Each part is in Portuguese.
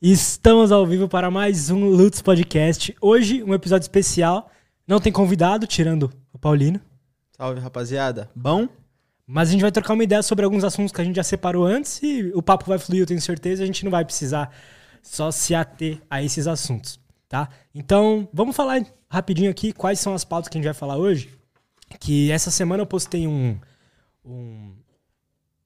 Estamos ao vivo para mais um Lutz Podcast. Hoje, um episódio especial. Não tem convidado, tirando o Paulino. Salve, rapaziada. Bom? Mas a gente vai trocar uma ideia sobre alguns assuntos que a gente já separou antes e o papo vai fluir, eu tenho certeza. A gente não vai precisar só se ater a esses assuntos, tá? Então, vamos falar rapidinho aqui quais são as pautas que a gente vai falar hoje. Que essa semana eu postei um, um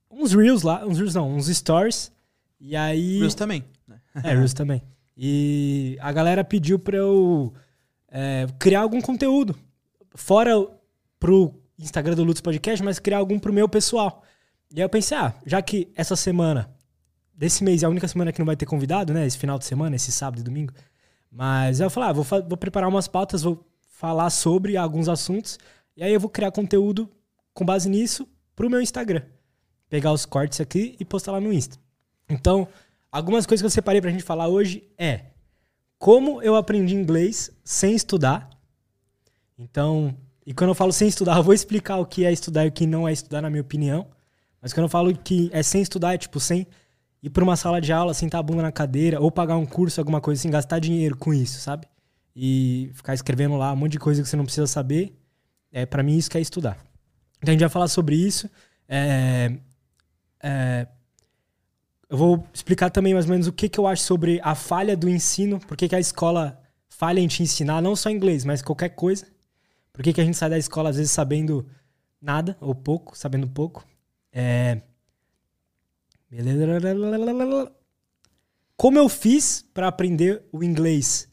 uns reels lá, uns reels não, uns stories. E aí. Reels também. É, também. E a galera pediu pra eu é, criar algum conteúdo. Fora pro Instagram do Lutz Podcast, mas criar algum pro meu pessoal. E aí eu pensei, ah, já que essa semana, desse mês é a única semana que não vai ter convidado, né? Esse final de semana, esse sábado e domingo. Mas aí eu falei, ah, vou, vou preparar umas pautas, vou falar sobre alguns assuntos. E aí eu vou criar conteúdo com base nisso pro meu Instagram. Pegar os cortes aqui e postar lá no Insta. Então, algumas coisas que eu separei pra gente falar hoje é como eu aprendi inglês sem estudar. Então, e quando eu falo sem estudar, eu vou explicar o que é estudar e o que não é estudar, na minha opinião. Mas quando eu falo que é sem estudar, é tipo sem ir pra uma sala de aula, sentar a bunda na cadeira, ou pagar um curso, alguma coisa assim, gastar dinheiro com isso, sabe? E ficar escrevendo lá um monte de coisa que você não precisa saber. É, para mim, isso que é estudar. Então a gente vai falar sobre isso. É, é, eu vou explicar também mais ou menos o que, que eu acho sobre a falha do ensino, por que, a escola falha em te ensinar, não só inglês, mas qualquer coisa. Por que, a gente sai da escola às vezes sabendo nada, ou pouco, sabendo pouco. É... Como eu fiz para aprender o inglês?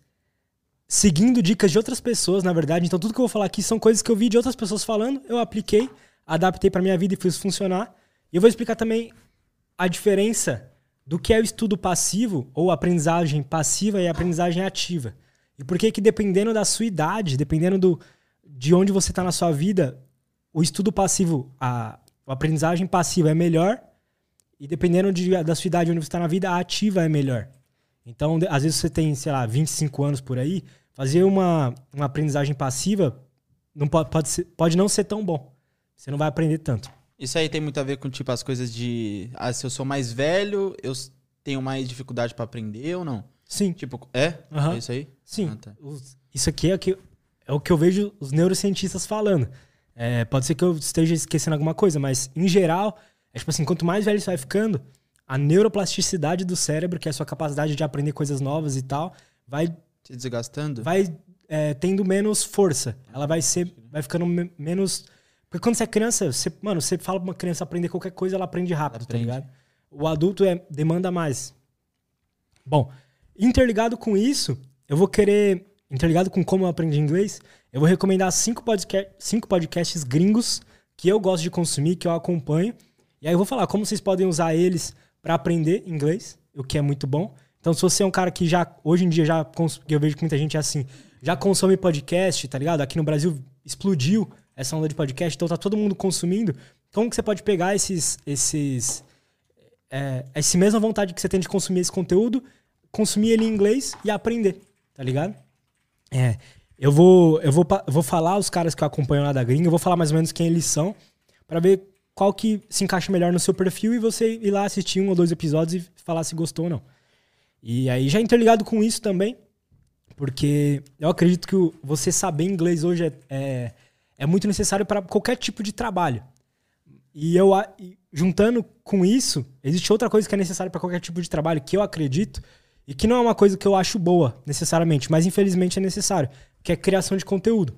Seguindo dicas de outras pessoas, na verdade. Então, tudo que eu vou falar aqui são coisas que eu vi de outras pessoas falando, eu apliquei, adaptei para minha vida e fiz funcionar. E eu vou explicar também a diferença do que é o estudo passivo ou aprendizagem passiva e aprendizagem ativa. E por que que dependendo da sua idade, dependendo do, de onde você está na sua vida, o estudo passivo, a, a aprendizagem passiva é melhor e dependendo de, da sua idade onde você está na vida, a ativa é melhor. Então, às vezes você tem, sei lá, 25 anos por aí, fazer uma, uma aprendizagem passiva não pode, pode, ser- pode não ser tão bom. Você não vai aprender tanto. Isso aí tem muito a ver com, tipo, as coisas de... Ah, se eu sou mais velho, eu tenho mais dificuldade pra aprender ou não? Sim, Tipo, é? Aham. É isso aí? sim. Ah, tá. Isso aqui é o, que, é o que eu vejo os neurocientistas falando. É, pode ser que eu esteja esquecendo alguma coisa, mas em geral, é tipo assim, quanto mais velho você vai ficando, a neuroplasticidade do cérebro, que é a sua capacidade de aprender coisas novas e tal, vai Se desgastando? vai é, tendo menos força. Ela vai ser, vai ficando me- menos. Porque quando você é criança, você, mano, você fala pra uma criança aprender qualquer coisa, ela aprende rápido, Aprende. tá ligado? O adulto é, demanda mais. Bom, interligado com isso, eu vou querer. Interligado com como eu aprendi inglês, eu vou recomendar cinco, podca cinco podcasts gringos que eu gosto de consumir, que eu acompanho. E aí eu vou falar como vocês podem usar eles para aprender inglês, o que é muito bom. Então, se você é um cara que já, hoje em dia, já eu vejo que muita gente é assim, já consome podcast, tá ligado? Aqui no Brasil explodiu essa onda de podcast, então tá todo mundo consumindo. Como que você pode pegar esses, esses, é, essa mesma vontade que você tem de consumir esse conteúdo, consumir ele em inglês e aprender, tá ligado? É, eu vou, eu vou, eu vou falar os caras que eu acompanho lá da gringa, eu vou falar mais ou menos quem eles são, pra ver qual que se encaixa melhor no seu perfil e você ir lá assistir um ou dois episódios e falar se gostou ou não. E aí, já interligado com isso também, porque eu acredito que você saber inglês hoje é, é, é muito necessário para qualquer tipo de trabalho. E eu a- juntando com isso, existe outra coisa que é necessária para qualquer tipo de trabalho que eu acredito e que não é uma coisa que eu acho boa necessariamente, mas infelizmente é necessário, que é criação de conteúdo.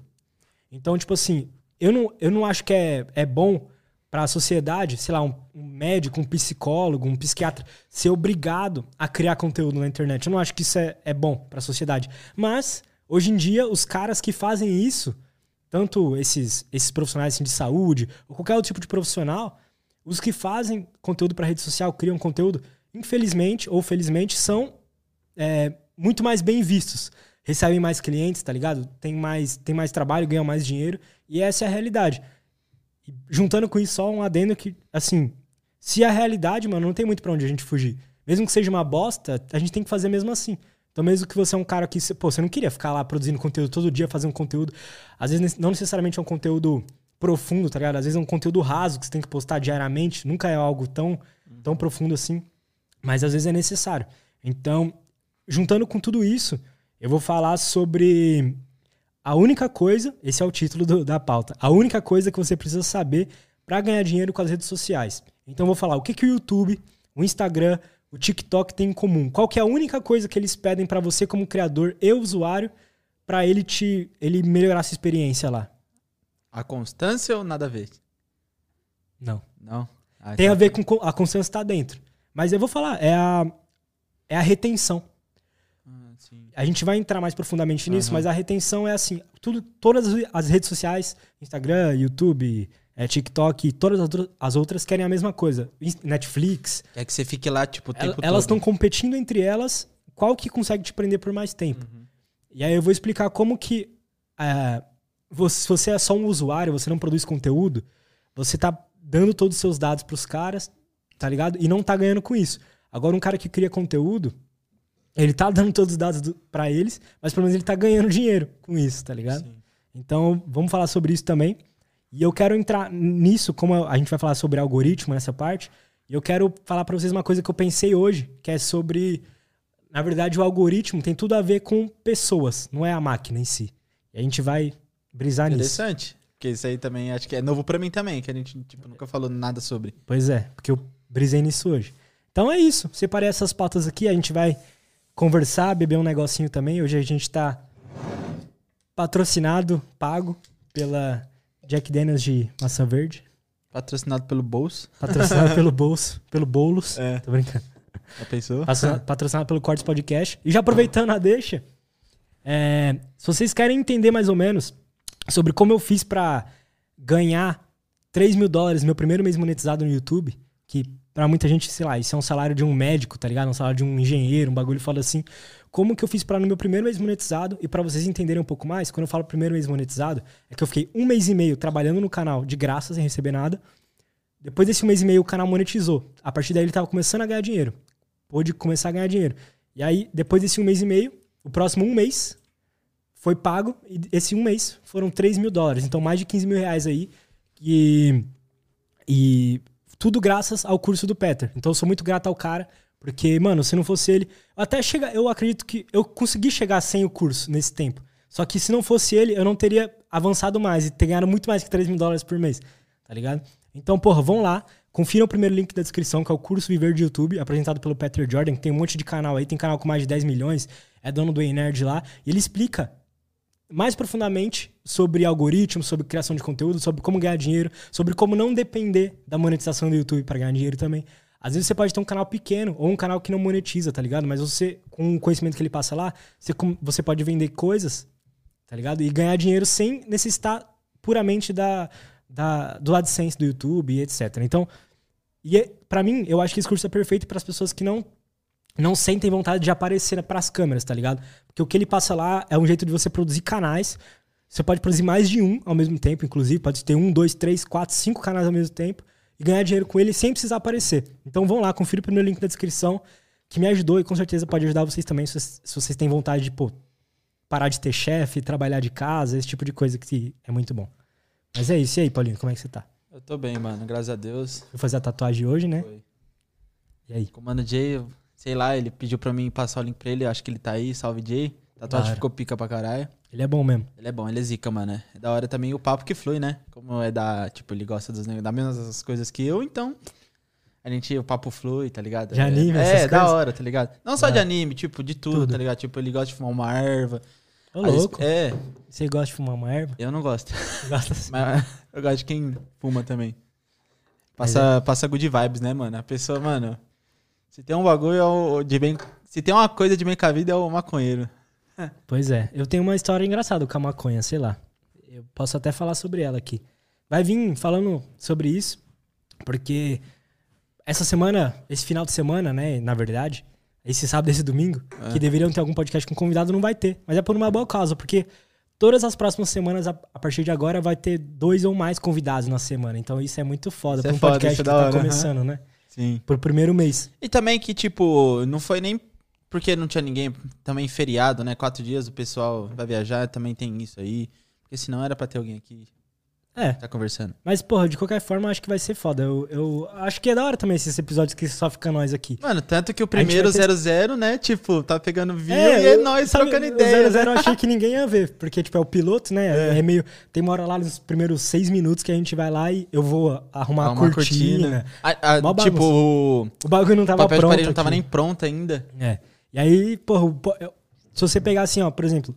Então, tipo assim, eu não, eu não acho que é, é bom para a sociedade, sei lá, um, um médico, um psicólogo, um psiquiatra ser obrigado a criar conteúdo na internet. Eu não acho que isso é, é bom para a sociedade. Mas, hoje em dia, os caras que fazem isso, tanto esses, esses profissionais assim, de saúde, ou qualquer outro tipo de profissional, os que fazem conteúdo para rede social, criam conteúdo, infelizmente ou felizmente, são é, muito mais bem vistos. Recebem mais clientes, tá ligado? Tem mais, tem mais trabalho, ganham mais dinheiro. E essa é a realidade. E juntando com isso, só um adendo que, assim, se a realidade, mano, não tem muito pra onde a gente fugir. Mesmo que seja uma bosta, a gente tem que fazer mesmo assim. Então, mesmo que você é um cara que, pô, você não queria ficar lá produzindo conteúdo todo dia, fazer um conteúdo. Às vezes, não necessariamente é um conteúdo profundo, tá ligado? Às vezes é um conteúdo raso que você tem que postar diariamente. Nunca é algo tão, tão profundo assim. Mas às vezes é necessário. Então, juntando com tudo isso, eu vou falar sobre a única coisa, esse é o título do, da pauta, a única coisa que você precisa saber para ganhar dinheiro com as redes sociais. Então eu vou falar o que, que o YouTube, o Instagram, o TikTok tem em comum. Qual que é a única coisa que eles pedem para você como criador e usuário para ele te ele melhorar essa experiência lá? A constância ou nada a ver? Não. Não. Ah, Tem então- a ver com co- a constância tá dentro. Mas eu vou falar, é a é a retenção. Ah. A gente vai entrar mais profundamente nisso, Aham. mas a retenção é assim, tudo todas as redes sociais, Instagram, YouTube, é, TikTok, todas as outras- as outras querem a mesma coisa. Netflix, Quer que você fique lá, tipo, o tempo elas estão competindo entre elas, qual que consegue te prender por mais tempo. Uhum. E aí eu vou explicar como que é, você, se você é só um usuário, você não produz conteúdo, você tá dando todos os seus dados pros caras, tá ligado? E não tá ganhando com isso. Agora um cara que cria conteúdo, ele tá dando todos os dados do, para eles, mas pelo menos ele tá ganhando dinheiro com isso, tá ligado? Sim. Então, vamos falar sobre isso também. E eu quero entrar nisso, como a gente vai falar sobre algoritmo nessa parte, e eu quero falar pra vocês uma coisa que eu pensei hoje, que é sobre. Na verdade, o algoritmo tem tudo a ver com pessoas, não é a máquina em si. E a gente vai brisar nisso. Interessante. Porque isso aí também acho que é novo pra mim também, que a gente tipo, nunca falou nada sobre. Pois é, porque eu brisei nisso hoje. Então é isso. Separei essas pautas aqui, a gente vai conversar, beber um negocinho também. Hoje a gente tá patrocinado, pago pela Jack Daniels de Maçã Verde. Patrocinado pelo bolso. Patrocinado pelo bolso, pelo Boulos. É. Tô brincando. Já pensou? Patrocina- Patrocinado pelo Cortes Podcast. E já aproveitando a deixa, é, se vocês querem entender mais ou menos sobre como eu fiz pra ganhar 3 mil dólares meu primeiro mês monetizado no YouTube, que pra muita gente, sei lá, isso é um salário de um médico, tá ligado? Um salário de um engenheiro, um bagulho fala assim. Como que eu fiz pra no meu primeiro mês monetizado? E pra vocês entenderem um pouco mais, quando eu falo primeiro mês monetizado, é que eu fiquei um mês e meio trabalhando no canal de graça, sem receber nada. Depois desse mês e meio, o canal monetizou. A partir daí, ele tava começando a ganhar dinheiro. Pôde começar a ganhar dinheiro. E aí, depois desse um mês e meio, o próximo um mês foi pago. E esse um mês foram 3 mil dólares. Então, mais de 15 mil reais aí. E, e tudo graças ao curso do Peter. Então, eu sou muito grato ao cara. Porque, mano, se não fosse ele. Até chegar. Eu acredito que eu consegui chegar sem o curso nesse tempo. Só que se não fosse ele, eu não teria avançado mais e ganhado muito mais que 3 mil dólares por mês. Tá ligado? Então, porra, vão lá. Confiram o primeiro link da descrição, que é o curso Viver de YouTube, apresentado pelo Peter Jordan, que tem um monte de canal aí, tem canal com mais de 10 milhões, é dono do E-Nerd lá, e ele explica mais profundamente sobre algoritmos, sobre criação de conteúdo, sobre como ganhar dinheiro, sobre como não depender da monetização do YouTube para ganhar dinheiro também. Às vezes você pode ter um canal pequeno ou um canal que não monetiza, tá ligado? Mas você, com o conhecimento que ele passa lá, você, você pode vender coisas, tá ligado? E ganhar dinheiro sem necessitar puramente da, da, do AdSense do YouTube e etc. Então, e é, para mim, eu acho que esse curso é perfeito para as pessoas que não não sentem vontade de aparecer para as câmeras, tá ligado? Porque o que ele passa lá é um jeito de você produzir canais. Você pode produzir mais de um ao mesmo tempo, inclusive. Pode ter um, dois, três, quatro, cinco canais ao mesmo tempo e ganhar dinheiro com ele sem precisar aparecer. Então vão lá, confira o primeiro link da descrição, que me ajudou e com certeza pode ajudar vocês também se vocês, se vocês têm vontade de, pô, parar de ter chefe, trabalhar de casa, esse tipo de coisa que é muito bom. Mas é isso. E aí, Paulinho, como é que você tá? Eu tô bem, mano. Graças a Deus. Vou fazer a tatuagem hoje, né? Foi. E aí? Com o Mano Jay, sei lá, ele pediu pra mim passar o link pra ele. Acho que ele tá aí. Salve, Jay. Da Tatuagem hora. ficou pica pra caralho. Ele é bom mesmo. Ele é bom, ele é zica, mano. né? É da hora também o papo que flui, né? Como é da. Tipo, ele gosta dos negócios, das mesmas coisas que eu, então. A gente, o papo flui, tá ligado? De é, anime, É, essas é da hora, tá ligado? Não só Da de anime, tipo, de tudo, Tudo. tá ligado? Tipo, ele gosta de fumar uma erva. Ô, Às vezes- louco. É, Você gosta de fumar uma erva? eu não gosto. Gosta assim. Mas eu gosto de quem fuma também. Passa, passa good vibes, né, mano? A pessoa, mano. Se tem um bagulho é de bem. Se tem uma coisa de bem com a vida, é o maconheiro. Pois é. Eu tenho uma história engraçada com a maconha, sei lá. Eu posso até falar sobre ela aqui. Vai vir falando sobre isso, porque essa semana, esse final de semana, né, na verdade, esse sábado e esse domingo, É. que deveriam ter algum podcast com convidado, não vai ter. Mas é por uma boa causa, porque todas as próximas semanas, a, partir de agora, vai ter dois ou mais convidados na semana. Então isso é muito foda pra é um foda, podcast isso é que tá hora, começando, né? Sim. Por primeiro mês. E também que, tipo, não foi nem porque não tinha ninguém. Também feriado, né? Quatro dias o pessoal vai viajar, também tem isso aí. Porque senão era pra ter alguém aqui. É. Tá conversando. Mas, porra, de qualquer forma, acho que vai ser foda. Eu, eu acho que é da hora também esses episódios que só fica nós aqui. Mano, tanto que o primeiro vai ter- 00, né? Tipo, tá pegando view e é nós sabe, trocando o ideia. 00 né? eu achei que ninguém ia ver, porque, tipo, é o piloto, né? É. meio. Tem uma hora lá nos primeiros seis minutos que a gente vai lá e eu vou arrumar a uma cortina. A- a- tipo, o O bagulho não tava papel de pronto. parede não tava aqui. nem pronto ainda. É. E aí, porra, o se você pegar assim, ó, por exemplo,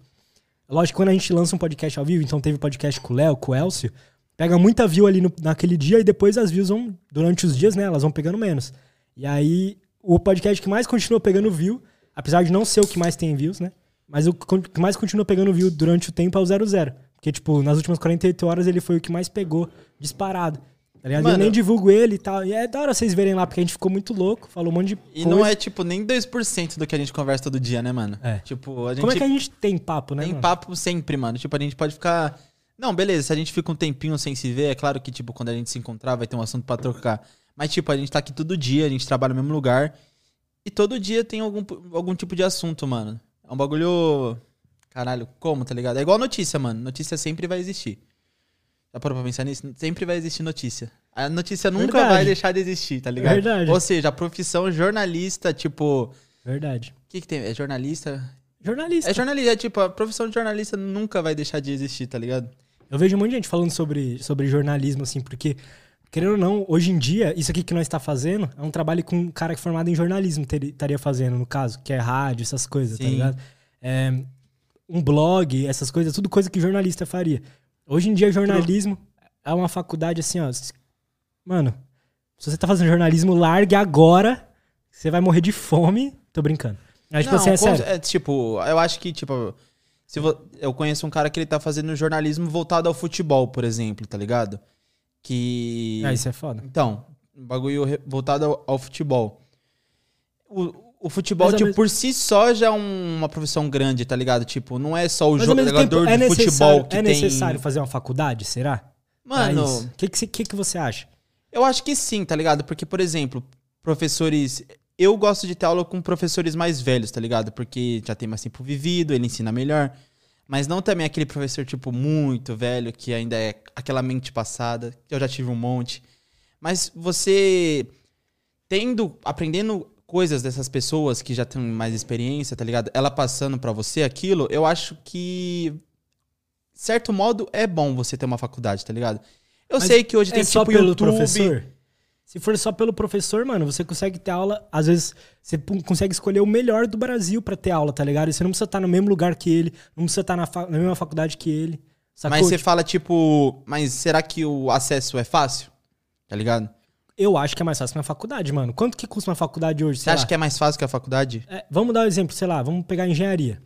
lógico quando a gente lança um podcast ao vivo, então teve podcast com o Léo, com o Elcio, pega muita view ali no- naquele dia e depois as views vão, durante os dias, né, elas vão pegando menos. E aí, o podcast que mais continua pegando view, apesar de não ser o que mais tem views, né, mas o que mais continua pegando view durante o tempo é o 00. Porque, tipo, nas últimas 48 horas ele foi o que mais pegou disparado. Tá? Mano, eu nem divulgo ele e tal. E é da hora vocês verem lá, porque a gente ficou muito louco, falou um monte de E coisa. não é, tipo, nem 2% do que a gente conversa todo dia, né, mano? É. Tipo, a gente Como é que a gente tem papo, né? tem mano? papo sempre, mano. Tipo, a gente pode ficar. Não, beleza, se a gente fica um tempinho sem se ver, é claro que, tipo, quando a gente se encontrar, vai ter um assunto pra trocar. Mas, tipo, a gente tá aqui todo dia, a gente trabalha no mesmo lugar. E todo dia tem algum, algum tipo de assunto, mano. É um bagulho. Caralho, como, tá ligado? É igual notícia, mano. Notícia sempre vai existir. Já parou pra pensar nisso? Sempre vai existir notícia. A notícia nunca Verdade. vai deixar de existir, tá ligado? Verdade. Ou seja, a profissão jornalista, tipo. Verdade. O que, que tem? É jornalista? Jornalista. É jornalista, é tipo, a profissão de jornalista nunca vai deixar de existir, tá ligado? Eu vejo um monte de gente falando sobre, sobre jornalismo, assim, porque, querendo ou não, hoje em dia, isso aqui que nós está fazendo é um trabalho que um cara formado em jornalismo ter- estaria fazendo, no caso, que é rádio, essas coisas, tá Sim. ligado? É, um blog, essas coisas, tudo coisa que jornalista faria. Hoje em dia, jornalismo é uma faculdade assim, ó. Mano, se você tá fazendo jornalismo, largue agora, você vai morrer de fome. Tô brincando. Mas, tipo Não, assim, é sério. é, tipo, eu acho que, tipo, se vo- eu conheço um cara que ele tá fazendo jornalismo voltado ao futebol, por exemplo, tá ligado? Que. Ah, isso é foda. Então, um bagulho voltado ao, ao futebol. O, o futebol, ao tipo, por si só já é um- uma profissão grande, tá ligado? Tipo, não é só o Mas jogador é de futebol que é tem. necessário fazer uma faculdade, será? Mano, O que, que, você- que, que você acha? Eu acho que sim, tá ligado? Porque, por exemplo, professores. Eu gosto de ter aula com professores mais velhos, tá ligado? Porque já tem mais tempo vivido, ele ensina melhor. Mas não também aquele professor, tipo, muito velho, que ainda é aquela mente passada, que eu já tive um monte. Mas você tendo, aprendendo coisas dessas pessoas que já têm mais experiência, tá ligado? Ela passando pra você aquilo, eu acho que, certo modo, é bom você ter uma faculdade, tá ligado? Eu Mas sei que hoje É tem só tipo pelo YouTube. professor? Se for só pelo professor, mano, você consegue ter aula. Às vezes, você consegue escolher o melhor do Brasil pra ter aula, tá ligado? E você não precisa estar no mesmo lugar que ele, não precisa estar na, fa- na mesma faculdade que ele. Sacou? Mas você fala, tipo, mas será que o acesso é fácil? Tá ligado? Eu acho que é mais fácil na faculdade, mano. Quanto que custa uma faculdade hoje? Você acha lá? que é mais fácil que a faculdade? É, vamos dar um exemplo, sei lá, vamos pegar engenharia.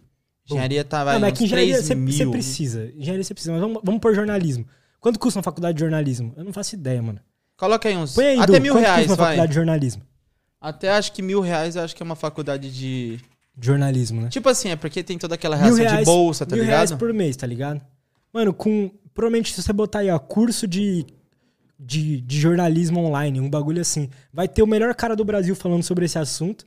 Engenharia tá, vai, não, mas é que engenharia 3 você, você mil. precisa. Engenharia você precisa. Mas vamos, vamos por jornalismo. Quanto custa uma faculdade de jornalismo? Eu não faço ideia, mano. Coloca aí uns... Põe aí, até Du, mil quanto reais, custa uma vai. faculdade de jornalismo? Até acho que mil reais eu acho que é uma faculdade de... De jornalismo, né? Tipo assim, é porque tem toda aquela mil reação reais, de bolsa, tá mil ligado? reais por mês, tá ligado? Mano, com. Provavelmente, se você botar aí, ó, curso de, de, de jornalismo online, um bagulho assim, vai ter o melhor cara do Brasil falando sobre esse assunto.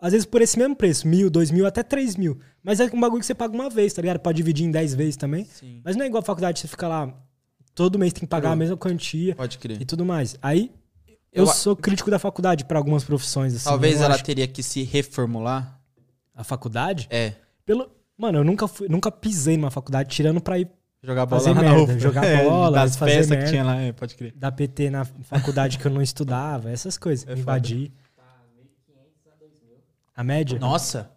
Às vezes por esse mesmo preço, mil, dois mil, até três mil. Mas é um bagulho que você paga uma vez, tá ligado? Pode dividir em dez vezes também. Sim, Mas não é igual a faculdade, você fica lá, todo mês tem que pagar a mesma quantia pode crer. e tudo mais. Aí, eu, Eu sou crítico da faculdade pra algumas profissões, assim. Talvez ela acho. teria que se reformular. A faculdade? É, Pelo... Mano, eu nunca, fui, nunca pisei numa faculdade, tirando pra ir jogar bola Fazer lá merda, na UFA. jogar É, bola, das fazer festas merda. que tinha lá, é, pode crer. dar PT na faculdade que eu não estudava, essas coisas. É foda. Invadir. A média? Nossa.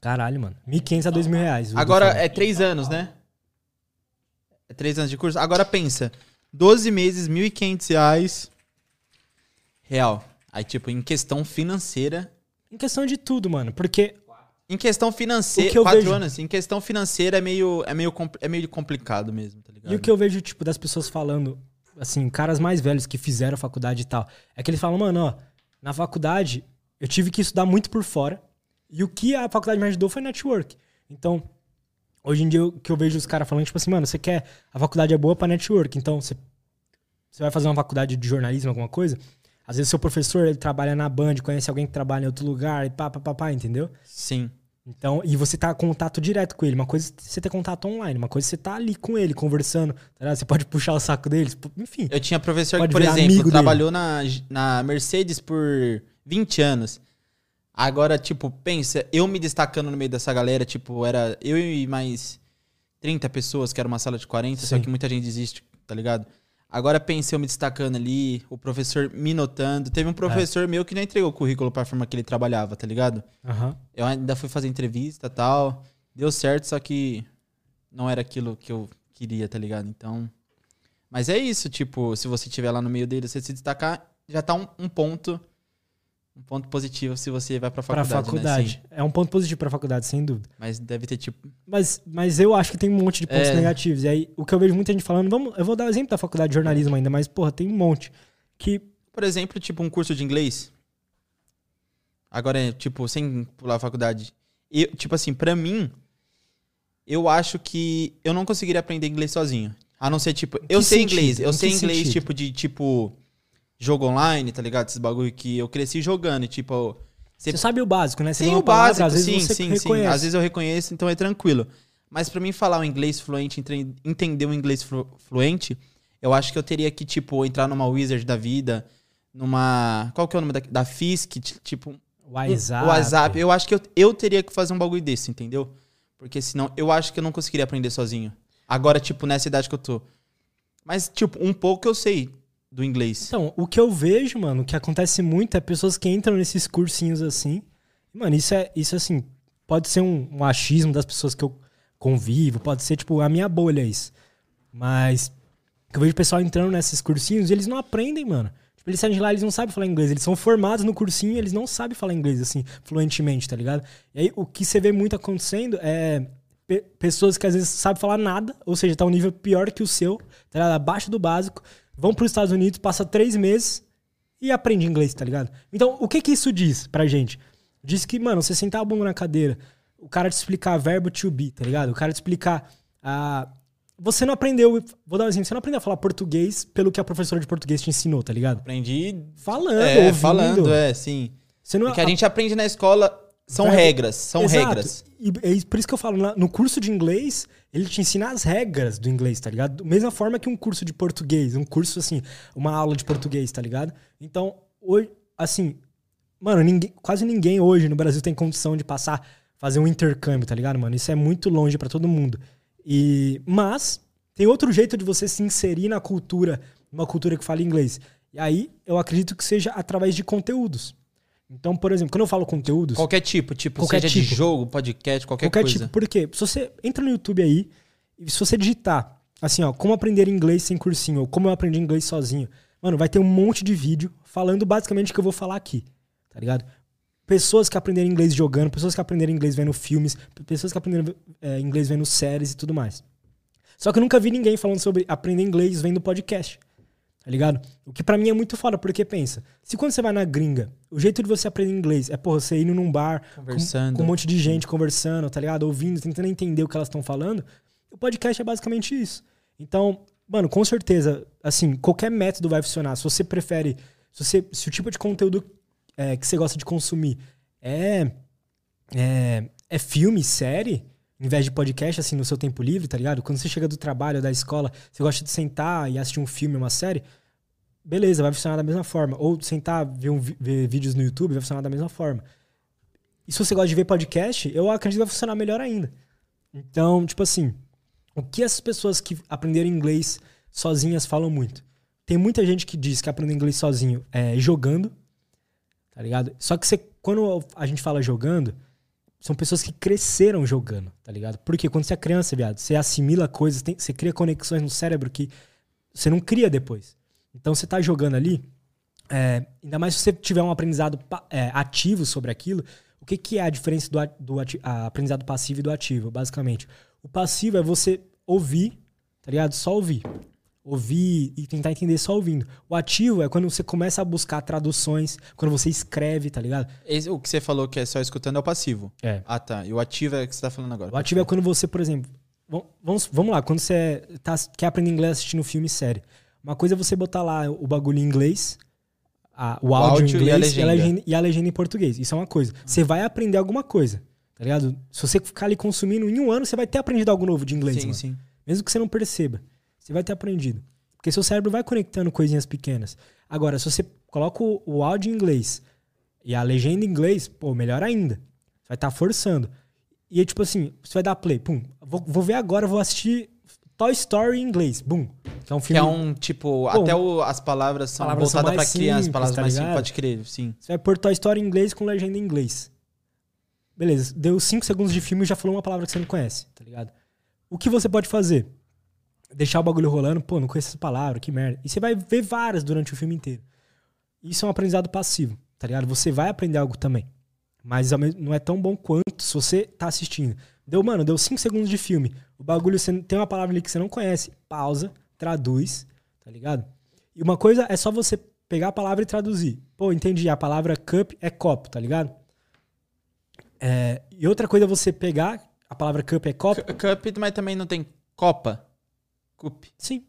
Caralho, mano. 1.500 a 2.000 reais. Agora é três anos, né? É três anos de curso. Agora pensa, 12 meses, 1.500 reais. Real. Aí, tipo, em questão financeira. Em questão de tudo, mano. Porque Em questão financeira. que Quatro vejo- anos. Em questão financeira é meio, é, meio, é meio complicado mesmo, tá ligado? E o que eu vejo, tipo, das pessoas falando, assim, caras mais velhos que fizeram faculdade e tal, é que eles falam, mano, ó, na faculdade eu tive que estudar muito por fora. E o que a faculdade me ajudou foi network. Então, hoje em dia, o que eu vejo os caras falando, tipo assim, mano, você quer. A faculdade é boa pra network. Então, você, você vai fazer uma faculdade de jornalismo, alguma coisa. Às vezes, seu professor, ele trabalha na Band, conhece alguém que trabalha em outro lugar, e pá, pá, pá, pá, entendeu? Sim. Então, e você tá em contato direto com ele. Uma coisa é você ter contato online, uma coisa é você tá ali com ele, conversando. Tá? Você pode puxar o saco deles, enfim. Eu tinha professor que, por exemplo, trabalhou na, na Mercedes por 20 anos. Agora, tipo, pensa, eu me destacando no meio dessa galera, tipo, era eu e mais 30 pessoas, que era uma sala de 40, só Sim. que muita gente desiste, tá ligado? Agora pensa eu me destacando ali, o professor me notando. Teve um professor meu que não entregou o currículo pra firma que ele trabalhava, tá ligado? Aham. Eu ainda fui fazer entrevista e tal. Deu certo, só que não era aquilo que eu queria, tá ligado? Então. Mas é isso, tipo, se você estiver lá no meio dele, você se destacar, já tá um, um ponto. Um ponto positivo se você vai pra Pra faculdade. faculdade. Né? É um ponto positivo pra faculdade, sem dúvida. Mas deve ter, tipo. Mas, mas eu acho que tem um monte de pontos É. negativos. E aí, o que eu vejo muita gente falando, vamos, eu vou dar o exemplo da faculdade de jornalismo ainda, mas, porra, tem um monte. Que, Por exemplo, tipo, um curso de inglês. Agora, é, tipo, sem pular a faculdade. Eu, tipo assim, pra mim, eu acho que eu não conseguiria aprender inglês sozinho. A não ser, tipo, eu sei sentido? inglês. Eu sei inglês, sentido? tipo, de, tipo, jogo online, tá ligado? Esses bagulho que eu cresci jogando. E, tipo, você sabe o básico, né? Você tem o palavra, básico, às vezes sim, sim, reconhece. sim. Às vezes eu reconheço, então é tranquilo. Mas pra mim falar o inglês fluente, entender o inglês flu- fluente, eu acho que eu teria que, tipo, entrar numa Wizard da vida, numa... Qual que é o nome da, da Fisk? Ti- Tipo, O WhatsApp. o WhatsApp. Eu acho que eu, eu teria que fazer um bagulho desse, entendeu? Porque senão eu acho que eu não conseguiria aprender sozinho. Agora, tipo, nessa idade que eu tô. Mas, tipo, um pouco eu sei do inglês. Então, o que eu vejo, mano, o que acontece muito é pessoas que entram nesses cursinhos assim. Mano, isso é, isso assim, pode ser um, um achismo das pessoas que eu convivo, pode ser, tipo, a minha bolha isso. Mas eu vejo pessoal entrando nesses cursinhos e eles não aprendem, mano. Tipo, eles saem de lá, eles não sabem falar inglês. Eles são formados no cursinho e eles não sabem falar inglês, assim, fluentemente, tá ligado? E aí, o que você vê muito acontecendo é pe- pessoas que às vezes sabem falar nada, ou seja, tá um nível pior que o seu, tá ligado? Abaixo do básico, vão pros Estados Unidos, passa três meses e aprende inglês, tá ligado? Então, o que que isso diz pra gente? Diz que, mano, você sentar a bunda na cadeira, o cara te explicar verbo to be, tá ligado? O cara te explicar. ah, você não aprendeu. Vou dar um exemplo, você não aprendeu a falar português pelo que a professora de português te ensinou, tá ligado? Aprendi... Falando, É, ouvindo. falando, é, sim. Você não O que a gente aprende na escola são Vai- regras, são Exato. regras. E é por isso que eu falo, no curso de inglês, ele te ensina as regras do inglês, tá ligado? Da mesma forma que um curso de português, um curso assim, uma aula de português, tá ligado? Então, hoje, assim, mano, ninguém, quase ninguém hoje no Brasil tem condição de passar, fazer um intercâmbio, tá ligado, mano? Isso é muito longe pra todo mundo. E, mas, tem outro jeito de você se inserir na cultura, uma cultura que fala inglês. E aí, eu acredito que seja através de conteúdos. Então, por exemplo, quando eu falo conteúdos. Qualquer tipo, tipo, Qualquer seja de tipo. jogo, podcast, qualquer, Qualquer coisa. tipo. Por quê? Se você entra no YouTube aí, e se você digitar, assim, ó, como aprender inglês sem cursinho, ou como eu aprendi inglês sozinho, mano, vai ter um monte de vídeo falando basicamente o que eu vou falar aqui, tá ligado? Pessoas que aprenderam inglês jogando, pessoas que aprenderam inglês vendo filmes, pessoas que aprenderam é, inglês vendo séries e tudo mais. Só que eu nunca vi ninguém falando sobre aprender inglês vendo podcast. Tá ligado? O que pra mim é muito foda, porque pensa, se quando você vai na gringa, o jeito de você aprender inglês é, porra, você indo num bar, com- Conversando. com um monte de gente conversando, tá ligado? Ouvindo, tentando entender o que elas estão falando. O podcast é basicamente isso. Então, mano, com certeza, assim, qualquer método vai funcionar. Se você prefere, se, você, se o tipo de conteúdo é, que você gosta de consumir é, é, é filme, série, em vez de podcast, assim, no seu tempo livre, tá ligado? Quando você chega do trabalho da escola, você gosta de sentar e assistir um filme, uma série, beleza, vai funcionar da mesma forma. Ou sentar, ver, um ver vídeos no YouTube, vai funcionar da mesma forma. E se você gosta de ver podcast, eu acredito que vai funcionar melhor ainda. Então, tipo assim, o que essas pessoas que aprenderam inglês sozinhas falam muito? Tem muita gente que diz que aprender inglês sozinho é jogando, tá ligado? Só que você, quando a gente fala jogando, são pessoas que cresceram jogando, tá ligado? Porque quando você é criança, viado, você assimila coisas, tem- você cria conexões no cérebro que você não cria depois. Então você tá jogando ali, é, ainda mais se você tiver um aprendizado é, ativo sobre aquilo, o que, que é a diferença do, do ati- a- aprendizado passivo e do ativo, basicamente? O passivo é você ouvir, tá ligado? Só ouvir. Ouvir e tentar entender só ouvindo. O ativo é quando você começa a buscar traduções, quando você escreve, tá ligado? Esse- o que você falou que é só escutando é o passivo. É. Ah, tá. E o ativo é o que você tá falando agora. O ativo é quando você, por exemplo. vam- Vamos, vamos lá, quando você tá, quer aprender inglês assistindo filme e série. Uma coisa é você botar lá o bagulho em inglês, a- o, áudio, áudio em inglês e a, legenda. e a legenda em português. Isso é uma coisa. Você vai aprender alguma coisa. Tá ligado? Se você ficar ali consumindo, em um ano você vai ter aprendido algo novo de inglês, sim, mano. sim. Mesmo que você não perceba. Você vai ter aprendido. Porque seu cérebro vai conectando coisinhas pequenas. Agora, se você coloca o, áudio em inglês e a legenda em inglês, pô, melhor ainda. Você vai estar forçando. E aí, tipo assim, você vai dar play, pum. Vou, vou ver agora, vou assistir Toy Story em inglês, bum. Que é um Que filme. é um, tipo, até o- as palavras são Palavras voltadas criança, simples, palavras tá mais simples, pode crer, sim. Você vai pôr Toy Story em inglês com legenda em inglês. Beleza, deu 5 segundos de filme e já falou uma palavra que você não conhece, tá ligado? O que você pode fazer? Deixar o bagulho rolando, pô, não conheço essa palavra, que merda. E você vai ver várias durante o filme inteiro. Isso é um aprendizado passivo, tá ligado? Você vai aprender algo também. Mas não é tão bom quanto se você tá assistindo. Deu, mano, deu 5 segundos de filme. O bagulho, você tem uma palavra ali que você não conhece. Pausa, traduz, tá ligado? E uma coisa é só você pegar a palavra e traduzir. Pô, entendi. A palavra cup é copo, tá ligado? É, e outra coisa é você pegar a palavra cup é copo. C- Cup, mas também não tem Copa. Cup. Sim.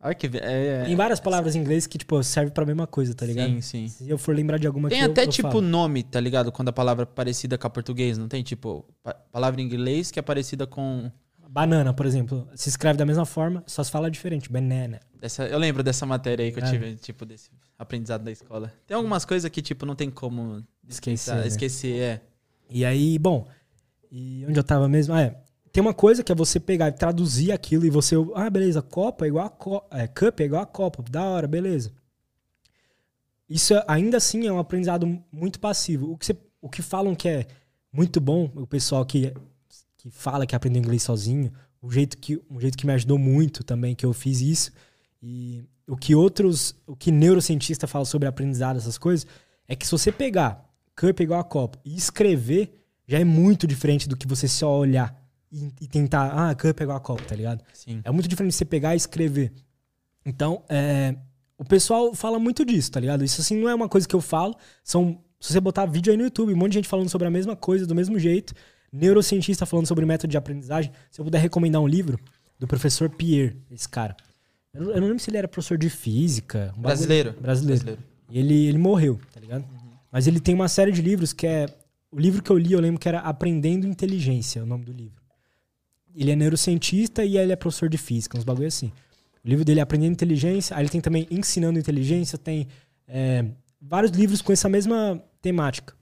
Olha que. ve- É, Tem várias palavras em inglês que, tipo, servem pra mesma coisa, tá ligado? Sim, sim. Se eu for lembrar de alguma Tem que eu- até eu tipo falo. nome, tá ligado? Quando a palavra é parecida com a português, não tem? Tipo, pa- palavra em inglês que é parecida com. Banana, por exemplo. Se escreve da mesma forma, só se fala diferente. Banana. Essa, eu lembro dessa matéria aí que eu É. tive, tipo, desse aprendizado da escola. Tem algumas coisas que, tipo, não tem como Esquecer, esquecer, né? esquecer é. E aí, bom, e onde eu tava mesmo? Ah, é. Tem uma coisa que é você pegar e traduzir aquilo e você. Ah, beleza, copa é igual a co é, cup é igual a copa. Da hora, beleza. Isso é- ainda assim é um aprendizado muito passivo. O que, você- o que falam que é muito bom, o pessoal que, que fala que aprendeu inglês sozinho, o jeito que, um jeito que me ajudou muito também, que eu fiz isso. E o que outros, o que neurocientista fala sobre aprendizado, essas coisas, é que se você pegar cup é igual a copo e escrever, já é muito diferente do que você só olhar e, e tentar, ah, cup é igual a copo, tá ligado? Sim. É muito diferente de você pegar e escrever. Então, é, o pessoal fala muito disso, tá ligado? Isso assim não é uma coisa que eu falo. São, se você botar vídeo aí no YouTube, um monte de gente falando sobre a mesma coisa, do mesmo jeito. Neurocientista falando sobre método de aprendizagem. Se eu puder recomendar um livro do professor Pierre, esse cara. Eu não, eu não lembro se ele era professor de física. um bagulho- Brasileiro. Brasileiro. E ele, ele morreu, tá ligado? Mas ele tem uma série de livros que é. O livro que eu li, eu lembro que era Aprendendo Inteligência, o nome do livro. Ele é neurocientista e ele é professor de física, uns bagulho assim. O livro dele é Aprendendo Inteligência, aí ele tem também Ensinando Inteligência, tem é, vários livros com essa mesma temática.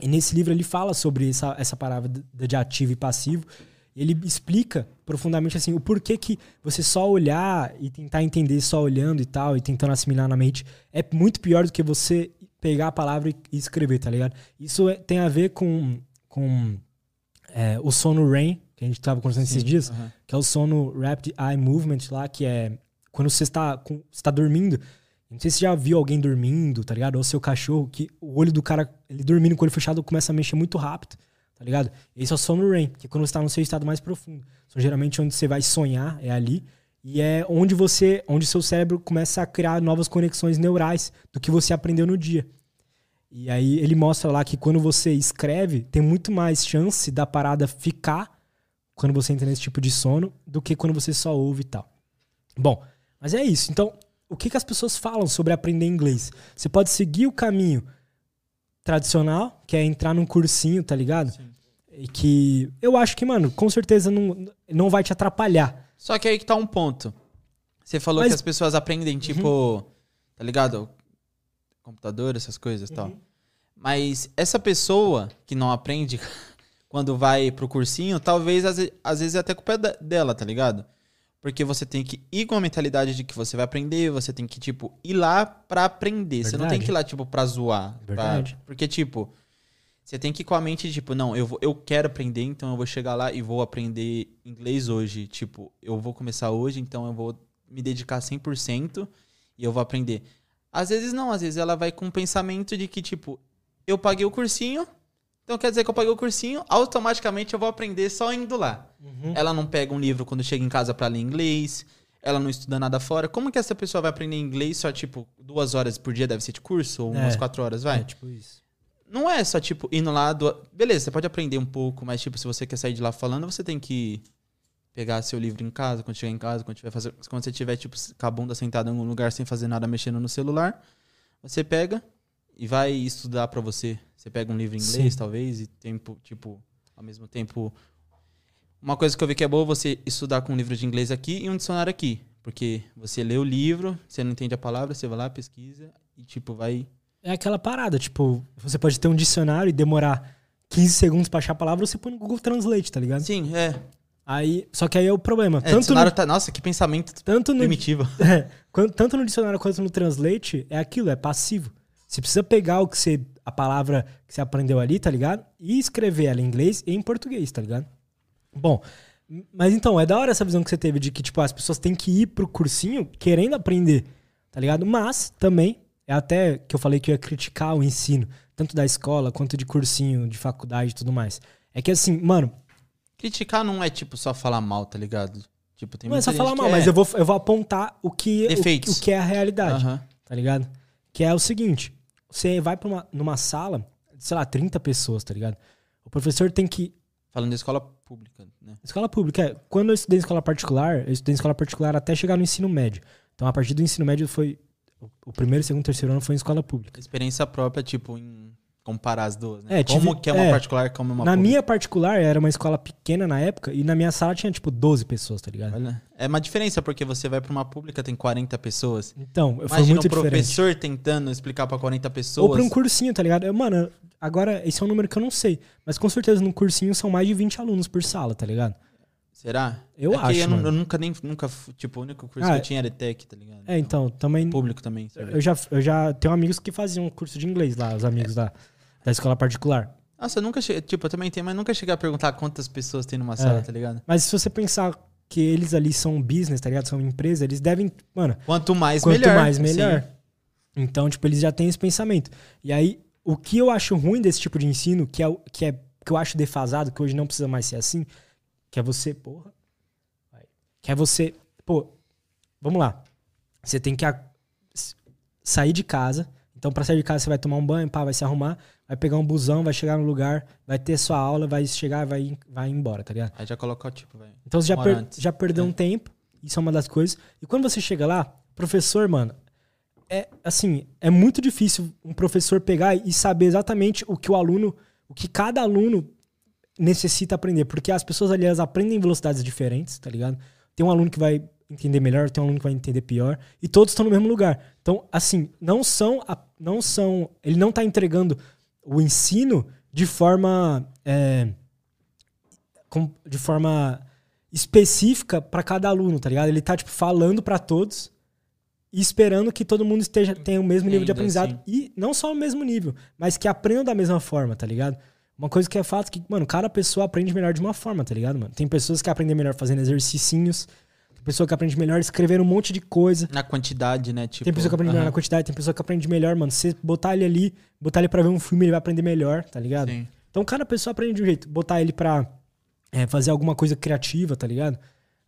E nesse livro ele fala sobre essa, essa parada de ativo e passivo. Ele explica profundamente assim o porquê que você só olhar e tentar entender só olhando e tal, e tentando assimilar na mente, é muito pior do que você pegar a palavra e e escrever, tá ligado? Isso é- tem a ver com, com é, o sono REM, que a gente tava conversando esses Sim, dias, aham. que é o sono Rapid Eye Movement lá, que é quando você está, você está dormindo. Não sei se você já viu alguém dormindo, tá ligado? Ou seu cachorro, que o olho do cara, ele dormindo com o olho fechado, começa a mexer muito rápido, tá ligado? Esse é o sono REM, que é quando você está no seu estado mais profundo. Então, geralmente, onde você vai sonhar é ali. E é onde você, onde seu cérebro começa a criar novas conexões neurais do que você aprendeu no dia. E aí ele mostra lá que quando você escreve, tem muito mais chance da parada ficar quando você entra nesse tipo de sono do que quando você só ouve e tal. Bom, mas é isso. Então, o que, que as pessoas falam sobre aprender inglês? Você pode seguir o caminho tradicional, que é entrar num cursinho, tá ligado? Sim. E que eu acho que, mano, com certeza não, não vai te atrapalhar. Só que aí que tá um ponto. Você falou Mas- que as pessoas aprendem, tipo, tá ligado? Computador, essas coisas e tal. Mas essa pessoa que não aprende quando vai pro cursinho, talvez às, às vezes é até culpa dela, tá ligado? Porque você tem que ir com a mentalidade de que você vai aprender, você tem que, tipo, ir lá pra aprender. Você não tem Verdade. que ir lá, tipo, pra zoar. pra- Verdade. Porque, tipo, você tem que ir com a mente, tipo, não, eu, vou, eu quero aprender, então eu vou chegar lá e vou aprender inglês hoje. Tipo, eu vou começar hoje, então eu vou me dedicar 100% e eu vou aprender. Às vezes não, às vezes ela vai com o pensamento de que, tipo, eu paguei o cursinho, então quer dizer que eu paguei o cursinho, automaticamente eu vou aprender só indo lá. Ela não pega um livro quando chega em casa pra ler inglês, ela não estuda nada fora. Como que essa pessoa vai aprender inglês só, tipo, duas horas por dia deve ser de curso? Ou umas É. quatro horas, vai? É, tipo isso. Não é só, tipo, indo lá. Do... Beleza, você pode aprender um pouco, mas, tipo, se você quer sair de lá falando, você tem que pegar seu livro em casa, quando chegar em casa, quando, tiver fazer... quando você tiver, tipo, com a bunda sentada em algum lugar sem fazer nada, mexendo no celular, você pega e vai estudar pra você Você pega um livro em inglês, Sim. talvez, e tempo, tipo, ao mesmo tempo. Uma coisa que eu vi que é boa você estudar com um livro de inglês aqui e um dicionário aqui. Porque você lê o livro, você não entende a palavra, você vai lá, pesquisa e, tipo, vai. É aquela parada, tipo, você pode ter um dicionário e demorar 15 segundos pra achar a palavra, você põe no Google Translate, tá ligado? Sim, é. Aí, só que aí é o problema. é tanto, dicionário no, tá. Nossa, que pensamento tanto, no, primitivo. é, quan- tanto no dicionário quanto no Translate, é aquilo, é passivo. Você precisa pegar o que você. a palavra que você aprendeu ali, tá ligado? E escrever ela em inglês e em português, tá ligado? Bom, mas então, é da hora essa visão que você teve de que, tipo, as pessoas têm que ir pro cursinho querendo aprender, tá ligado? Mas também, é até que eu falei que eu ia criticar o ensino, tanto da escola quanto de cursinho, de faculdade e tudo mais. É que assim, mano, Criticar não é, tipo, só falar mal, tá ligado? Tipo, tem não é só falar mal, que mas é- eu vou, eu vou apontar o que, o, Defeitos. o que é a realidade. Aham. tá ligado? Que é o seguinte, você vai pra uma, numa sala, sei lá, 30 pessoas, tá ligado? O professor tem que... Falando da escola pública, né? Escola pública, é, quando eu estudei em escola particular, eu estudei em escola particular até chegar no ensino médio. Então, a partir do ensino médio foi... o- O primeiro, segundo, terceiro ano foi em escola pública. Experiência própria, tipo, em comparar as duas, né? É, como tive- que é uma é. particular, como é uma na pública. minha particular, era uma escola pequena na época, e na minha sala tinha, tipo, 12 pessoas, tá ligado? Olha, é uma diferença, porque você vai pra uma pública, tem 40 pessoas. Então, foi Imagina muito um diferente. professor tentando explicar pra 40 pessoas. Ou pra um cursinho, tá ligado? Eu, Mano, agora, esse é um número que eu não sei. Mas com certeza no cursinho são mais de 20 alunos por sala, tá ligado? Será? Eu é acho, Eu, eu nunca nem. Nunca, tipo, o único curso Ah, que eu tinha era ETEC, tá ligado? É, então, também. Público também. sabe? Eu já, eu já tenho amigos que faziam curso de inglês lá, os amigos da, da escola particular. Nossa, eu nunca cheguei. Tipo, eu também tenho, mas nunca cheguei a perguntar quantas pessoas tem numa sala, tá ligado? Mas se você pensar que eles ali são business, tá ligado? São empresa, eles devem. Mano, Quanto mais, quanto melhor. mais melhor. Sim. Então, tipo, eles já têm esse pensamento. E aí, o que eu acho ruim desse tipo de ensino, que é, que é que eu acho defasado, que hoje não precisa mais ser assim, que é você, porra. Que é você, pô, vamos lá. Você tem que a- sair de casa. Então, pra sair de casa, você vai tomar um banho, pá, vai se arrumar, vai pegar um busão, vai chegar no lugar, vai ter sua aula, vai chegar, vai, vai embora, tá ligado? Aí já coloca o tipo, velho. Então você já, per- já perdeu É. um tempo, isso é uma das coisas. E quando você chega lá, professor, mano, é assim, é muito difícil um professor pegar e saber exatamente o que o aluno, o que cada aluno necessita aprender, porque as pessoas ali elas aprendem em velocidades diferentes, tá ligado? Tem um aluno que vai entender melhor, tem um aluno que vai entender pior, e todos estão no mesmo lugar. Então, assim, não são a- não são, ele não tá entregando o ensino de forma é, com- de forma específica pra cada aluno, tá ligado? Ele tá tipo falando pra todos e esperando que todo mundo esteja tenha o mesmo nível de Entenda, aprendizado sim. e não só o mesmo nível, mas que aprendam da mesma forma, tá ligado? Uma coisa que é fato que, mano, cada pessoa aprende melhor de uma forma, tá ligado, mano? Tem pessoas que aprendem melhor fazendo exercícios, pessoa que aprende melhor escrevendo um monte de coisa. Na quantidade, né? Tipo, Tem pessoa que aprende melhor na quantidade, tem pessoa que aprende melhor, mano. Se você botar ele ali, botar ele pra ver um filme, ele vai aprender melhor, tá ligado? Sim. Então cada pessoa aprende de um jeito. Botar ele pra é, fazer alguma coisa criativa, tá ligado?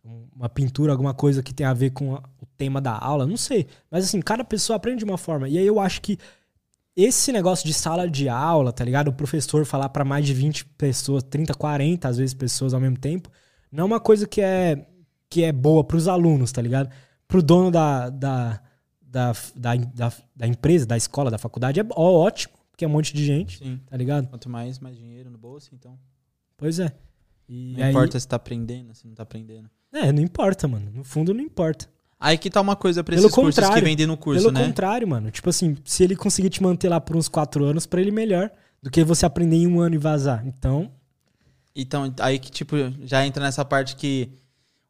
Um- Uma pintura, alguma coisa que tem a ver com a- o tema da aula, não sei. Mas assim, cada pessoa aprende de uma forma. E aí eu acho que esse negócio de sala de aula, tá ligado? O professor falar pra mais de 20 pessoas, 30, 40 às vezes pessoas ao mesmo tempo, não é uma coisa que é, que é boa pros alunos, tá ligado? Pro dono da, da, da, da, da, empresa, da escola, da faculdade, é ótimo, porque é um monte de gente, Sim. tá ligado? Quanto mais, mais dinheiro no bolso, então. Pois é. E Não aí- importa se tá aprendendo, se não tá aprendendo. É, não importa, mano. No fundo, não importa. Aí que tá uma coisa pra Pelo esses cursos que vendem no curso, Pelo né? contrário, mano. Tipo assim, se ele conseguir te manter lá por uns quatro anos, pra ele melhor do que você aprender em um ano e vazar. Então, Então, aí que, tipo, já entra nessa parte que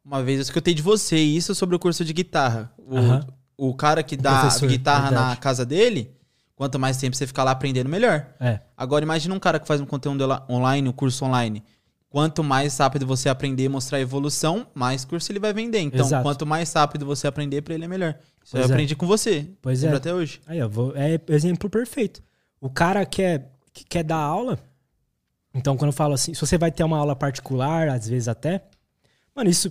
uma vez eu escutei de você isso sobre o curso de guitarra. O, o cara que dá guitarra na verdade. casa dele, quanto mais tempo você ficar lá aprendendo, melhor. é. Agora, imagina um cara que faz um conteúdo online, um curso online. Quanto mais rápido você aprender e mostrar a evolução, mais curso ele vai vender. Então, Exato. quanto mais rápido você aprender, pra ele é melhor. Isso Pois eu é. aprendi com você. Pois é. até hoje. Aí, ó, vou, é exemplo perfeito. O cara quer, que quer dar aula. Então, quando eu falo assim, se você vai ter uma aula particular, às vezes até. Mano, isso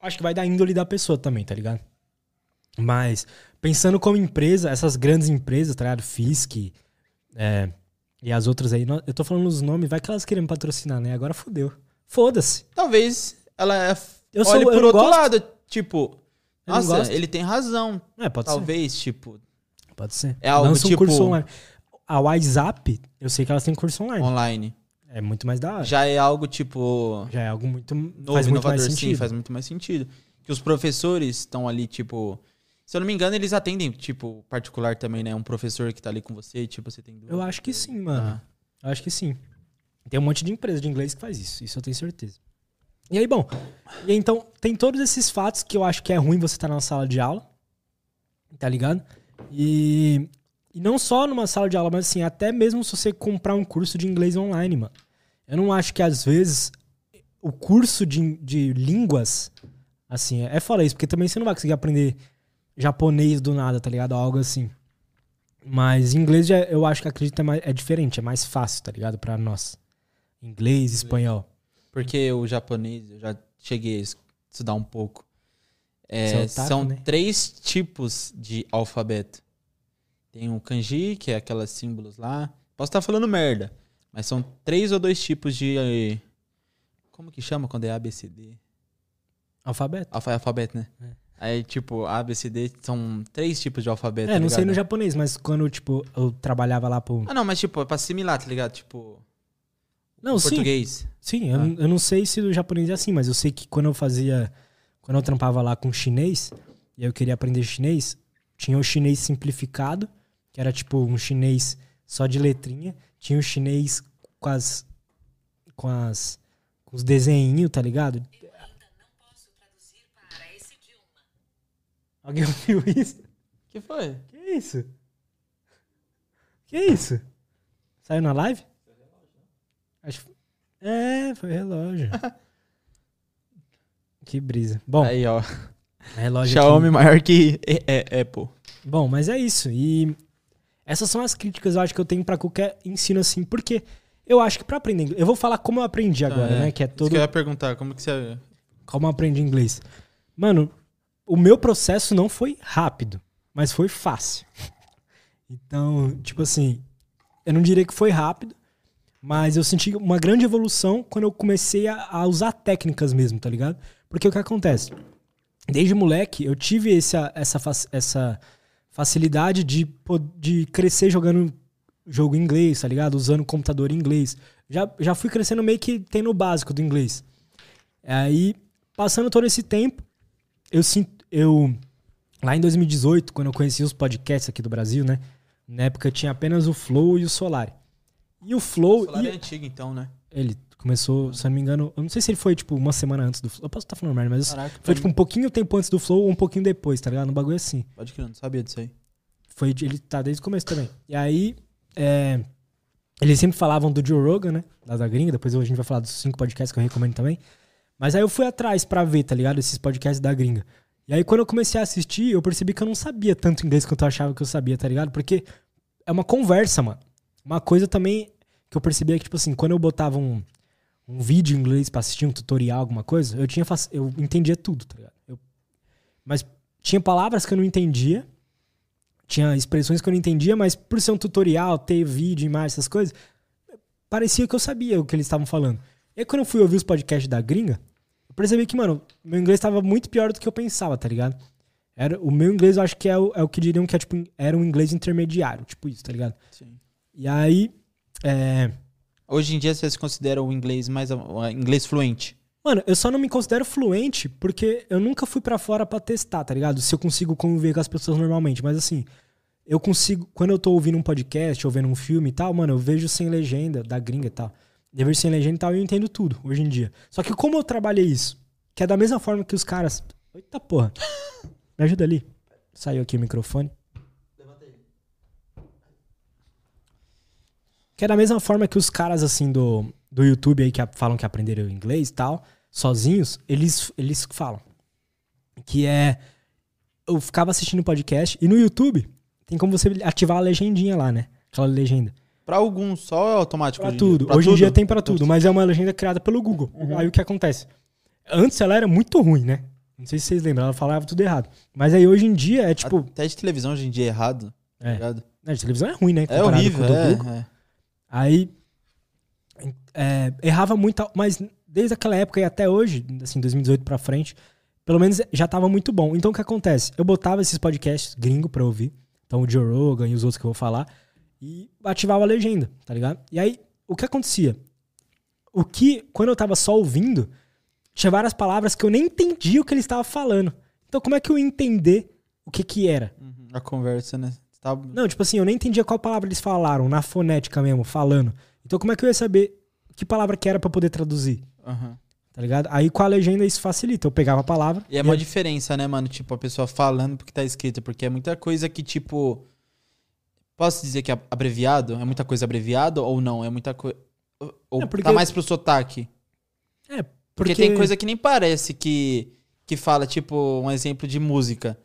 acho que vai dar índole da pessoa também, tá ligado? Mas, pensando como empresa, essas grandes empresas, tá ligado? Fisk é, e as outras aí. Eu tô falando os nomes, vai que elas querem me patrocinar, né? Agora fodeu. Foda-se. Talvez ela é, Eu sou- olhe eu por não outro gosto. lado. Tipo, Eu nossa, ele tem razão. É, pode ser. Talvez, tipo, Pode ser. É algo Lança um tipo- curso online. a WhatsApp, eu sei que elas têm curso online. Online. É muito mais da hora. Já é algo tipo. Já é algo muito. Novo, faz muito inovador, mais sim, sentido. faz muito mais sentido. Que os professores estão ali, tipo. Se eu não me engano, eles atendem, tipo, particular também, né? Um professor que tá ali com você, tipo, você tem dúvida. Eu acho que sim, mano. Ah, Eu acho que sim. Tem um monte de empresa de inglês que faz isso. Isso eu tenho certeza. E aí, bom. E aí, então, tem todos esses fatos que eu acho que é ruim você estar na sala de aula. Tá ligado? E, e não só numa sala de aula, mas assim, até mesmo se você comprar um curso de inglês online, mano. Eu não acho que às vezes o curso de, de línguas, assim, é foda isso, porque também você não vai conseguir aprender japonês do nada, tá ligado? Algo assim. Mas inglês já, eu acho que acredito é, mais, é diferente, é mais fácil, tá ligado? Pra nós. Inglês, espanhol. Porque o japonês, eu já cheguei a es- estudar um pouco. É, é otaku, são né? três tipos de alfabeto. Tem o kanji, que é aquelas símbolos lá. Posso estar falando merda, mas são três ou dois tipos de. Como que chama quando é ABCD? Alfabeto. Alfa- alfabeto, né? É. Aí, tipo, ABCD são três tipos de alfabeto. É, tá não sei no ligado? japonês, mas quando, tipo, eu trabalhava lá pro. Ah, não, mas tipo, é pra assimilar, tá ligado? Tipo, Não, sim. português. Sim, eu, Ah. eu não sei se do japonês é assim, mas eu sei que quando eu fazia. Quando eu trampava lá com chinês, e eu queria aprender chinês, tinha o chinês simplificado, que era tipo um chinês só de letrinha. Tinha o chinês com as. com as. com os desenhinhos, tá ligado? Alguém ouviu isso? que foi? Que isso? Que isso? Saiu na live? Acho... É, foi relógio. que brisa. Bom, Aí, ó. relógio Xiaomi aqui. maior que é, é, Apple. Bom, mas é isso. E essas são as críticas eu acho que eu tenho pra qualquer ensino assim, porque eu acho que pra aprender inglês, eu vou falar como eu aprendi agora, Ah, né, que é Isso todo que eu ia perguntar, como que você. como eu aprendi inglês. Mano, o meu processo não foi rápido, mas foi fácil. Então, tipo assim, eu não diria que foi rápido, mas eu senti uma grande evolução quando eu comecei a, a usar técnicas mesmo, tá ligado? Porque o que acontece? Desde moleque, eu tive essa, essa, essa facilidade de, de crescer jogando jogo em inglês, tá ligado? Usando computador em inglês. Já, já fui crescendo meio que tendo o básico do inglês. Aí, passando todo esse tempo, eu sinto. Eu. Lá em 2018, quando eu conheci os podcasts aqui do Brasil, né? Na época tinha apenas o Flow e o Solari. E o Flow. O celular e- é antigo, então, né? Ele começou, se eu não me engano, eu não sei se ele foi tipo uma semana antes do Flow. Eu posso estar falando merda, mas Caraca, foi tipo um pouquinho tempo antes do Flow ou um pouquinho depois, tá ligado? Um bagulho assim. Pode crer, não sabia disso aí. Foi, ele tá desde o começo também. E aí, é, eles sempre falavam do Joe Rogan, né? Lá da gringa. Depois a gente vai falar dos cinco podcasts que eu recomendo também. Mas aí eu fui atrás pra ver, tá ligado? Esses podcasts da gringa. E aí quando eu comecei a assistir, eu percebi que eu não sabia tanto inglês quanto eu achava que eu sabia, tá ligado? Porque é uma conversa, mano. Uma coisa também que eu percebi é que, tipo assim, quando eu botava um, um vídeo em inglês pra assistir, um tutorial, alguma coisa, eu tinha eu entendia tudo, tá ligado? Eu- mas tinha palavras que eu não entendia, tinha expressões que eu não entendia, mas por ser um tutorial, ter vídeo, imagem, essas coisas, parecia que eu sabia o que eles estavam falando. E aí, quando eu fui ouvir os podcasts da gringa, eu percebi que, mano, meu inglês estava muito pior do que eu pensava, tá ligado? Era, o meu inglês eu acho que é o, é o que diriam que é, tipo, era um inglês intermediário, tipo isso, tá ligado? Sim. E aí, é... Hoje em dia você se considera o inglês mais. o inglês fluente. Mano, eu só não me considero fluente porque eu nunca fui pra fora pra testar, tá ligado? Se eu consigo conviver com as pessoas normalmente. Mas assim, eu consigo. Quando eu tô ouvindo um podcast ou vendo um filme e tal, mano, eu vejo sem legenda, da gringa e tal. Eu vejo sem legenda e tal eu entendo tudo hoje em dia. Só que como eu trabalhei isso, que é da mesma forma que os caras. Eita porra. Me ajuda ali. Saiu aqui o microfone. Que é da mesma forma que os caras, assim, do, do YouTube aí que falam que aprenderam inglês e tal, sozinhos, eles, eles falam. Que é. Eu ficava assistindo podcast e no YouTube tem como você ativar a legendinha lá, né? Aquela legenda. Pra alguns, só é automático. Pra em tudo. Pra Hoje em tudo? dia tem pra tudo, mas é uma legenda criada pelo Google. Aí o que acontece? Antes ela era muito ruim, né? Não sei se vocês lembram, ela falava tudo errado. Mas aí hoje em dia é tipo. Até de televisão hoje em dia é errado. Tá É, ligado? né, de televisão é ruim, né? É horrível, é, é. Aí é, errava muito, mas desde aquela época e até hoje, assim, 2018 pra frente, pelo menos já tava muito bom. Então o que acontece? Eu botava esses podcasts gringo pra ouvir, então o Joe Rogan e os outros que eu vou falar, e ativava a legenda, tá ligado? E aí, o que acontecia? O que, quando eu tava só ouvindo, tinha várias palavras que eu nem entendia o que ele estava falando. Então, como é que eu ia entender o que que era? Uhum. A conversa, né? Tá... Não, tipo assim, eu nem entendia qual palavra eles falaram, na fonética mesmo, falando. Então, como é que eu ia saber que palavra que era pra poder traduzir? Aham. Tá ligado? Aí com a legenda isso facilita. Eu pegava a palavra. E é uma diferença, né, mano? Tipo, a pessoa falando porque tá escrito. Porque é muita coisa que, tipo. Posso dizer que é abreviado? É muita coisa abreviado ou não? É muita coisa. Ou É, porque- tá mais pro sotaque? É, Porque, tem coisa que nem parece que, que fala, tipo, um exemplo de música.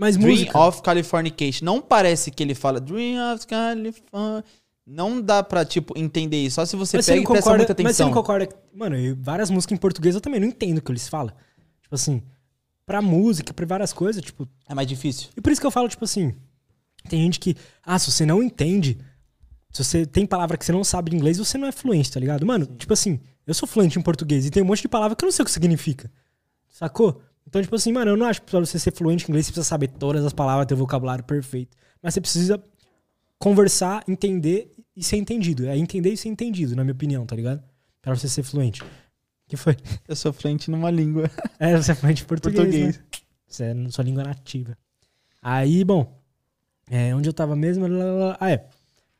Mas Dream música. of Californication. Não parece que ele fala Dream of California. Não dá pra, tipo, entender isso. Só se você Mas pega você, e não presta concorda, muita mas você atenção. não concorda. Mano, eu- várias músicas em português eu também não entendo o que eles falam. Tipo assim, pra música, pra várias coisas, tipo. É mais difícil. E por isso que eu falo, tipo assim. Tem gente que. Ah, se você não entende. Se você tem palavra que você não sabe de inglês, você não é fluente, tá ligado? Mano, tipo assim, eu sou fluente em português e tem um monte de palavra que eu não sei o que significa. Sacou? Então, tipo assim, mano, eu não acho que pra você ser fluente em inglês, você precisa saber todas as palavras, ter o vocabulário perfeito. Mas você precisa conversar, entender e ser entendido. É entender e ser entendido, na minha opinião, tá ligado? Pra você ser fluente. que foi? Eu sou fluente numa língua. É, você é fluente em português, Português. né? Você é na sua língua nativa. Aí, bom, é, onde eu tava mesmo? lá, lá, lá. Ah, é.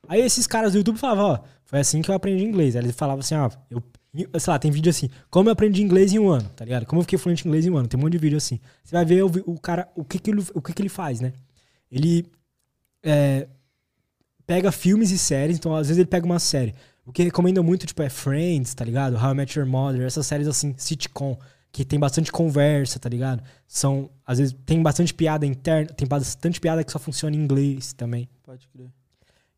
Aí esses caras do YouTube falavam, ó, foi assim que eu aprendi inglês. Aí eles falavam assim, ó, eu, sei lá, tem vídeo assim, como eu aprendi inglês em um ano, tá ligado? Como eu fiquei fluente em inglês em um ano. Tem um monte de vídeo assim. Você vai ver o, o cara, o que que ele, o que que ele faz, né? Ele é, pega filmes e séries, então às vezes ele pega uma série. O que recomenda muito, tipo, é Friends, tá ligado? How I Met Your Mother, essas séries assim, sitcom, que tem bastante conversa, tá ligado? São, às vezes, tem bastante piada interna, tem bastante piada que só funciona em inglês também. Pode crer.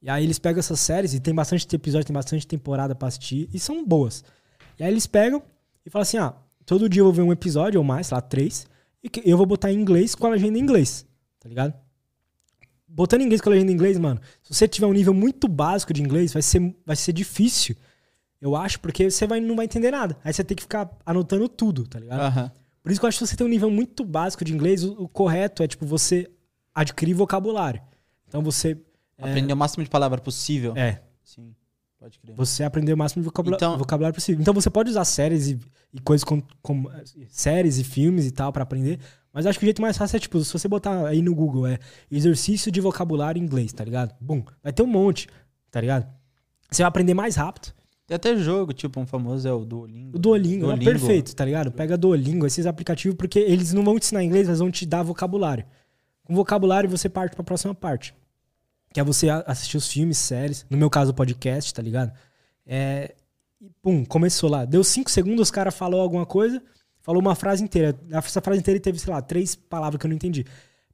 E aí eles pegam essas séries e tem bastante episódio, tem bastante temporada pra assistir e são boas. E aí eles pegam e falam assim: ah, todo dia eu vou ver um episódio ou mais, sei lá, três, e eu vou botar em inglês com a legenda em inglês, tá ligado? Botando em inglês com a legenda em inglês, mano, se você tiver um nível muito básico de inglês, vai ser, vai ser difícil, eu acho, porque você vai, não vai entender nada. Aí você tem que ficar anotando tudo, tá ligado? Por isso que eu acho que você tem um nível muito básico de inglês, o, o correto é, tipo, você adquirir vocabulário. Então você. Aprender o máximo de palavra possível. É, Sim. Pode crer. você aprender o máximo de vocabula- Então- vocabulário possível. Então você pode usar séries e, e coisas como, como, eh, séries e filmes e tal pra aprender. Mas acho que o jeito mais fácil é, tipo, se você botar aí no Google, é exercício de vocabulário em inglês, tá ligado? Bum, vai ter um monte, tá ligado? Você vai aprender mais rápido. Tem até jogo, tipo, um famoso é o Duolingo. O Duolingo, é Duolingo. perfeito, tá ligado? Pega Duolingo, esses aplicativos, porque eles não vão te ensinar inglês, mas vão te dar vocabulário. Com vocabulário você parte pra próxima parte. Que é você assistir os filmes, séries, no meu caso o podcast, tá ligado? É, e pum, começou lá. Deu cinco segundos, os cara falou alguma coisa, falou uma frase inteira. Essa frase inteira teve, sei lá, três palavras que eu não entendi.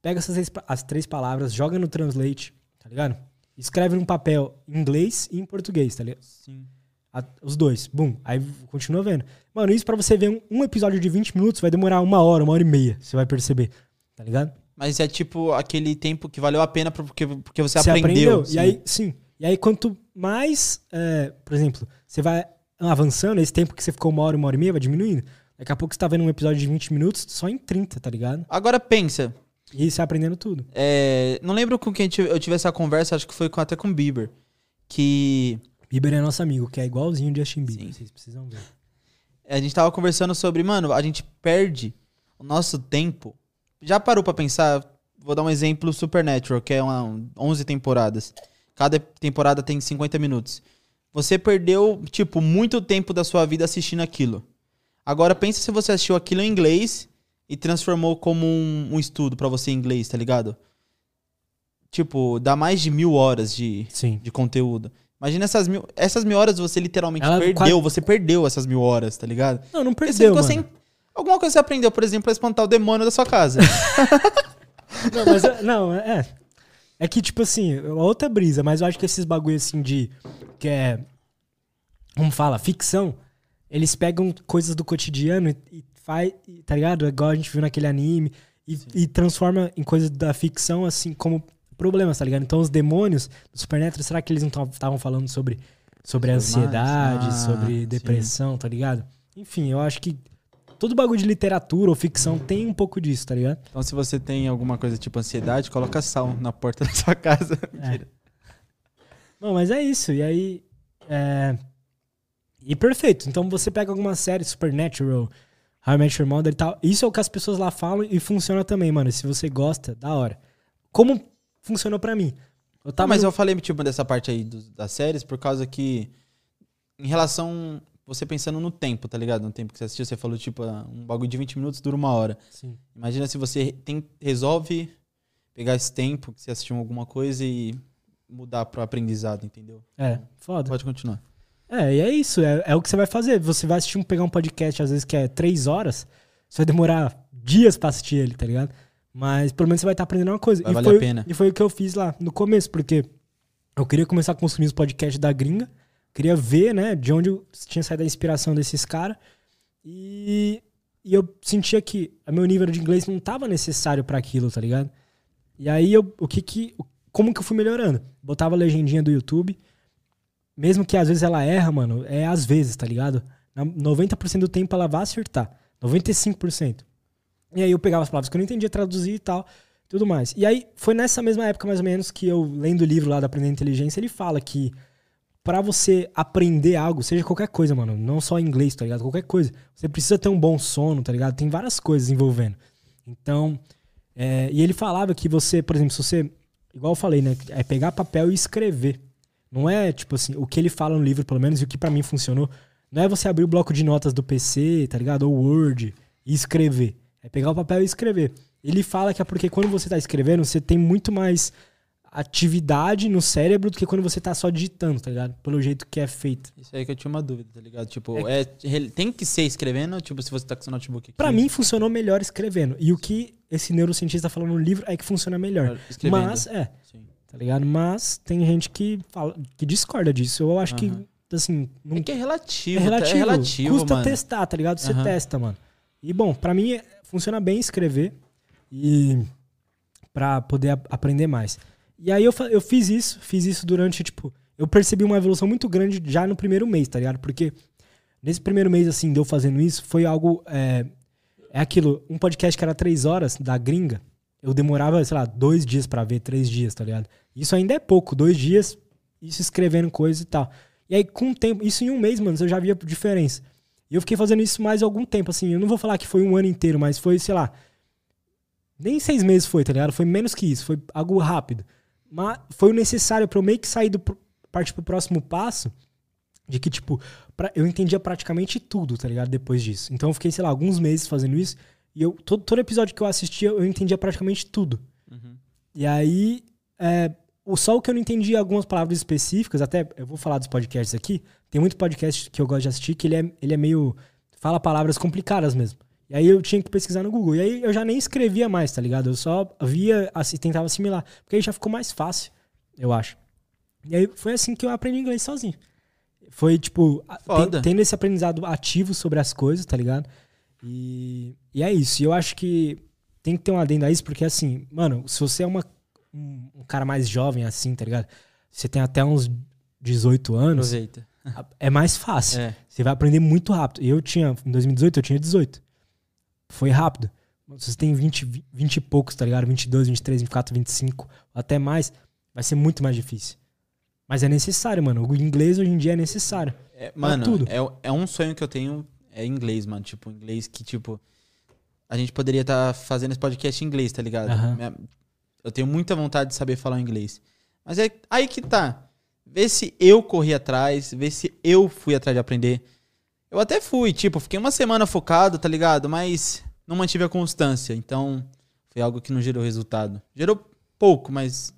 Pega essas três, as três palavras, joga no Translate, tá ligado? Escreve num papel em inglês e em português, tá ligado? Sim. A- os dois. Bum. Aí continua vendo. Mano, isso pra você ver um, um episódio de 20 minutos vai demorar uma hora, uma hora e meia. Você vai perceber. Tá ligado? Mas é tipo aquele tempo que valeu a pena porque, porque você, aprendeu. E aí, sim. E aí, quanto mais, é, por exemplo, você vai avançando, esse tempo que você ficou uma hora, uma hora e meia, vai diminuindo. Daqui a pouco você tá vendo um episódio de 20 minutos só em 30, tá ligado? Agora pensa, E você aprendendo tudo. é, não lembro com quem eu tive essa conversa, acho que foi com, até com o Bieber. Que Bieber é nosso amigo, que é igualzinho o Justin Bieber. Sim. Vocês precisam ver. a gente tava conversando sobre, mano, a gente perde o nosso tempo. Já parou pra pensar? Vou dar um exemplo Supernatural, que é uma 11 temporadas. Cada temporada tem 50 minutos. Você perdeu, tipo, muito tempo da sua vida assistindo aquilo. Agora pensa se você assistiu aquilo em inglês e transformou como um, um estudo pra você em inglês, tá ligado? Tipo, dá mais de mil horas de, Sim. de conteúdo. Imagina essas mil, essas mil horas você literalmente Ela perdeu. quase- Você perdeu essas mil horas, tá ligado? Não, não Porque você perdeu, ficou mano. sem- Alguma coisa você aprendeu, por exemplo, a espantar o demônio da sua casa. Não, mas é- não, é. É que, tipo assim, é outra brisa, mas eu acho que esses bagulho assim de. Que é. Como fala? Ficção. Eles pegam coisas do cotidiano e, e faz. Tá ligado? Igual a gente viu naquele anime. E, e transforma em coisas da ficção, assim, como problemas, tá ligado? Então os demônios do Supernatural, será que eles não estavam falando sobre, sobre ansiedade, Ah, sobre sim. depressão, tá ligado? Enfim, eu acho que. Todo bagulho de literatura ou ficção tem um pouco disso, tá ligado? então, se você tem alguma coisa tipo ansiedade, coloca sal na porta da sua casa. É. Não, mas é isso. E aí. É... E perfeito. Então você pega alguma série, Supernatural, How I Met Your Mother e tal. Isso é o que as pessoas lá falam e funciona também, mano. Se você gosta, da hora. Como funcionou pra mim? Eu tava mas no... eu falei, tipo, dessa parte aí do, das séries por causa que. Em relação. Você pensando no tempo, tá ligado? No tempo que você assistiu, você falou, tipo, ah, um bagulho de 20 minutos dura uma hora. Sim. Imagina se você tem, resolve pegar esse tempo que você assistiu alguma coisa e mudar pro aprendizado, entendeu? É, foda. Pode continuar. É, e é isso, é, é o que você vai fazer. Você vai assistir um, pegar um podcast, às vezes, que é três horas, você vai demorar dias pra assistir ele, tá ligado? Mas pelo menos você vai estar tá aprendendo uma coisa. Vai e valer foi, a pena. E foi o que eu fiz lá no começo, porque eu queria começar a consumir os podcasts da gringa, queria ver, né, de onde tinha saído a inspiração desses caras. E, e eu sentia que o meu nível de inglês não tava necessário para aquilo, tá ligado? E aí eu, o que que, como que eu fui melhorando? Botava a legendinha do YouTube, mesmo que às vezes ela erra, mano, é às vezes, tá ligado? 90% do tempo ela vai acertar, 95%. E aí eu pegava as palavras que eu não entendia, traduzir e tal, tudo mais. E aí foi nessa mesma época, mais ou menos, que eu, lendo o livro lá da Aprender Inteligência, ele fala que para você aprender algo, seja qualquer coisa, mano, não só inglês, tá ligado? Qualquer coisa, você precisa ter um bom sono, tá ligado? Tem várias coisas envolvendo. Então, é, e ele falava que você, por exemplo, se você, igual eu falei, né, é pegar papel e escrever. Não é, tipo assim, o que ele fala no livro, pelo menos, e o que para mim funcionou, não é você abrir o bloco de notas do PC, tá ligado? Ou Word e escrever. É pegar o papel e escrever. Ele fala que é porque quando você está escrevendo, você tem muito mais atividade no cérebro do que quando você tá só digitando, tá ligado? Pelo jeito que é feito. Isso aí que eu tinha uma dúvida, tá ligado? Tipo, é, é tem que ser escrevendo, tipo, se você tá com seu notebook aqui. Pra mim, funcionou melhor escrevendo. E o que esse neurocientista falou no livro é que funciona melhor. Escrevendo. Mas, é. Sim. Tá ligado? Mas tem gente que fala, que discorda disso. Eu acho que, assim... Não... É que é relativo. É relativo. É relativo Custa mano. testar, tá ligado? Você testa, mano. E, bom, pra mim, funciona bem escrever e para poder aprender mais. E aí eu, eu fiz isso, fiz isso durante, tipo, eu percebi uma evolução muito grande já no primeiro mês, tá ligado? Porque nesse primeiro mês, assim, de eu fazendo isso, foi algo. É, é aquilo, um podcast que era três horas, da gringa, eu demorava, sei lá, dois dias para ver, três dias, tá ligado? Isso ainda é pouco, dois dias, isso escrevendo coisa e tal. E aí, com o tempo, isso em um mês, mano, eu já via diferença. E eu fiquei fazendo isso mais algum tempo, assim. Eu não vou falar que foi um ano inteiro, mas foi, sei lá. Nem seis meses foi, tá ligado? Foi menos que isso, foi algo rápido. Mas foi o necessário pra eu meio que sair do. partir pro próximo passo. De que, tipo, pra, eu entendia praticamente tudo, tá ligado? Depois disso. Então eu fiquei, sei lá, alguns meses fazendo isso. E eu, todo, todo episódio que eu assistia, eu entendia praticamente tudo. Uhum. E aí, é, o, só o que eu não entendia algumas palavras específicas, até eu vou falar dos podcasts aqui, tem muito podcast que eu gosto de assistir que ele é, ele é meio. fala palavras complicadas mesmo. E aí eu tinha que pesquisar no Google. E aí eu já nem escrevia mais, tá ligado? Eu só via, assim, tentava assimilar. Porque aí já ficou mais fácil, eu acho. E aí foi assim que eu aprendi inglês sozinho. Foi, tipo, tem, tendo esse aprendizado ativo sobre as coisas, tá ligado? E, e é isso. E eu acho que tem que ter um adendo a isso, porque assim, mano, se você é uma, um, um cara mais jovem assim, tá ligado? Você tem até uns 18 anos. Aproveita é mais fácil. É. Você vai aprender muito rápido. Eu tinha, em 2018, eu tinha 18. Foi rápido. Se você tem 20, 20 e poucos, tá ligado? 22, 23, 24, 25, até mais, vai ser muito mais difícil. Mas é necessário, mano. O inglês hoje em dia é necessário. É, mano, tudo. É, é um sonho que eu tenho, é inglês, mano. Tipo, inglês que, tipo, a gente poderia estar tá fazendo esse podcast em inglês, tá ligado? Uhum. Eu tenho muita vontade de saber falar inglês. Mas é aí que tá. Vê se eu corri atrás, vê se eu fui atrás de aprender. Eu até fui, tipo, fiquei uma semana focado, tá ligado? Mas não mantive a constância. Então, foi algo que não gerou resultado. Gerou pouco, mas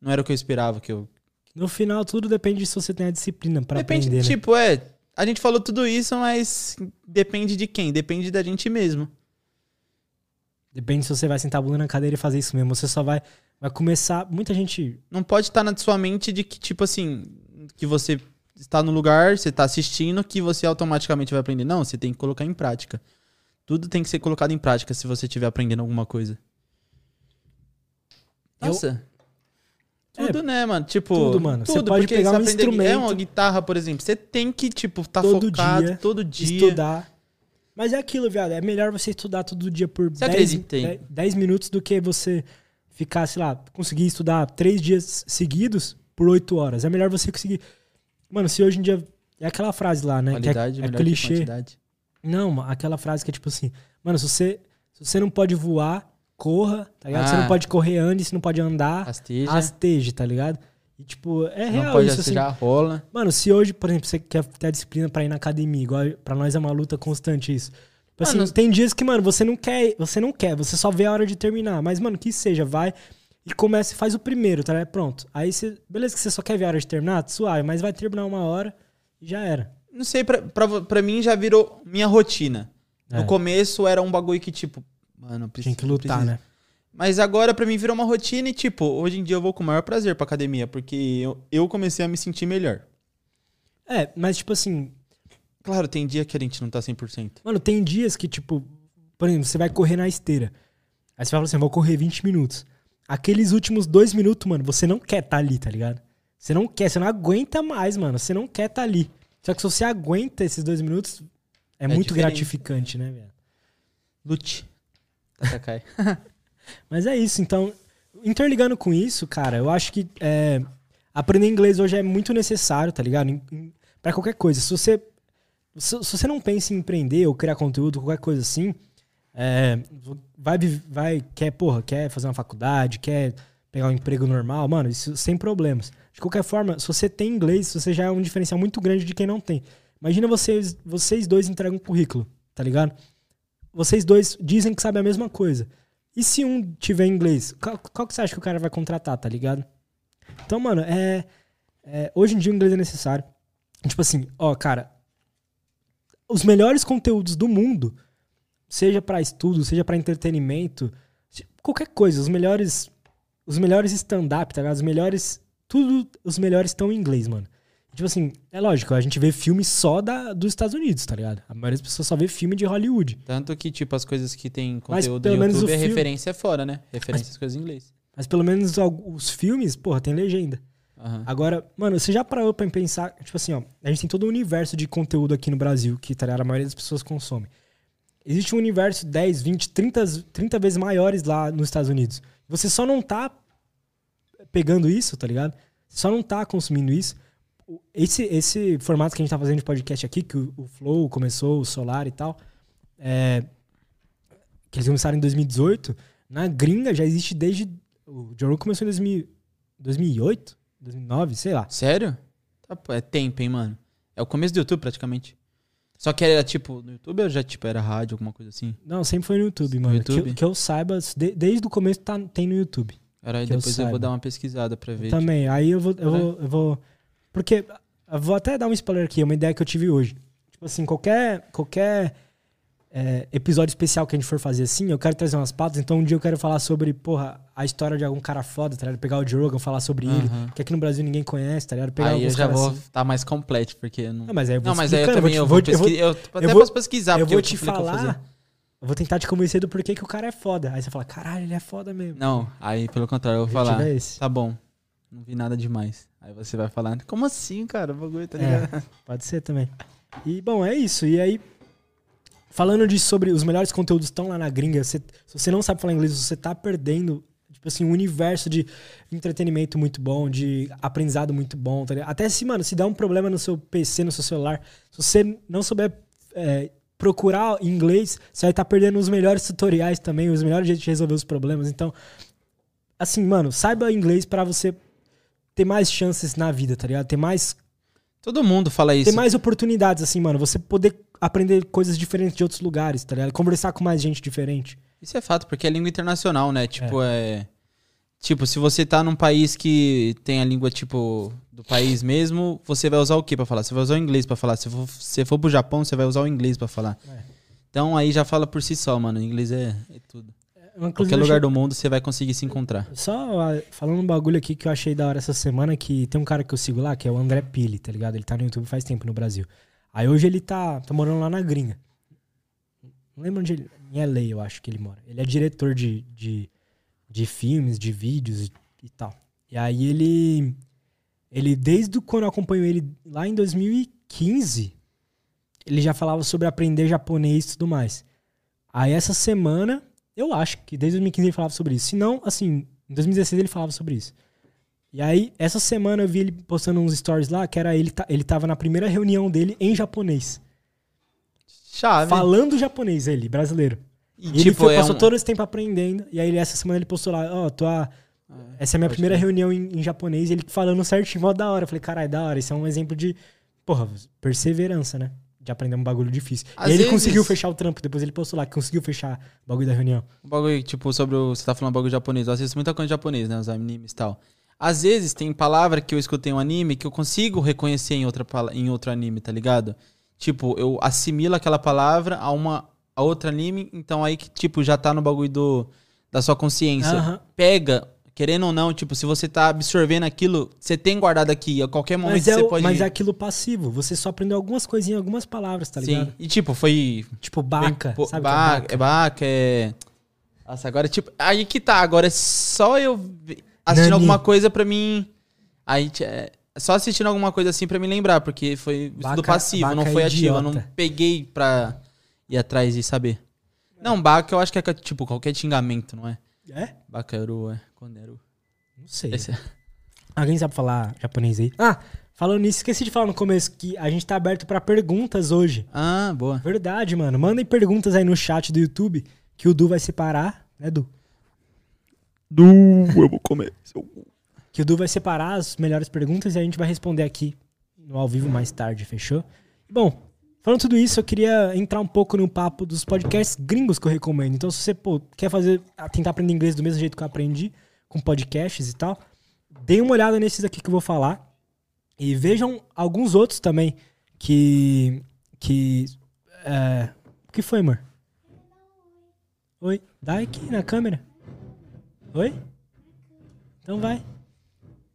não era o que eu esperava que eu. No final, tudo depende se você tem a disciplina para aprender. Depende, né? tipo, é. A gente falou tudo isso, mas depende de quem? Depende da gente mesmo. Depende se você vai sentar a bunda na cadeira e fazer isso mesmo. Você só vai vai começar. Muita gente. Não pode estar na sua mente de que, tipo assim, que você está no lugar, você está assistindo, que você automaticamente vai aprender. Não, você tem que colocar em prática. Tudo tem que ser colocado em prática se você estiver aprendendo alguma coisa. Nossa. Eu... Tudo, é, né, mano? Tipo, tudo, mano. Tudo, você pode pegar você um instrumento. É uma guitarra, por exemplo. Você tem que, tipo, estar tá todo focado dia, todo dia. Estudar. Mas é aquilo, viado. É melhor você estudar todo dia por 10 minutos do que você ficar, sei lá, conseguir estudar três dias seguidos por oito horas. É melhor você conseguir. Mano, se hoje em dia. É aquela frase lá, né? Qualidade que é, é que clichê. quantidade. Não, aquela frase que é tipo assim, mano, se você, se você não pode voar, corra, tá ligado? Você Ah. não pode correr, ande, você não pode andar, Rasteja. rasteje, tá ligado? E tipo, é Não real pode isso, assim. rola. Mano, se hoje, por exemplo, você quer ter a disciplina pra ir na academia, igual pra nós é uma luta constante isso. Tipo assim, Mano, tem dias que, mano, você não quer, você não quer, você só vê a hora de terminar. Mas, mano, que seja, vai e começa e faz o primeiro, tá ligado? Pronto. Aí você, beleza que você só quer ver a hora de terminar, suave, mas vai terminar uma hora e já era. Não sei, pra, pra, pra mim já virou minha rotina. É. No começo era um bagulho que, tipo, mano, preciso, Tinha que lutar, preciso. né? Mas agora pra mim virou uma rotina e, tipo, hoje em dia eu vou com o maior prazer pra academia, porque eu, eu comecei a me sentir melhor. É, mas tipo assim, Claro, tem dia que a gente não tá 100%. Mano, tem dias que, tipo, por exemplo, você vai correr na esteira. Aí você fala assim, vou correr 20 minutos. Aqueles últimos dois minutos, mano, você não quer estar ali, tá ligado? Você não quer, você não aguenta mais, mano. Você não quer estar ali. Só que se você aguenta esses dois minutos, é, muito diferente. gratificante, né, velho? Lute. Tatakai. Mas é isso, então, interligando com isso, cara, eu acho que é, aprender inglês hoje é muito necessário, tá ligado? Pra qualquer coisa. Se você, se, se você não pensa em empreender ou criar conteúdo, qualquer coisa assim, é, vai, vai, quer, porra, quer fazer uma faculdade, quer pegar um emprego normal, mano, isso sem problemas. De qualquer forma, se você tem inglês, você já é um diferencial muito grande de quem não tem. Imagina vocês, vocês dois entregam um currículo, tá ligado? Vocês dois dizem que sabem a mesma coisa. E se um tiver inglês, qual, qual que você acha que o cara vai contratar, tá ligado? Então, mano, é, é- hoje em dia o inglês é necessário. Tipo assim, ó, cara, os melhores conteúdos do mundo, seja pra estudo, seja pra entretenimento, qualquer coisa, os melhores os melhores stand-up, tá ligado? Os melhores tudo os melhores estão em inglês, mano. Tipo assim, é lógico, a gente vê filme só da, dos Estados Unidos, tá ligado? A maioria das pessoas só vê filme de Hollywood. Tanto que, tipo, as coisas que tem Mas conteúdo pelo no menos YouTube, o é filme- referência fora, né? Referência às coisas em inglês. Mas pelo menos os filmes, porra, tem legenda. Aham. Agora, mano, você já parou pra pensar, tipo assim, ó, a gente tem todo um universo de conteúdo aqui no Brasil que tá ligado? a maioria das pessoas consome. Existe um universo 10, 20, 30, 30 vezes maiores lá nos Estados Unidos. Você só não tá pegando isso, tá ligado? Você só não tá consumindo isso. Esse, esse formato que a gente tá fazendo de podcast aqui, que o, o Flow começou, o Solar e tal, é, que eles começaram em 2018, na gringa já existe desde. O Joe começou em 2000, 2008? 2009, sei lá. Sério? Tá, é tempo, hein, mano? É o começo do YouTube, praticamente. Só que era, tipo, no YouTube ou já, tipo, era rádio, alguma coisa assim? Não, sempre foi no YouTube, No mano. YouTube? Que, eu- que eu saiba, de- desde o começo tá, tem no YouTube. Era aí Que eu depois eu, vou dar uma pesquisada pra ver. Também. Aí eu vou, eu vou. Eu vou. Porque. Eu vou até dar um spoiler aqui, é uma ideia que eu tive hoje. Tipo assim, qualquer. qualquer é, episódio especial que a gente for fazer assim, eu quero trazer umas pautas. Então um dia eu quero falar sobre, porra, a história de algum cara foda, tá ligado? Pegar o Joe Rogan, falar sobre ele. Aham. Que aqui no Brasil ninguém conhece, tá ligado? Pegar Aí eu já vou assim. estar mais completo, porque eu não... Não, mas aí eu vou Não, mas aí eu também te- eu vou, te- eu pesquisar. Eu, até vou- posso pesquisar, eu porque vou eu te falei que eu vou falar. fazer. Eu vou tentar te convencer do porquê que o cara é foda. Aí você fala, caralho, ele é foda mesmo. Não, aí pelo contrário, eu vou falar. é. Tá bom, não vi nada demais. Aí você vai falar, como assim, cara? O bagulho tá É. ligado? Pode ser também. E, bom, é isso. E aí, falando de sobre os melhores conteúdos estão lá na gringa, se você não sabe falar inglês, você tá perdendo, tipo assim, um universo de entretenimento muito bom, de aprendizado muito bom, tá? Até se, mano, se der um problema no seu PC, no seu celular, se você não souber é, procurar inglês, você vai estar perdendo os melhores tutoriais também, os melhores jeitos de resolver os problemas. Então, assim, mano, saiba inglês pra você ter mais chances na vida, tá ligado? Ter mais Todo mundo fala isso. ter mais oportunidades, assim, mano. Você poder aprender coisas diferentes de outros lugares, tá ligado? Conversar com mais gente diferente. Isso é fato, porque é língua internacional, né? Tipo, é. Tipo, se você tá num país que tem a língua, tipo, do país mesmo, você vai usar o que pra falar? Você vai usar o inglês pra falar. Se se for pro Japão, você vai usar o inglês pra falar. É. Então aí já fala por si só, mano. O inglês é, é tudo. Qualquer lugar achei- do mundo você vai conseguir se encontrar. Só falando um bagulho aqui que eu achei da hora essa semana, que tem um cara que eu sigo lá, que é o André Pili, tá ligado? Ele tá no YouTube faz tempo no Brasil. Aí hoje ele tá, tá morando lá na gringa. Não lembro onde ele... Em LA, eu acho que ele mora. Ele é diretor de, de, de filmes, de vídeos e, e tal. E aí ele... Ele, desde quando eu acompanho ele lá em 2015, ele já falava sobre aprender japonês e tudo mais. Aí essa semana, eu acho que desde 2015 ele falava sobre isso. Se não, assim, em 2016 ele falava sobre isso. E aí, essa semana eu vi ele postando uns stories lá, que era ele, ele tava na primeira reunião dele em japonês. Chave. Falando japonês, ele, brasileiro. E, E ele tipo, foi, é passou um- todo esse tempo aprendendo. E aí, ele, essa semana ele postou lá, ó, tô a- essa é a minha pode primeira reunião em, em japonês. E ele falando certinho, mó da hora. Eu falei, caralho, da hora. Isso é um exemplo de, porra, perseverança, né? De aprender um bagulho difícil. Às e ele vezes- conseguiu fechar o trampo. Depois ele postou lá que conseguiu fechar o bagulho da reunião. Um bagulho, tipo, sobre o. Você tá falando bagulho japonês. Eu assisto muita coisa japonês, né? Os animes e tal. Às vezes tem palavra que eu escutei em um anime que eu consigo reconhecer em, outra, em outro anime, tá ligado? Tipo, eu assimilo aquela palavra a uma a outro anime, então aí que, tipo, já tá no bagulho do, da sua consciência. Pega, querendo ou não, tipo, se você tá absorvendo aquilo, você tem guardado aqui, a qualquer momento Mas é, você pode. mas é aquilo passivo. Você só aprendeu algumas coisinhas, algumas palavras, tá Sim. ligado? E tipo, foi Tipo, baca. Bem, sabe é baca, é baca, é. Nossa, agora, tipo. Aí que tá, agora é só eu assistindo Nani. alguma coisa pra mim. Aí é só assistindo alguma coisa assim pra me lembrar, porque foi estudo Baca- passivo, não foi é ativo. Eu não peguei pra ir atrás e saber. Não, baca eu acho que é tipo qualquer xingamento, não é? É? Bacaru, é. Koneru. Não sei. Esse é- Alguém sabe falar japonês aí? Ah, falando nisso, esqueci de falar no começo que a gente tá aberto pra perguntas hoje. Ah, boa. Verdade, mano. Mandem perguntas aí no chat do YouTube que o Du vai separar, né, Du? Du, eu vou comer. Que o Du vai separar as melhores perguntas e a gente vai responder aqui no ao vivo mais tarde, fechou? Bom, falando tudo isso, eu queria entrar um pouco no papo dos podcasts gringos que eu recomendo. Então, se você pô, quer fazer, tentar aprender inglês do mesmo jeito que eu aprendi, com podcasts e tal, dê uma olhada nesses aqui que eu vou falar. E vejam alguns outros também que. que. É, o que foi, amor? Oi? Dá aqui na câmera. Oi? Então vai.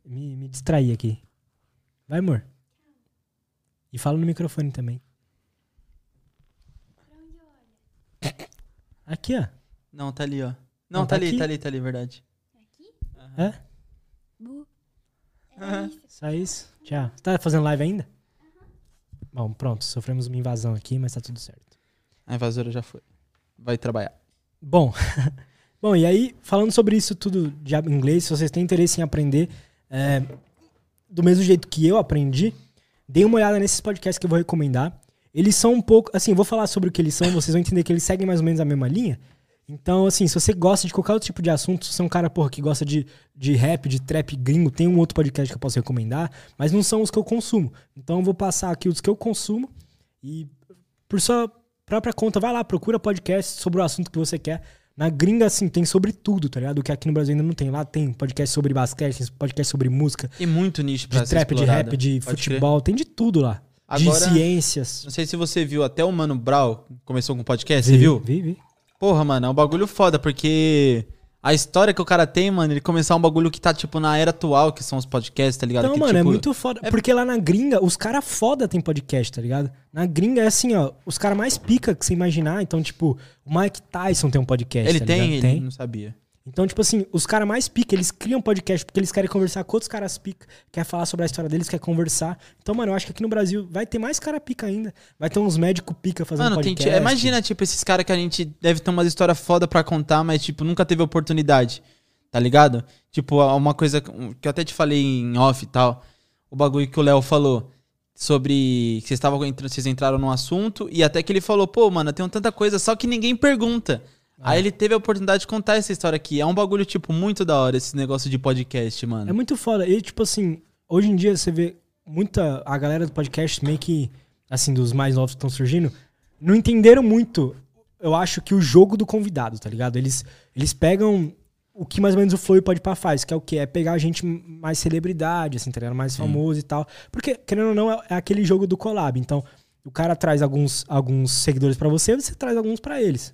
Me, me distrair aqui. Vai, amor. E fala no microfone também. Aqui, ó. Não, tá ali, ó. Não, Não, tá, tá ali, aqui? tá ali, tá ali, verdade. É? Bu. Só isso. Tchau. Você tá fazendo live ainda? Bom, pronto. Sofremos uma invasão aqui, mas tá tudo certo. A invasora já foi. Vai trabalhar. Bom, bom, e aí, falando sobre isso tudo de inglês, se vocês têm interesse em aprender é, do mesmo jeito que eu aprendi, deem uma olhada nesses podcasts que eu vou recomendar. Eles são um pouco. Assim, vou falar sobre o que eles são, vocês vão entender que eles seguem mais ou menos a mesma linha. Então, assim, se você gosta de qualquer outro tipo de assunto, se você é um cara, porra, que gosta de, de rap, de trap gringo, tem um outro podcast que eu posso recomendar, mas não são os que eu consumo. Então, eu vou passar aqui os que eu consumo e, por sua própria conta, vai lá, procura podcast sobre o assunto que você quer. Na gringa, assim, tem sobre tudo, tá ligado? O que aqui no Brasil ainda não tem. Lá tem podcast sobre basquete, tem podcast sobre música, Tem muito nicho pra de trap, de explorado. rap, de Pode crer. futebol, tem de tudo lá. Agora- De ciências. Não sei se você viu, até o Mano Brown começou com podcast, você Vi, viu? Vi, vi. Porra, mano, é um bagulho foda, porque a história que o cara tem, mano, ele começar um bagulho que tá, tipo, na era atual, que são os podcasts, tá ligado? Então, que, mano, é tipo, muito foda. Porque lá na gringa, os caras foda tem podcast, tá ligado? Na gringa é assim, ó, os caras mais pica que você imaginar. Então, tipo, o Mike Tyson tem um podcast. Ele tá tem, ele Tem. não sabia. Então, tipo assim, os caras mais pica, eles criam podcast porque eles querem conversar com outros caras pica, quer falar sobre a história deles, quer conversar. Então, mano, eu acho que aqui no Brasil vai ter mais cara pica ainda. Vai ter uns médicos pica fazendo Mano, tem, podcast. imagina, tipo, esses caras que a gente deve ter umas histórias foda pra contar, mas, tipo, nunca teve oportunidade, tá ligado? Tipo, uma coisa que eu até te falei em off e tal, o bagulho que o Léo falou sobre que vocês, estavam vocês entraram num assunto e até que ele falou, pô, mano, eu tenho tanta coisa, só que ninguém pergunta. Ah. Aí ele teve a oportunidade de contar essa história aqui. É um bagulho, tipo, muito da hora esse negócio de podcast, mano. É muito foda. E, tipo assim, hoje em dia você vê muita. A galera do podcast, meio que, assim, dos mais novos que estão surgindo, não entenderam muito, eu acho, que o jogo do convidado, tá ligado? Eles, eles pegam o que mais ou menos o Flow e Pode Pá faz, que é o que? É pegar gente mais celebridade, assim, tá ligado? Mais famoso e tal. Porque, querendo ou não, é, é aquele jogo do collab. Então, o cara traz alguns, alguns seguidores pra você, você traz alguns pra eles.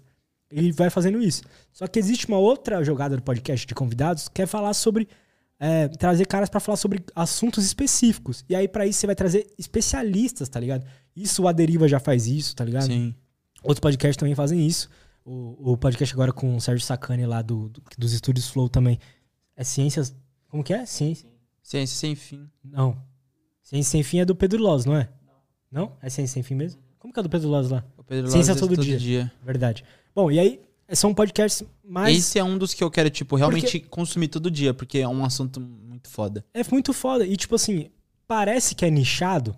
Ele vai fazendo isso. Só que existe uma outra jogada do podcast de convidados que é falar sobre. é, trazer caras pra falar sobre assuntos específicos. E aí, pra isso, você vai trazer especialistas, tá ligado? Isso o Aderiva já faz isso, tá ligado? Sim. Outros podcasts também fazem isso. O, o podcast agora com o Sérgio Sacani lá do, do- dos estúdios Flow também. É Ciências. Como que é? Ciência. Ciência sem fim. Não. Ciência Sem Fim é do Pedro Loz, não é? Não? É Ciência Sem Fim mesmo? Como que é do Pedro Loz lá? O Pedro Ciência Lauro todo diz dia. Verdade. Bom, e aí são podcasts mais. Esse é um dos que eu quero, tipo, realmente consumir todo dia, porque é um assunto muito foda. É muito foda. E, tipo assim, parece que é nichado.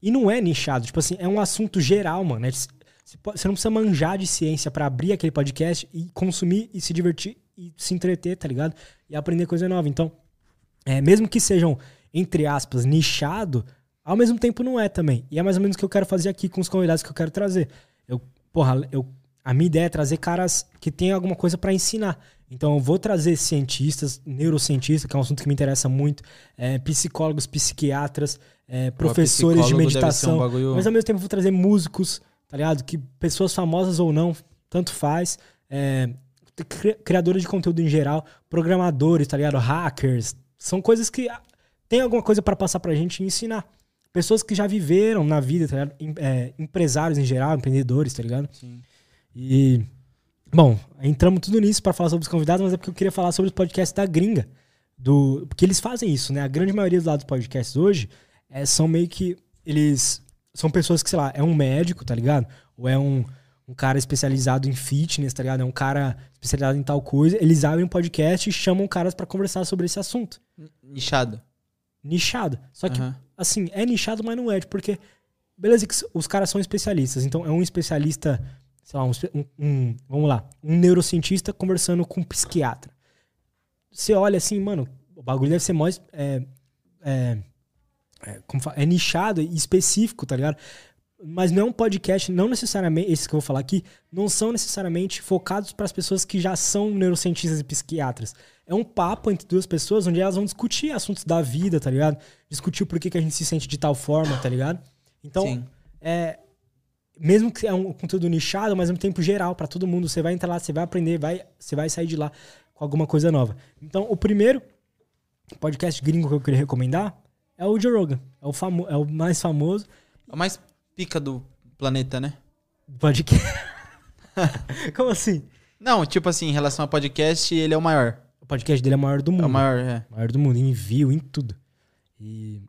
E não é nichado. Tipo assim, é um assunto geral, mano. É- Você não precisa manjar de ciência pra abrir aquele podcast e consumir e se divertir e se entreter, tá ligado? E aprender coisa nova. Então, é, mesmo que sejam, entre aspas, nichado, ao mesmo tempo não é também. E é mais ou menos o que eu quero fazer aqui com os convidados que eu quero trazer. Eu, porra, eu, a minha ideia é trazer caras que têm alguma coisa pra ensinar. Então eu vou trazer cientistas, neurocientistas, que é um assunto que me interessa muito, é, psicólogos, psiquiatras, é, professores de um meditação. bagulho- Mas ao mesmo tempo eu vou trazer músicos, tá ligado? Que pessoas famosas ou não, tanto faz. É, cri- criadores de conteúdo em geral, programadores, tá ligado? Hackers. São coisas que tem alguma coisa pra passar pra gente e ensinar. Pessoas que já viveram na vida, tá ligado? Em- é, empresários em geral, empreendedores, tá ligado? Sim. E. Bom, entramos tudo nisso pra falar sobre os convidados, mas é porque eu queria falar sobre os podcasts da gringa. Do, porque eles fazem isso, né? A grande maioria dos podcasts hoje é, são meio que. Eles. São pessoas que, sei lá, é um médico, tá ligado? Ou é um, um cara especializado em fitness, tá ligado? É um cara especializado em tal coisa. Eles abrem um podcast e chamam caras pra conversar sobre esse assunto. Nichado. Nichado. Só que Aham. assim, é nichado, mas não é, porque beleza os caras são especialistas, então é um especialista, sei lá, um, um- vamos lá, um neurocientista conversando com um psiquiatra. Você olha assim, mano, o bagulho deve ser mais é, é, é, como fala, é nichado e específico, tá ligado? Mas não é um podcast, não necessariamente, esses que eu vou falar aqui, não são necessariamente focados para as pessoas que já são neurocientistas e psiquiatras. É um papo entre duas pessoas onde elas vão discutir assuntos da vida, tá ligado? Discutir o porquê que a gente se sente de tal forma, tá ligado? Então, Sim. é, mesmo que é um conteúdo nichado, mas ao mesmo tempo geral para todo mundo. Você vai entrar lá, você vai aprender, vai, você vai sair de lá com alguma coisa nova. Então, o primeiro podcast gringo que eu queria recomendar é o Joe Rogan. É o, famo é o mais famoso É o mais pica do planeta, né? podcast. Como assim? Não, tipo assim, em relação a podcast, ele é o maior. O podcast dele é o maior do mundo. É o maior, é. Maior do mundo, em view, em tudo. E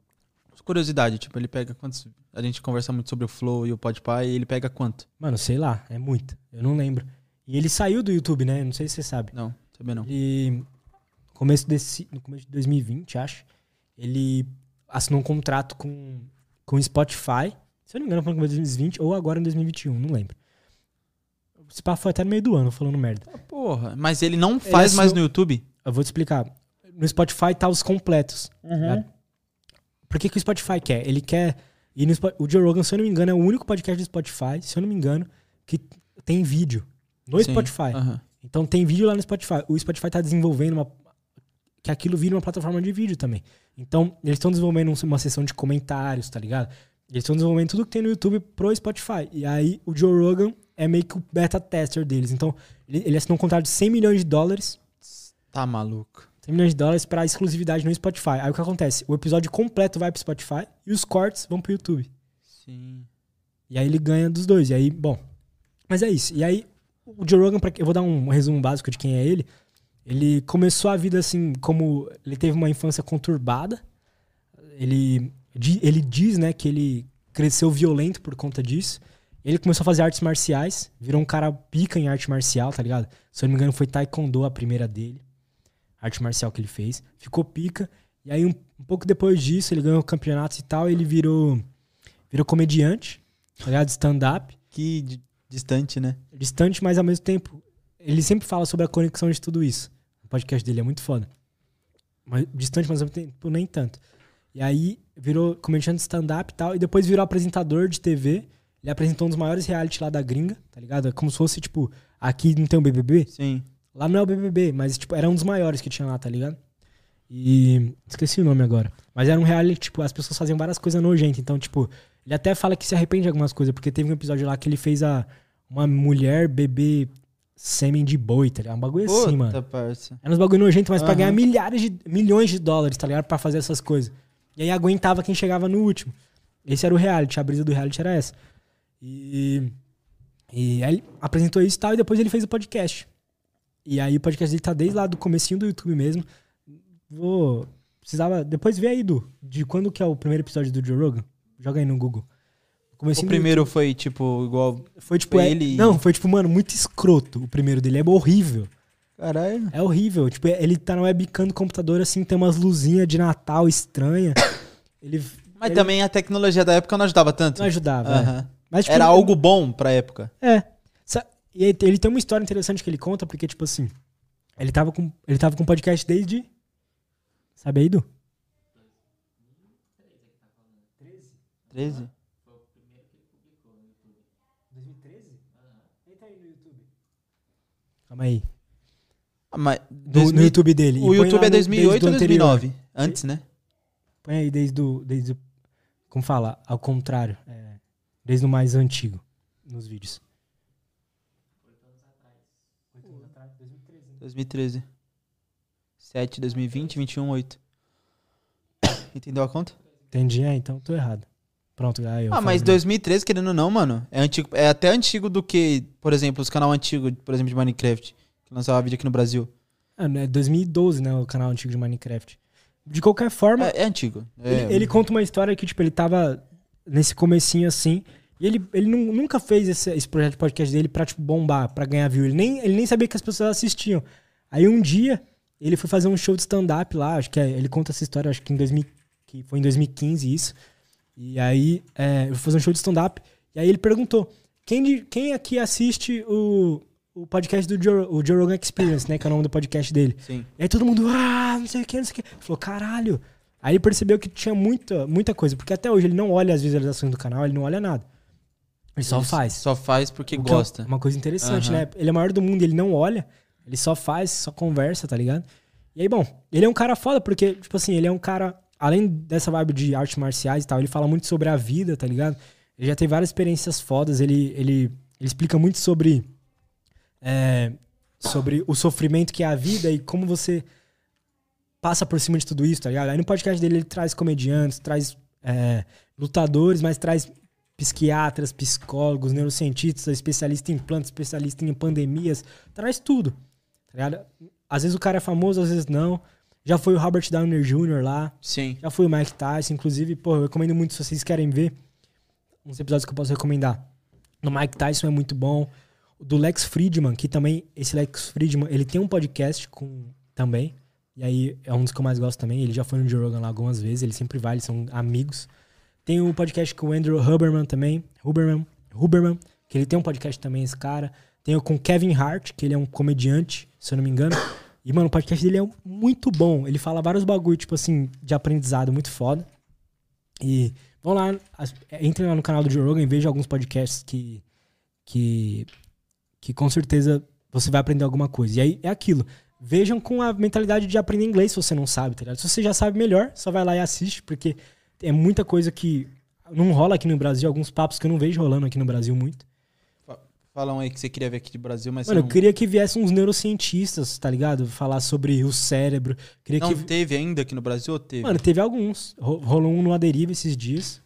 Curiosidade, tipo, ele pega quantos. A gente conversa muito sobre o Flow e o Podpah e ele pega quanto? Mano, sei lá, é muito. Eu não lembro. E ele saiu do YouTube, né? Não sei se você sabe. Não, sabia não. Ele. Começo desse, no começo de 2020, acho. Ele assinou um contrato com, com o Spotify. Se eu não me engano, foi no começo de 2020 ou agora em 2021, não lembro. Esse papo foi até no meio do ano, falando merda. Ah, porra, mas ele não faz mais assinou- no YouTube? Eu vou te explicar. No Spotify tá os completos. ligado? Por que, que o Spotify quer? Ele quer. E no o Joe Rogan, se eu não me engano, é o único podcast do Spotify, se eu não me engano, que tem vídeo no Sim, Spotify. aham. Então tem vídeo lá no Spotify. O Spotify tá desenvolvendo uma. Que aquilo vira uma plataforma de vídeo também. Então, eles estão desenvolvendo um- uma seção de comentários, tá ligado? Eles estão desenvolvendo tudo que tem no YouTube pro Spotify. E aí o Joe Rogan é meio que o beta tester deles. Então, ele, ele assinou um contrato de 100 milhões de dólares. Tá maluco. 100 milhões de dólares pra exclusividade no Spotify. Aí o que acontece? O episódio completo vai pro Spotify e os cortes vão pro YouTube. Sim. E aí ele ganha dos dois. E aí, bom. Mas é isso. E aí, o Joe Rogan, pra, eu vou dar um resumo básico de quem é ele. Ele começou a vida assim, como ele teve uma infância conturbada. Ele, ele diz, né, que ele cresceu violento por conta disso. Ele começou a fazer artes marciais, virou um cara pica em arte marcial, tá ligado? Se eu não me engano, foi Taekwondo a primeira dele. Arte marcial que ele fez. Ficou pica. E aí, um, um pouco depois disso, ele ganhou campeonatos e tal. Ele virou, virou comediante, tá ligado? Stand-up Que di- distante, né? distante, mas ao mesmo tempo ele sempre fala sobre a conexão de tudo isso. O podcast dele é muito foda. Mas, distante, mas ao mesmo tempo nem tanto. E aí virou comediante stand-up e tal, e depois virou apresentador de TV. Ele apresentou um dos maiores reality lá da gringa, tá ligado? É como se fosse, tipo, aqui não tem o BBB. Sim. Lá não é o BBB, mas, tipo, era um dos maiores que tinha lá, tá ligado? E. Esqueci o nome agora. Mas era um reality, tipo, as pessoas faziam várias coisas nojentas. Então, tipo, ele até fala que se arrepende de algumas coisas, porque teve um episódio lá que ele fez a uma mulher beber sêmen de boi, tá ligado? Um bagulho assim, mano. Puta, parça. Era uns bagulho nojento, mas pra Aham. ganhar milhares de. milhões de dólares, tá ligado? Pra fazer essas coisas. E aí aguentava quem chegava no último. Esse era o reality, a brisa do reality era essa. E. E aí ele apresentou isso e tal, e depois ele fez o podcast. E aí o podcast dele tá desde lá do comecinho do YouTube mesmo. Vou. Precisava. Depois vê aí, Du, de quando que é o primeiro episódio do Joe Rogan. Joga aí no Google. O Comecinho do primeiro foi, tipo, igual. foi tipo, é- ele e- não, foi tipo, mano, muito escroto o primeiro dele, é horrível. Caralho. É horrível. Tipo, ele tá na webcam do computador, assim, tem umas luzinhas de Natal estranha. Ele. Mas ele também a tecnologia da época não ajudava tanto. não ajudava. é. Mas, tipo, Era algo bom pra época. É. E ele ele tem uma história interessante que ele conta, porque, tipo assim, ele tava com, ele tava com podcast desde. Sabe aí, Du? 13? 2013? Entra aí no YouTube. Calma aí. Ah, mas No, 2000 no YouTube dele. O YouTube é no- 2008 desde ou o anterior. 2009? Antes, né? Põe aí desde o. Desde o como fala? Ao contrário. é, desde o mais antigo. Nos vídeos. 2013. 7, 2020, 21, 8. Entendeu a conta? Entendi? É, então tô errado. Pronto, aí eu ah, mas merda. 2013, querendo ou não, mano, é, antigo, é até antigo do que, por exemplo, os canal antigos, por exemplo, de Minecraft, que lançava vídeo aqui no Brasil. Né, 2012, né? O canal antigo de Minecraft. De qualquer forma, É, é antigo. É, Ele, ele conta uma história que, tipo, ele tava nesse comecinho assim. E ele, ele nu- nunca fez esse, esse projeto de podcast dele pra, tipo, bombar, pra ganhar view. Ele nem, ele nem sabia que as pessoas assistiam. Aí um dia, ele foi fazer um show de stand-up lá. Acho que é- ele conta essa história, acho que, em 2000, que foi em 2015 isso. E aí, é, ele foi fazer um show de stand-up. E aí ele perguntou: quem, de- quem aqui assiste o, o podcast do Joe, o Joe Rogan Experience, né? Que é o nome do podcast dele. Sim. E aí todo mundo, ah, não sei o que, não sei o que. Falou, caralho. Aí ele percebeu que tinha muita, muita coisa, porque até hoje ele não olha as visualizações do canal, ele não olha nada. Ele só Ele faz. Só faz porque O é gosta. Uma coisa interessante, Aham. né? Ele é o maior do mundo, ele não olha, ele só faz, só conversa, tá ligado? E aí, bom, ele é um cara foda, porque, tipo assim, ele é um cara, além dessa vibe de artes marciais e tal, ele fala muito sobre a vida, tá ligado? Ele já teve várias experiências fodas, ele, ele, ele explica muito sobre, é, sobre o sofrimento que é a vida e como você passa por cima de tudo isso, tá ligado? Aí no podcast dele ele traz comediantes, traz é, lutadores, mas traz psiquiatras, psicólogos, neurocientistas, especialista em plantas, especialista em pandemias, traz tudo, tá ligado? Às vezes o cara é famoso, às vezes não. Já foi o Robert Downey Jr. lá, Sim. já foi o Mike Tyson, inclusive, pô, eu recomendo muito se vocês querem ver uns episódios que eu posso recomendar. Do Mike Tyson é muito bom. Do Lex Friedman, que também, esse Lex Friedman, ele tem um podcast com também. E aí é um dos que eu mais gosto também. Ele já foi no Joe Rogan lá algumas vezes, ele sempre vai, eles são amigos. Tem o podcast com o Andrew Huberman também, Huberman, Huberman, que ele tem um podcast também, esse cara. Tem o com Kevin Hart, que ele é um comediante, se eu não me engano. E, mano, o podcast dele é muito bom. Ele fala vários bagulho, tipo assim, de aprendizado muito foda. E vão lá, entrem lá no canal do Joe Rogan e vejam alguns podcasts que, que, que com certeza você vai aprender alguma coisa. E aí é aquilo. Vejam com a mentalidade de aprender inglês se você não sabe, tá ligado? Se você já sabe melhor, só vai lá e assiste, porque é muita coisa que não rola aqui no Brasil, alguns papos que eu não vejo rolando aqui no Brasil muito. Fala um aí que você queria ver aqui de Brasil, mas Mano, você eu queria que viessem uns neurocientistas, tá ligado? Falar sobre o cérebro. Queria não, que não teve ainda aqui no Brasil ou teve? Mano, teve alguns. Ro- Rolou um no Aderiva esses dias.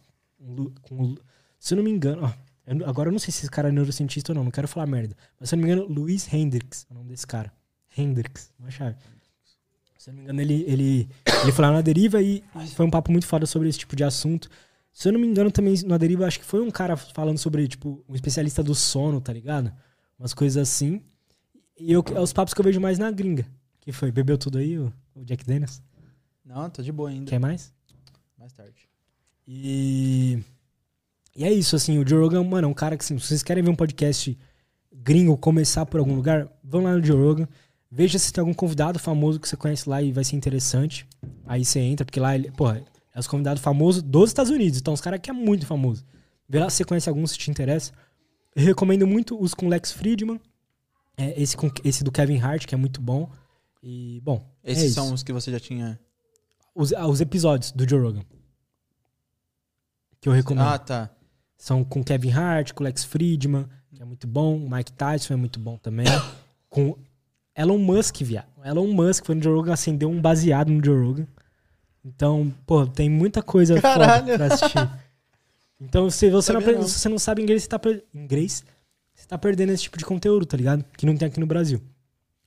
Com se eu não me engano. ó, eu não- agora eu não sei se esse cara é neurocientista ou não, não quero falar merda. Mas se eu não me engano, Luiz Hendrix é o nome desse cara. Hendrix, uma chave. Se eu não me engano, ele, ele, ele foi lá na Deriva e, foi um papo muito foda sobre esse tipo de assunto. Se eu não me engano, também na Deriva, acho que foi um cara falando sobre, tipo, um especialista do sono, tá ligado? Umas coisas assim. E eu, é os papos que eu vejo mais na gringa. Que foi? Bebeu tudo aí, o, o Jack Daniels? Não, tô de boa ainda. Quer mais? Mais tarde. E. E é isso, assim, o Joe Rogan, mano, é um cara que, assim, se vocês querem ver um podcast gringo começar por algum lugar, vão lá no Joe Rogan, veja se tem algum convidado famoso que você conhece lá e vai ser interessante. Aí você entra, porque lá, ele, porra, é os convidados famosos dos Estados Unidos, então os caras que é muito famoso. Vê lá se você conhece algum, se te interessa. Eu recomendo muito os com Lex Friedman, é, esse, com, esse do Kevin Hart, que é muito bom. E, bom, é Esses isso. são os que você já tinha. os, ah, os episódios do Joe Rogan. Que eu recomendo. Ah, tá. São com Kevin Hart, com Lex Friedman, que é muito bom. Mike Tyson é muito bom também. com Elon Musk, viado. Elon Musk foi no Joe Rogan, acendeu um baseado no Joe Rogan. Então, pô, tem muita coisa Caralho. pra assistir. Então, se você, não, não. se você não sabe inglês, você tá, per- inglês, você tá perdendo esse tipo de conteúdo, tá ligado? Que não tem aqui no Brasil.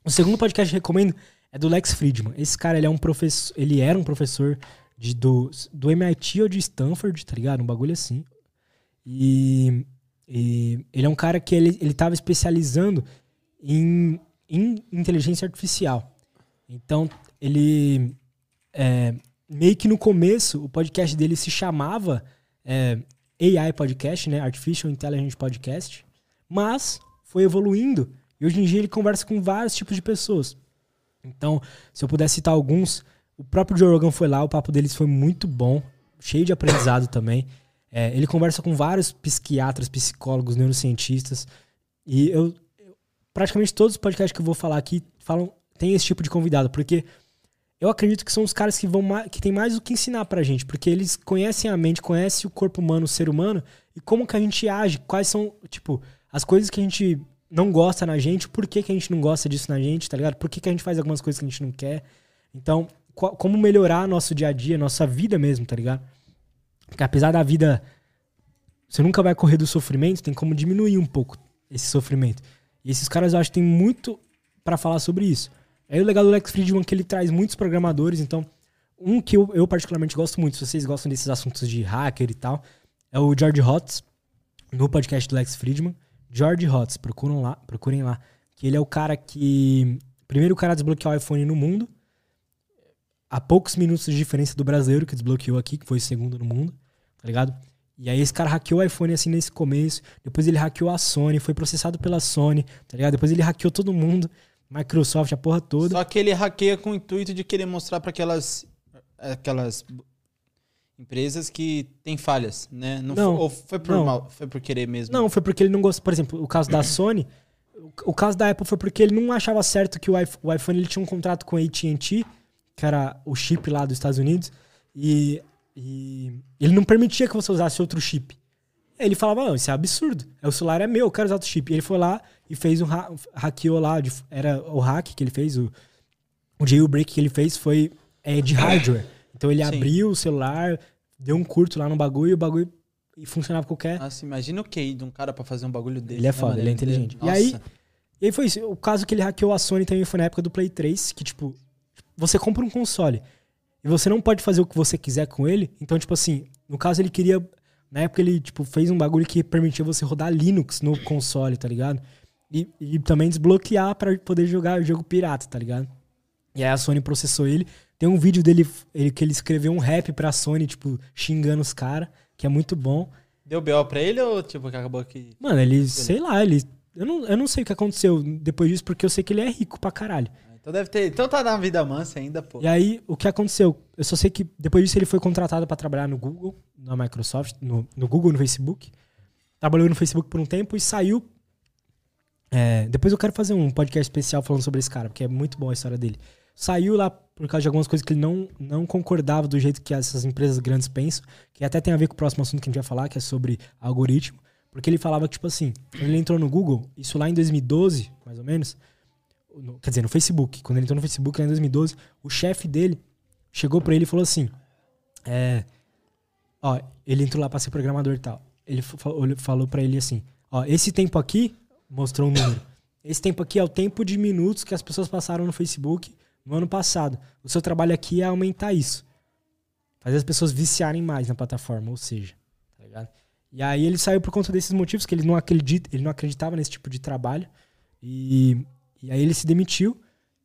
O segundo podcast que recomendo é do Lex Friedman. Esse cara, ele é um professor, ele era um professor de, do, do MIT ou de Stanford, tá ligado? Um bagulho assim. E, e ele é um cara que ele, ele tava especializando em em inteligência artificial. Então, ele. é, meio que no começo, o podcast dele se chamava é, AI Podcast, né? Artificial Intelligence Podcast. Mas foi evoluindo e hoje em dia ele conversa com vários tipos de pessoas. Então, se eu puder citar alguns, o próprio Joe Rogan foi lá, o papo deles foi muito bom, cheio de aprendizado também. É, ele conversa com vários psiquiatras, psicólogos, neurocientistas. E eu- praticamente todos os podcasts que eu vou falar aqui falam tem esse tipo de convidado, porque eu acredito que são os caras que vão que tem mais o que ensinar pra gente, porque eles conhecem a mente, conhecem o corpo humano, o ser humano e como que a gente age, quais são, tipo, as coisas que a gente não gosta na gente, por que, que a gente não gosta disso na gente, tá ligado? Por que, que a gente faz algumas coisas que a gente não quer. Então, qual- como melhorar nosso dia a dia, nossa vida mesmo, tá ligado? Porque apesar da vida você nunca vai correr do sofrimento, tem como diminuir um pouco esse sofrimento. E esses caras eu acho que tem muito pra falar sobre isso. Aí o legal do Lex Friedman é que ele traz muitos programadores, então um que eu, eu particularmente gosto muito, se vocês gostam desses assuntos de hacker e tal, é o George Hotz, no podcast do Lex Friedman. George Hotz, procuram lá, procurem lá. Que ele é o cara que. Primeiro cara a desbloquear o iPhone no mundo. Há poucos minutos de diferença do brasileiro que desbloqueou aqui, que foi o segundo no mundo, tá ligado? E aí esse cara hackeou o iPhone assim nesse começo. Depois ele hackeou a Sony, foi processado pela Sony, tá ligado? Depois ele hackeou todo mundo, Microsoft, a porra toda. Só que ele hackeia com o intuito de querer mostrar para aquelas aquelas empresas que tem falhas, né? Não, foi, ou foi por não. mal, foi por querer mesmo. Não, foi porque ele não gostou. Por exemplo, o caso da Sony, o- o caso da Apple foi porque ele não achava certo que o iPhone, o iPhone ele tinha um contrato com a AT&T, que era o chip lá dos Estados Unidos, e, e ele não permitia que você usasse outro chip. Ele falava, não, isso é absurdo. O celular é meu, eu quero usar outro chip. E ele foi lá e fez um ha hackeou lá, de- era o hack que ele fez, o, o jailbreak que ele fez foi é, de hardware. Então ele Sim. abriu o celular, deu um curto lá no bagulho e o bagulho e funcionava qualquer Nossa, imagina o QI de um cara pra fazer um bagulho desse. Ele é né, foda, ele é inteligente. E Nossa. aí- E aí foi isso. O caso que ele hackeou a Sony também foi na época do Play 3, que, tipo, você compra um console e você não pode fazer o que você quiser com ele. Então, tipo assim, no caso ele queria. Na época ele, tipo, fez um bagulho que permitia você rodar Linux no console, tá ligado? E, e também desbloquear pra poder jogar jogo pirata, tá ligado? E aí a Sony processou ele. Tem um vídeo dele ele, que ele escreveu um rap pra Sony, tipo, xingando os caras, que é muito bom. Deu BO pra ele ou tipo que acabou que Mano, ele, sei lá, ele. Eu não, eu não sei o que aconteceu depois disso, porque eu sei que ele é rico pra caralho. Então deve ter, então tá na vida mansa ainda, pô. E aí, o que aconteceu? Eu só sei que depois disso ele foi contratado pra trabalhar no Google, na Microsoft, no, no Google, no Facebook. Trabalhou no Facebook por um tempo e saiu. É, depois eu quero fazer um podcast especial falando sobre esse cara, porque é muito bom a história dele. Saiu lá por causa de algumas coisas que ele não, não concordava do jeito que essas empresas grandes pensam, que até tem a ver com o próximo assunto que a gente vai falar, que é sobre algoritmo. Porque ele falava que, tipo assim, ele entrou no Google, isso lá em 2012, mais ou menos, no- quer dizer, no Facebook, quando ele entrou no Facebook lá em 2012, o chefe dele chegou pra ele e falou assim: é, Ó, ele entrou lá pra ser programador e tal. Ele falou pra ele assim: Ó, esse tempo aqui, mostrou um número. Esse tempo aqui é o tempo de minutos que as pessoas passaram no Facebook no ano passado. O seu trabalho aqui é aumentar isso. Fazer as pessoas viciarem mais na plataforma, ou seja, tá ligado? E aí ele saiu por conta desses motivos, que ele não acredita, ele não acreditava nesse tipo de trabalho. E, e aí ele se demitiu.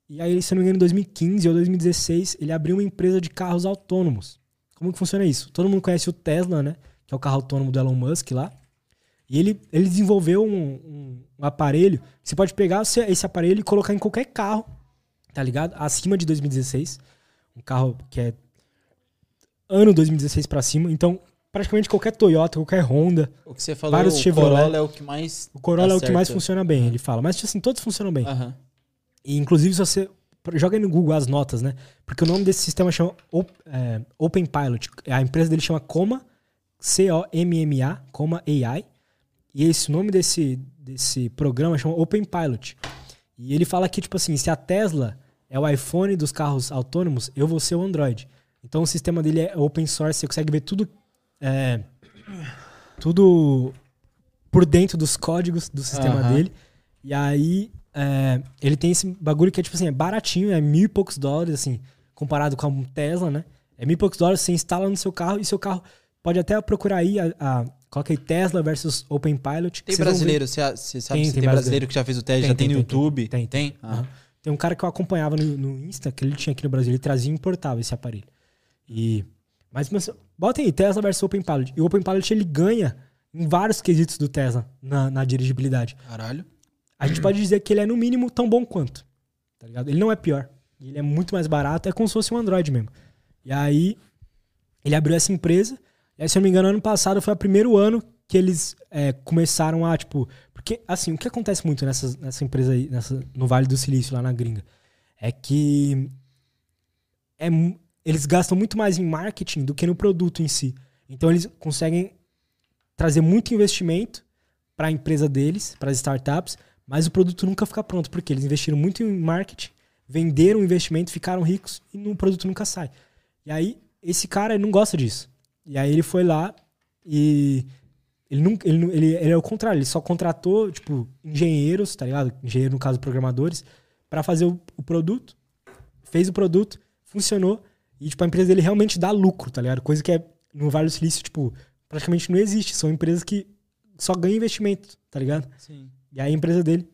E aí, se não me engano, em 2015 ou 2016, ele abriu uma empresa de carros autônomos. Como que funciona isso? Todo mundo conhece o Tesla, né? Que é o carro autônomo do Elon Musk lá. E ele, ele desenvolveu um, um- um aparelho. Você pode pegar esse, aparelho e colocar em qualquer carro, tá ligado? Acima de 2016. Um carro que é ano 2016 pra cima. Então, praticamente qualquer Toyota, qualquer Honda. O que você falou, Vários o Chevrolet. Corolla é o que mais O Corolla é o que mais funciona bem, ele fala. Mas, assim, todos funcionam bem. Aham. E, inclusive, se você. Joga aí no Google as notas, né? Porque o nome desse sistema chama é, Open Pilot. A empresa dele chama Coma, C-O-M-M-A, Coma AI. E esse o nome desse, desse programa chama Open Pilot. E ele fala que, tipo assim, se a Tesla é o iPhone dos carros autônomos, eu vou ser o Android. Então o sistema dele é open source, você consegue ver tudo. É, tudo por dentro dos códigos do sistema Aham. dele. E aí é, ele tem esse bagulho que é tipo assim, é baratinho, é mil e poucos dólares, assim, comparado com um Tesla, né? É mil e poucos dólares, você instala no seu carro e seu carro pode até procurar aí a, a Coloca aí Tesla versus Open Pilot. Tem brasileiro, você, sabe Tem, se tem tem, brasileiro brasileiro. que já fez o teste, Tem, já tem, no YouTube? tem, tem. Tem um cara que eu acompanhava no, no Insta, que ele tinha aqui no Brasil, ele trazia e importava esse aparelho. E, mas, mas botem aí, Tesla versus Open Pilot. E o Open Pilot ele ganha em vários quesitos do Tesla na, na dirigibilidade. Caralho. A gente pode dizer que ele é, no mínimo, tão bom quanto. Tá ligado? Ele não é pior. Ele é muito mais barato, é como se fosse um Android mesmo. E aí, ele abriu essa empresa. E aí, se eu não me engano, ano passado foi o primeiro ano que eles é, começaram a, tipo. Porque, assim, o que acontece muito nessa, nessa empresa aí, nessa, no Vale do Silício, lá na gringa, é que é, eles gastam muito mais em marketing do que no produto em si. Então, eles conseguem trazer muito investimento para a empresa deles, para as startups, mas o produto nunca fica pronto, porque eles investiram muito em marketing, venderam o investimento, ficaram ricos e o produto nunca sai. E aí, esse cara não gosta disso. E aí ele foi lá e ele não, ele, ele, ele é o contrário, ele só contratou, tipo, engenheiros, tá ligado? Engenheiro, no caso, programadores, para fazer o, o produto, fez o produto, funcionou, e, tipo, a empresa dele realmente dá lucro, tá ligado? Coisa que é, no Vale do Silício, tipo, praticamente não existe. São empresas que só ganham investimento, tá ligado? Sim. E aí a empresa dele,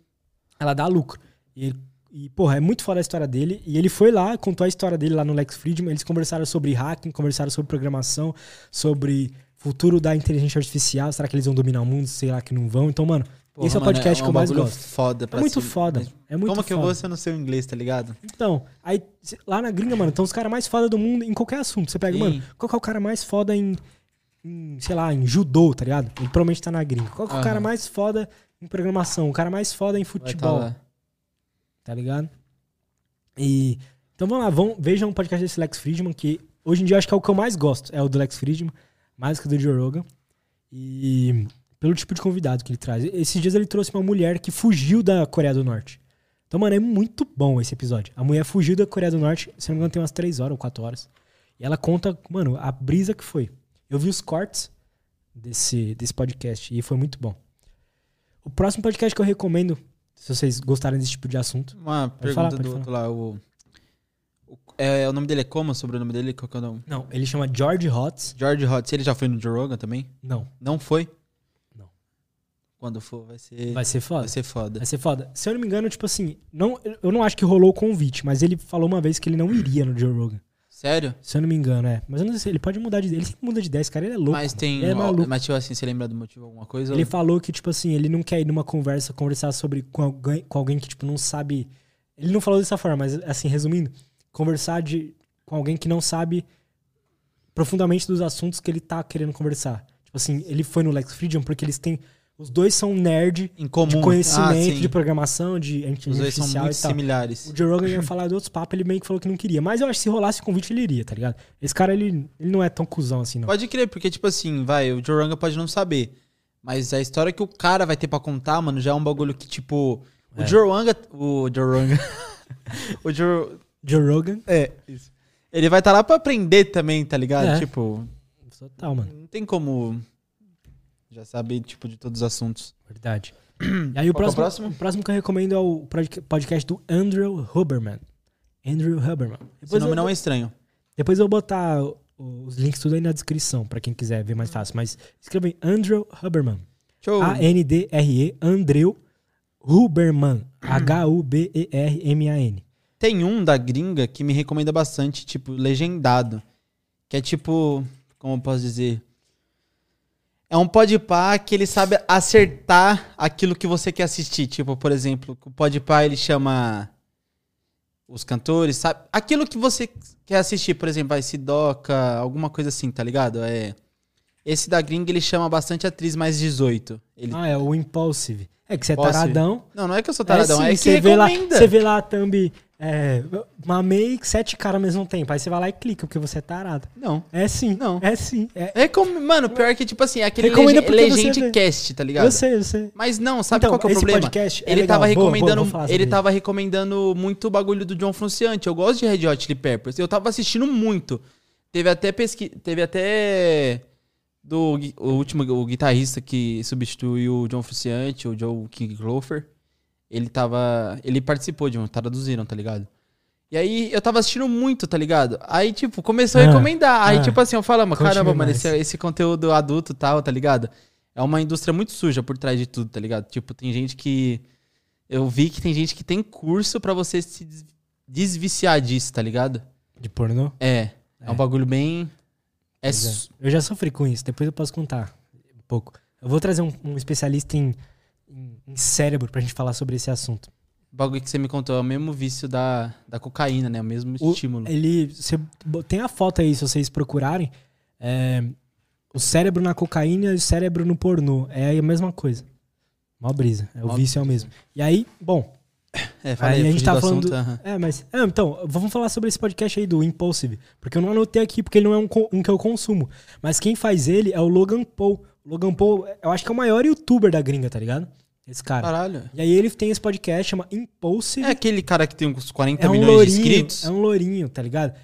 ela dá lucro. E, ele- e, porra, é muito foda a história dele. E ele foi lá, contou a história dele lá no Lex Friedman. Eles conversaram sobre hacking, conversaram sobre programação, sobre futuro da inteligência artificial. Será que eles vão dominar o mundo? Sei lá que não vão. Então, mano, Porra, esse é o mano, podcast que eu mais gosto. Foda É pra muito se- foda. mas É muito Como que eu foda. vou se eu não sei o inglês, tá ligado? Então, aí lá na gringa, mano, estão os caras mais foda do mundo em qualquer assunto. Você pega, Sim. mano, qual que é o cara mais foda em, em, sei lá, em judô, tá ligado? Ele provavelmente tá na gringa. Qual que é o cara mais foda em programação? O cara mais foda em tá futebol, lá. tá ligado? E então vamos lá, vão, vejam o podcast desse Lex Friedman, que hoje em dia eu acho que é o que eu mais gosto, é o do Lex Friedman, mais que o do Joe Rogan. E pelo tipo de convidado que ele traz. Esses dias ele trouxe uma mulher que fugiu da Coreia do Norte. Então, mano, é muito bom esse episódio. A mulher fugiu da Coreia do Norte, se não me engano, tem umas 3 horas ou 4 horas. E ela conta, mano, a brisa que foi. Eu vi os cortes desse, desse podcast e foi muito bom. O próximo podcast que eu recomendo, se vocês gostarem desse tipo de assunto, Uma pergunta falar, do outro lá. O, o, é, o nome dele é como? O sobrenome dele? Qual que é o nome? Não, ele chama George Hotz. George Hotz. Ele já foi no Joe Rogan também? Não, Não foi? Quando for, vai ser, vai ser foda. vai ser foda. Vai ser foda. Se eu não me engano, tipo assim, não, eu não acho que rolou o convite, mas ele falou uma vez que ele não iria no Joe Rogan. Sério? Se eu não me engano, é. Mas eu não sei se ele pode mudar de ideia. Ele sempre muda de ideia, esse cara ele é louco. Mas tem. Ele é maluco. mas tipo assim, você lembra do motivo alguma coisa? Ele falou que, tipo assim, ele não quer ir numa conversa, conversar sobre com alguém, com alguém que, tipo, não sabe. Ele não falou dessa forma, mas assim, resumindo, conversar de, com alguém que não sabe profundamente dos assuntos que ele tá querendo conversar. Tipo assim, ele foi no Lex Friedman porque eles têm. Os dois são nerd em comum. de conhecimento, Ah, de programação, de Os inteligência dois são muito e similares. O Joe Rogan ia falar de outros papos, ele meio que falou que não queria. Mas eu acho que se rolasse o convite, ele iria, tá ligado? Esse cara, ele, ele não é tão cuzão assim, não. Pode crer, porque, tipo assim, vai, o Joe Rogan pode não saber. Mas a história que o cara vai ter pra contar, mano, já é um bagulho que, tipo. O É. Joe Rogan. O Joe Rogan. o Joe. Joe Rogan, É, isso. Ele vai estar lá pra aprender também, tá ligado? É. Tipo, total, mano. não tem como já saber, tipo, de todos os assuntos. Verdade. E aí o que é o próximo, próximo? o próximo que eu recomendo é o podca- podcast do Andrew Huberman. Andrew Huberman. Esse Depois, nome eu, não é estranho. depois eu vou botar os links tudo aí na descrição, pra quem quiser ver mais fácil. Mas escreva aí Andrew Huberman. Show. A-N-D-R-E, Andrew Huberman. H-U-B-E-R-M-A-N. Tem um da gringa que me recomenda bastante, tipo, legendado. Que é tipo. Como eu posso dizer? É um podpah que ele sabe acertar aquilo que você quer assistir. Tipo, por exemplo, o podpah ele chama os cantores, sabe? Aquilo que você quer assistir, por exemplo, vai Sidoca, alguma coisa assim, tá ligado? É. Esse da gringa ele chama bastante atriz mais 18. Ele... Ah, é o Impulsive. É que você é taradão. Não, não é que eu sou taradão, é, sim, que você vê lá. Você vê lá a thumb, é, mamei sete caras ao mesmo tempo. Aí você vai lá e clica, porque você é tarado. Não. É sim. Não. É sim. É, Recom... Mano, pior que, tipo assim, é aquele Recomenda lege... Legend. Cast, tá ligado? eu sei, eu sei. Mas não, sabe Então, qual que é o problema? podcast é ele legal. tava Boa, boa, recomendando, falar sobre ele ele. tava recomendando muito o bagulho do John Frunciante. Eu gosto de Red Hot Chili Peppers. Eu tava assistindo muito. Teve até pesqui... teve até do o último o guitarrista que substituiu o John Fruciante, o Joe King Glover. Ele tava, ele participou de um, traduziram, tá ligado? E aí eu tava assistindo muito, tá ligado? Aí, tipo, começou a Ah, recomendar. Aí, ah. tipo assim, eu falo, "Mano, caramba, mano, esse, esse conteúdo adulto e tal, tá ligado? É uma indústria muito suja por trás de tudo, tá ligado? Tipo, tem gente que. Eu vi que tem gente que tem curso pra você se des- desviciar disso, tá ligado? De pornô? É. É, É. um bagulho bem. É, é. Eu já sofri com isso, depois eu posso contar um pouco. Eu vou trazer um, um especialista em, em, cérebro pra gente falar sobre esse assunto. o bagulho que você me contou é o mesmo vício da, da cocaína, né? O mesmo O- estímulo. Ele. Você, tem a foto aí, se vocês procurarem. é, o cérebro na cocaína e o cérebro no pornô. É a mesma coisa. Mó brisa. É, o Mó vício é o mesmo. E aí, bom. É, falei, aí a gente tá do falando. assunto, aham. É, mas. É, então, vamos falar sobre esse podcast aí do Impulsive. Porque eu não anotei aqui, porque ele não é um, um que eu consumo. Mas quem faz ele é o Logan Paul. O Logan Paul, eu acho que é o maior youtuber da gringa, tá ligado? Esse cara. Caralho. E aí ele tem esse podcast, chama Impulsive. É aquele cara que tem uns 40 É um milhões de lourinho, inscritos. é um lourinho, tá ligado?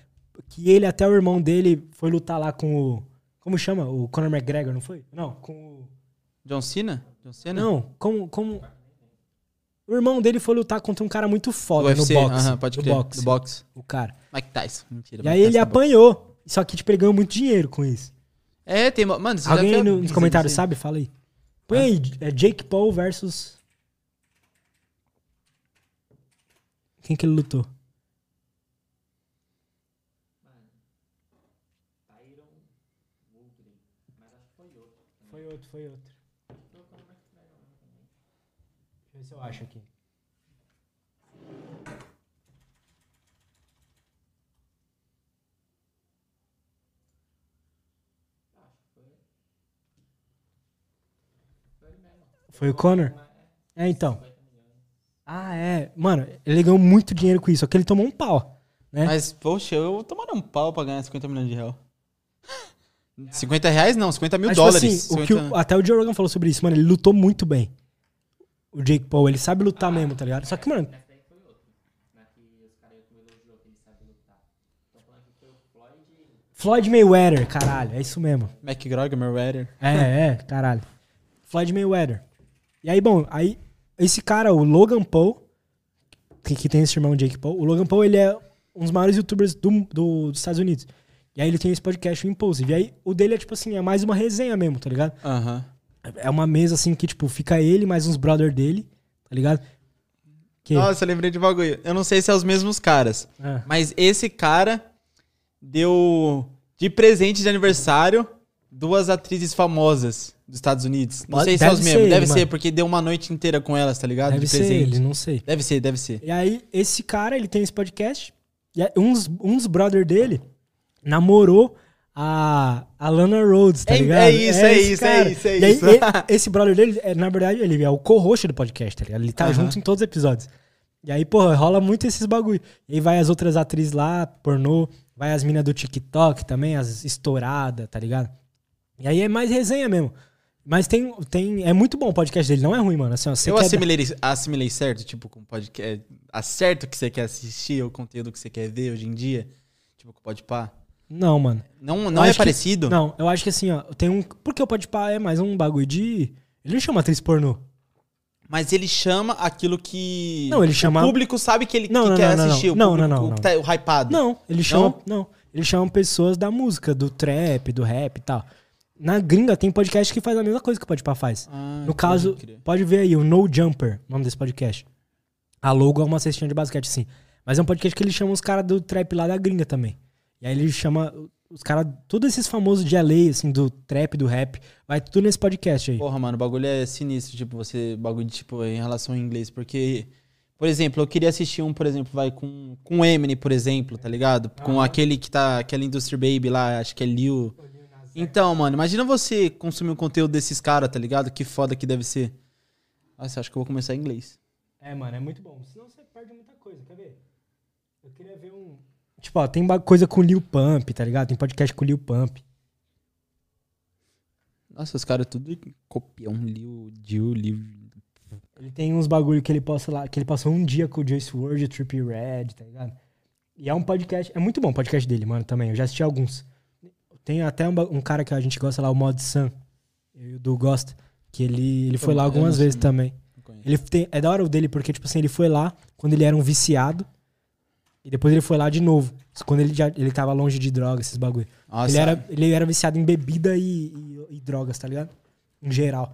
Que ele, até o irmão dele, foi lutar lá com o. Como chama? O Conor McGregor, não foi? Não, com o. John Cena? John Cena? Não, como. como... O irmão dele foi lutar contra um cara muito foda UFC. no boxe. aham, pode do crer. boxe. Do boxe. O cara. Mike Tyson. Mentira. E aí ele é boxe. apanhou. Só que, tipo, ele ganhou muito dinheiro com isso. É, tem. Mano, você Alguém nos comentários sabe? Fala aí. Põe aí, é Jake Paul versus. Quem que ele lutou? Foi outro, foi outro. Deixa eu ver se eu acho aqui. Foi o Conor? É, então. Ah, é. Mano, ele ganhou muito dinheiro com isso, só que ele tomou um pau. Né? Mas, poxa, eu tomaria um pau pra ganhar 50 milhões de reais. 50 reais não, 50 mil Mas, tipo dólares. assim, o que o- 50 até o Joe Rogan falou sobre isso, mano. Ele lutou muito bem. O Jake Paul, ele sabe lutar mesmo, tá ligado? Só que, mano. Floyd Mayweather, caralho, é isso mesmo. McGregor, Mayweather. É, é, caralho. Floyd Mayweather. E aí, bom, aí esse cara, o Logan Paul, que, que tem esse irmão Jake Paul, o Logan Paul, ele é um dos maiores youtubers do, do- dos Estados Unidos. E aí ele tem esse podcast, o Impulsive. E aí o dele é tipo assim, é mais uma resenha mesmo, tá ligado? Aham. É uma mesa assim que, tipo, fica ele mais uns brother dele, tá ligado? Que, Nossa, eu lembrei de bagulho. Eu não sei se é os mesmos caras. Ah, Mas esse cara deu de presente de aniversário duas atrizes famosas dos Estados Unidos. Não Pode- sei se é deve os ser mesmos. ele, Deve mano. ser, porque deu uma noite inteira com elas, tá ligado? deve de ser presente. ele, não sei. Deve ser, deve ser. E aí, esse cara, ele tem esse podcast. E aí, uns, uns brother dele namorou a, a Lana Rhodes, tá É- ligado? é isso, é esse isso, é cara. isso, é e aí, isso. e- esse brother dele, é, na verdade, ele é o co-host do podcast, tá ligado? Ele tá Aham. junto em todos os episódios. E aí, porra, rola muito esses bagulho. E aí vai as outras atrizes lá, pornô, vai as minas do TikTok também, as estouradas, tá ligado? E aí é mais resenha mesmo. Mas tem, tem. É muito bom o podcast dele, não é ruim, mano. Assim, ó, eu assimilei, assimilei certo, tipo, com podcast. Acerto que você quer assistir, o conteúdo que você quer ver hoje em dia. Tipo, com o Podpah. Não, mano. Não, Eu não é acho que- parecido? Não, eu acho que assim, ó, tem um. Porque o Podpah é mais um bagulho de. Ele não chama atriz pornô. Mas ele chama aquilo que. Não, ele chama- O público sabe que ele Não, que não, quer não, não, assistir. não. O Não, público, não, não, o, não. que tá- o hypado. Não, ele chama. Não? Ele chama pessoas da música, do trap, do rap e tal. Na gringa tem podcast que faz a mesma coisa que o Podpah faz. Ah, No caso, pode ver aí, o No Jumper, o nome desse podcast. A logo é uma cestinha de basquete, sim. Mas é um podcast que ele chama os caras do trap lá da gringa também. E aí ele chama os caras, todos esses famosos de LA, assim, do trap, do rap, vai tudo nesse podcast aí. Porra, mano, o bagulho é sinistro, tipo, você. Bagulho tipo, em relação ao inglês. Porque, por exemplo, eu queria assistir um, por exemplo, vai com, com o Eminem, por exemplo, tá ligado? Com aquele que tá. Aquela Industry Baby lá, acho que é Lil. Então, mano, imagina você consumir o conteúdo desses caras, tá ligado? Que foda que deve ser. Nossa, acho que eu vou começar em inglês. É, mano, é muito bom. Senão você perde muita coisa, quer ver? Eu queria ver um. Tipo, ó, tem ba- coisa com o Lil Pump, tá ligado? Tem podcast com o Lil Pump. Nossa, os caras tudo copiam Lil, Jill, Lil. Ele tem uns bagulho que ele posta lá, que ele passou um dia com o Joyce Word e o Trippie Red, tá ligado? E é um podcast, é muito bom o podcast dele, mano, também. Eu já assisti alguns. Tem até um, um cara que a gente gosta lá, o Mod Sun. Eu e o Du gosta. Que ele, ele foi lá algumas vezes também. Ele tem, é da hora o dele, porque, tipo assim, ele foi lá quando ele era um viciado. E depois ele foi lá de novo. Quando ele já ele tava longe de drogas, esses bagulho. Nossa, Ele era, ele era viciado em bebida e, e- e drogas, tá ligado? Em geral.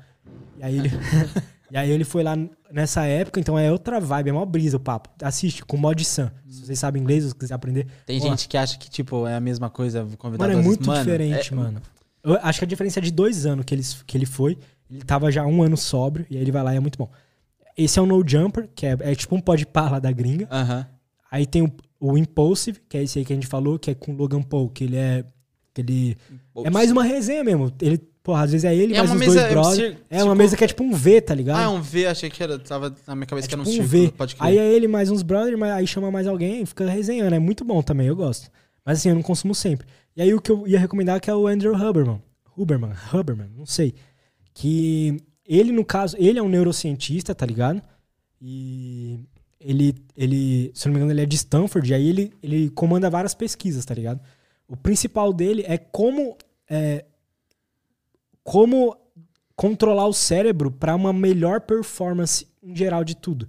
E aí ele. e aí ele foi lá nessa época, então é outra vibe, é mó brisa o papo. Assiste com Mod Sam. Se vocês sabem inglês, se quiser aprender. Tem gente que acha que, tipo, é a mesma coisa, convidar Mano, é muito vezes. diferente, é- mano. Eu acho que a diferença é de dois anos que ele, que ele foi. Ele tava já um ano sóbrio, e aí ele vai lá e é muito bom. Esse é o No Jumper, que é, é tipo um par lá da gringa. Aham. Aí tem o, o Impulsive, que é esse aí que a gente falou, que é com o Logan Paul, que ele é. Que ele é mais uma resenha mesmo. Ele, porra, às vezes é ele, É mais os mesa- dois é, brothers. tipo- É uma mesa que é tipo um V, tá ligado? Ah, é um V, achei que era. Tava na minha cabeça É que era um tipo um círculo. V. Pode crer. Aí é ele mais uns brothers, mas aí chama mais alguém e fica resenhando. É muito bom também, eu gosto. Mas assim, eu não consumo sempre. E aí o que eu ia recomendar que é o Andrew Huberman. Huberman, Huberman, não sei. Que ele, no caso, ele é um neurocientista, tá ligado? E ele, ele se não me engano, ele é de Stanford, e aí ele, ele comanda várias pesquisas, tá ligado? O principal dele é como, é, como controlar o cérebro para uma melhor performance em geral de tudo.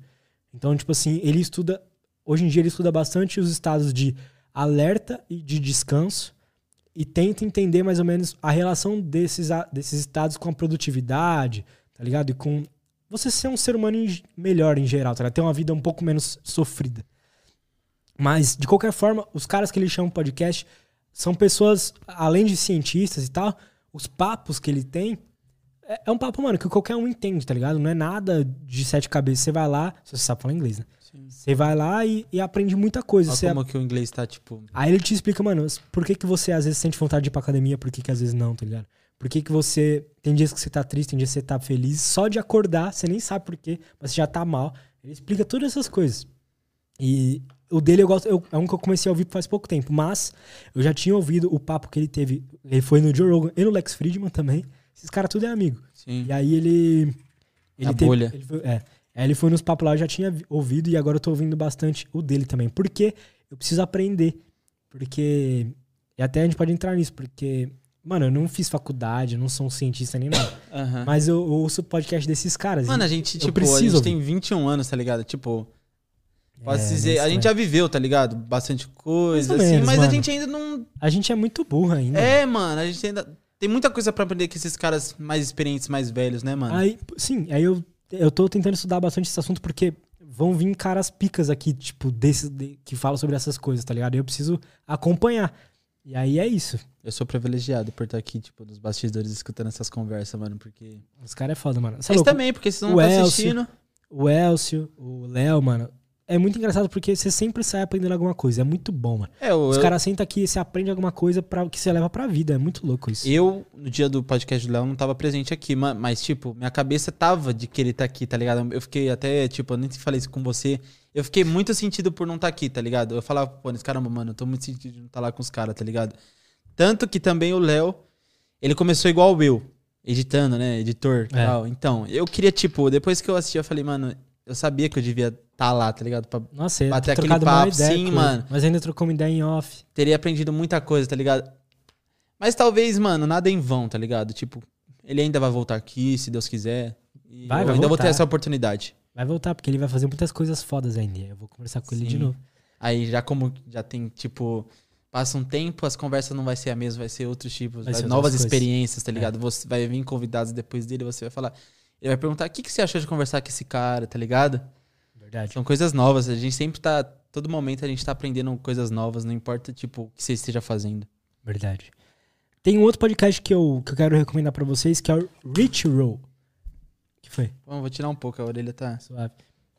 Então, tipo assim, ele estuda. Hoje em dia ele estuda bastante os estados de alerta e de descanso e tenta entender mais ou menos a relação desses, desses estados com a produtividade, tá ligado? E com você ser um ser humano em- melhor em geral, tá ligado? Ter uma vida um pouco menos sofrida. Mas, de qualquer forma, os caras que ele chama podcast são pessoas, além de cientistas e tal, os papos que ele tem é, é um papo, mano, que qualquer um entende, tá ligado? Não é nada de sete cabeças. Você vai lá, se você sabe falar inglês, né? Sim. Você vai lá e, e aprende muita coisa. Olha como que o inglês tá, tipo. Aí ele te explica, mano, por que, que você às vezes sente vontade de ir pra academia, por que, que às vezes não, tá ligado? Por que, que você. Tem dias que você tá triste, tem dias que você tá feliz. Só de acordar, você nem sabe por quê, mas você já tá mal. Ele explica todas essas coisas. E o dele eu gosto. eu- é um que eu comecei a ouvir faz pouco tempo, mas eu já tinha ouvido o papo que ele teve. Ele foi no Joe Rogan e no Lex Friedman também. Esses caras tudo é amigo. Sim. E aí ele. ele A bolha. Ele foi, é. Aí ele foi nos papos lá, eu já tinha vi- ouvido e agora eu tô ouvindo bastante o dele também. Porque eu preciso aprender. Porque. E até a gente pode entrar nisso, porque. Mano, eu não fiz faculdade, eu não sou um cientista nem nada. Aham. mas eu, eu ouço o podcast desses caras. Mano, a gente, tipo, a gente tem 21 anos, tá ligado? Tipo, posso É, dizer, a gente já viveu, tá ligado? Bastante coisa, assim, menos, mas a mano. gente ainda não. A gente é muito burro ainda. É, mano, a gente ainda. Tem muita coisa pra aprender com esses caras mais experientes, mais velhos, né, mano? Aí, sim, aí eu, eu tô tentando estudar bastante esse assunto porque vão vir caras picas aqui, tipo, desses de- que falam sobre essas coisas, tá ligado? E eu preciso acompanhar. E aí é isso. Eu sou privilegiado por estar aqui, tipo, nos bastidores escutando essas conversas, mano, porque. Os caras é foda, mano. Cê é Vocês louco? também, porque vocês não estão Elcio. assistindo. O Elcio, o Léo, mano. É muito engraçado porque você sempre sai aprendendo alguma coisa. É muito bom, mano. É, o, Os eu, caras sentam aqui e você aprende alguma coisa pra, que você leva pra vida. É muito louco isso. eu, no dia do podcast do Léo, não tava presente aqui, ma- mas, tipo, minha cabeça tava de querer estar aqui, tá ligado? Eu fiquei até, tipo, eu nem falei isso com você. Eu fiquei muito sentido por não estar aqui, tá ligado? Eu falava, pô, nesse caramba, mano, eu tô muito sentido de não estar lá com os caras, tá ligado? Tanto que também o Léo, ele começou igual eu, editando, né? Editor e É. tal. Então, eu queria, tipo, depois que eu assisti, eu falei, mano, eu sabia que eu devia estar lá, tá ligado? Pra Nossa, eu Bater ter aquele papo, ideia sim, mano. Mas ainda trocou uma ideia em off. teria aprendido muita coisa, tá ligado? Mas talvez, mano, nada é em vão, tá ligado? Tipo, ele ainda vai voltar aqui, se Deus quiser. E Vai, eu vai ainda vou voltar. ter essa oportunidade. Vai voltar, porque ele vai fazer muitas coisas fodas ainda. Eu vou conversar com ele de Sim. novo. Aí já como já tem, tipo, passa um tempo, as conversas não vai ser a mesma, vai ser outros tipos, Vai vai- ser novas coisas. É. experiências, tá ligado? Você vai vir convidados depois dele, você vai falar. Ele vai perguntar: o que, que você achou de conversar com esse cara, tá ligado? Verdade. São coisas novas. A gente sempre tá. Todo momento a gente tá aprendendo coisas novas, não importa, tipo, o que você esteja fazendo. Verdade. Tem um outro podcast que eu, que eu quero recomendar pra vocês, que é o Rich Roll. que foi? Bom, vou tirar um pouco, a orelha tá. Suave.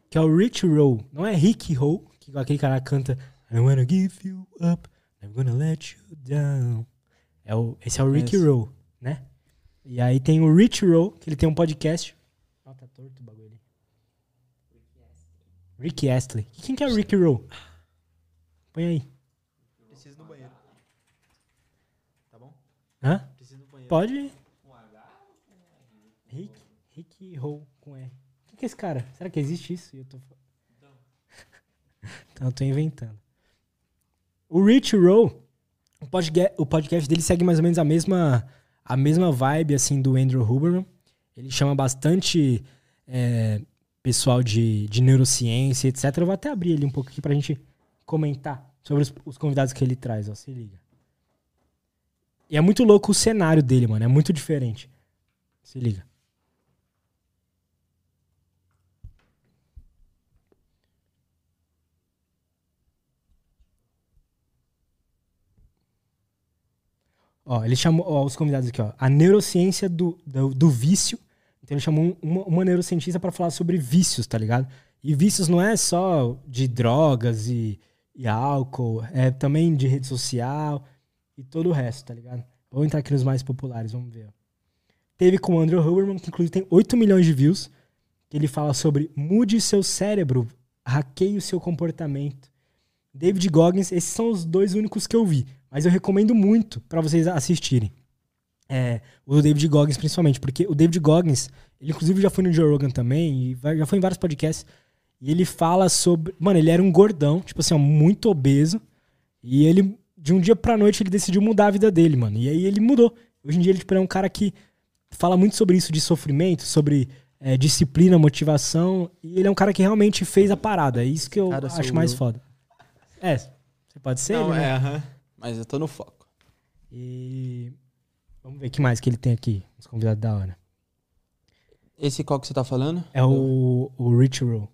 Que é o Rich Roll. Não é Rick Roll, que aquele cara canta I don't wanna give you up, I'm gonna let you down. É o, esse é o Rick. Roll, né? E aí tem o Rich Roll, que ele tem um podcast. Ó, tá torto o bagulho. Rick Astley. Quem que é o Rick Roll? Põe aí. Preciso no banheiro. Tá bom? Hã? Preciso no banheiro. Pode ir. Rick, Rick Roll com R. Quem que é esse cara? Será que existe isso? Eu tô... então eu tô inventando. O Rich Roll, o podcast, o podcast dele segue mais ou menos a mesma, a mesma vibe assim do Andrew Huberman. Ele chama bastante é, pessoal de, de neurociência, etc. Eu vou até abrir ele um pouco aqui pra gente comentar sobre os, os convidados que ele traz, ó. Se liga. E é muito louco o cenário dele, mano. É muito diferente. Se liga. Ó, ele chamou ó, os convidados aqui, ó. A neurociência do, do, do vício. Então ele chamou uma, uma neurocientista para falar sobre vícios, tá ligado? E vícios não é só de drogas e, e álcool, é também de rede social e todo o resto, tá ligado? Vamos entrar aqui nos mais populares, vamos ver. Teve com o Andrew Huberman, que inclusive tem 8 milhões de views, que ele fala sobre mude seu cérebro, hackeie o seu comportamento. David Goggins, esses são os dois únicos que eu vi, mas eu recomendo muito para vocês assistirem. É, o David Goggins principalmente, porque o David Goggins, ele inclusive já foi no Joe Rogan também, e já foi em vários podcasts, e ele fala sobre. Mano, ele era um gordão, tipo assim, ó, muito obeso. E ele, de um dia pra noite, ele decidiu mudar a vida dele, mano. E aí ele mudou. Hoje em dia ele tipo, é um cara que fala muito sobre isso de sofrimento, sobre é, disciplina, motivação. E ele é um cara que realmente fez a parada. É isso que eu Cara, acho mais eu. foda. É, você pode ser Não, ele, né? é, aham. Mas eu tô no foco. E. Vamos ver o que mais que ele tem aqui, os convidados da hora. Esse qual que você tá falando? É o, o Rich Roll.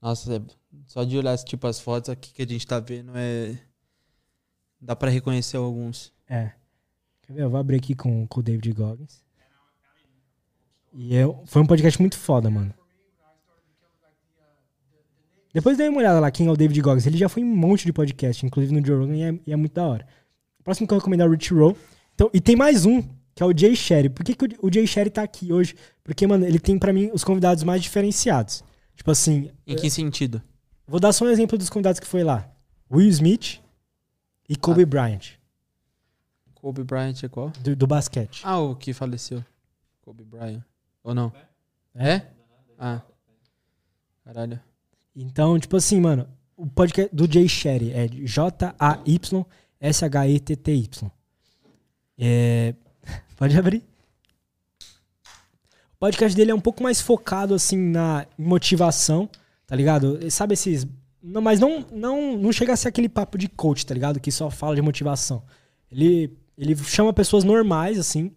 Nossa, é- só de olhar tipo as fotos aqui que a gente tá vendo é. Dá pra reconhecer alguns. É. Quer ver? Eu vou abrir aqui com, com o David Goggins. E eu, foi um podcast muito foda, mano. Depois dei uma olhada lá quem é o David Goggins. Ele já foi em um monte de podcast, inclusive no Joe Rogan, e é, e é muito da hora. O próximo que eu recomendo é o Rich Roll. Então, e tem mais um, que é o Jay Sherry. Por que, que o, o Jay Sherry tá aqui hoje? Porque, mano, ele tem pra mim os convidados mais diferenciados. Tipo assim, Em que sentido? vou dar só um exemplo dos convidados que foi lá. Will Smith e Kobe Bryant, Kobe Bryant é qual? do, do basquete. Ah, o que faleceu. Kobe Bryant. Ou não? É? Ah. Caralho. Então, tipo assim, mano, o podcast do Jay Shetty é J-A-Y-S-H-E-T-T-Y. É... Pode abrir. O podcast dele é um pouco mais focado, assim, na motivação, tá ligado? Sabe esses... Não, mas não, não, não chega a ser aquele papo de coach, tá ligado? Que só fala de motivação. Ele, ele chama pessoas normais, assim,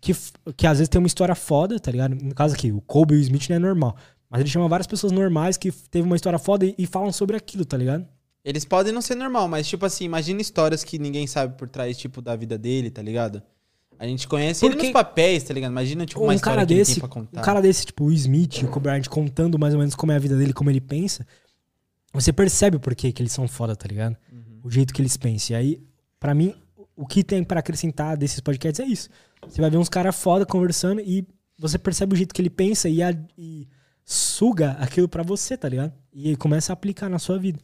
que, que às vezes tem uma história foda, tá ligado? No caso aqui, o Kobe e o Smith não é normal. Mas ele chama várias pessoas normais que teve uma história foda e, e falam sobre aquilo, tá ligado? Eles podem não ser normal, mas tipo assim, imagina histórias que ninguém sabe por trás, tipo, da vida dele, tá ligado? A gente conhece ele Porque- nos papéis, tá ligado? Imagina, tipo, uma um história cara que ele desse, tem pra contar. um cara desse, tipo o Smith e o Kobe Bryant contando mais ou menos como é a vida dele, como ele pensa, você percebe por que, que eles são foda, tá ligado? Uhum. O jeito que eles pensam. E aí, pra mim, o que tem pra acrescentar desses podcasts é isso. Você vai ver uns caras foda conversando e você percebe o jeito que ele pensa e, a- e suga aquilo pra você, tá ligado? E aí começa a aplicar na sua vida.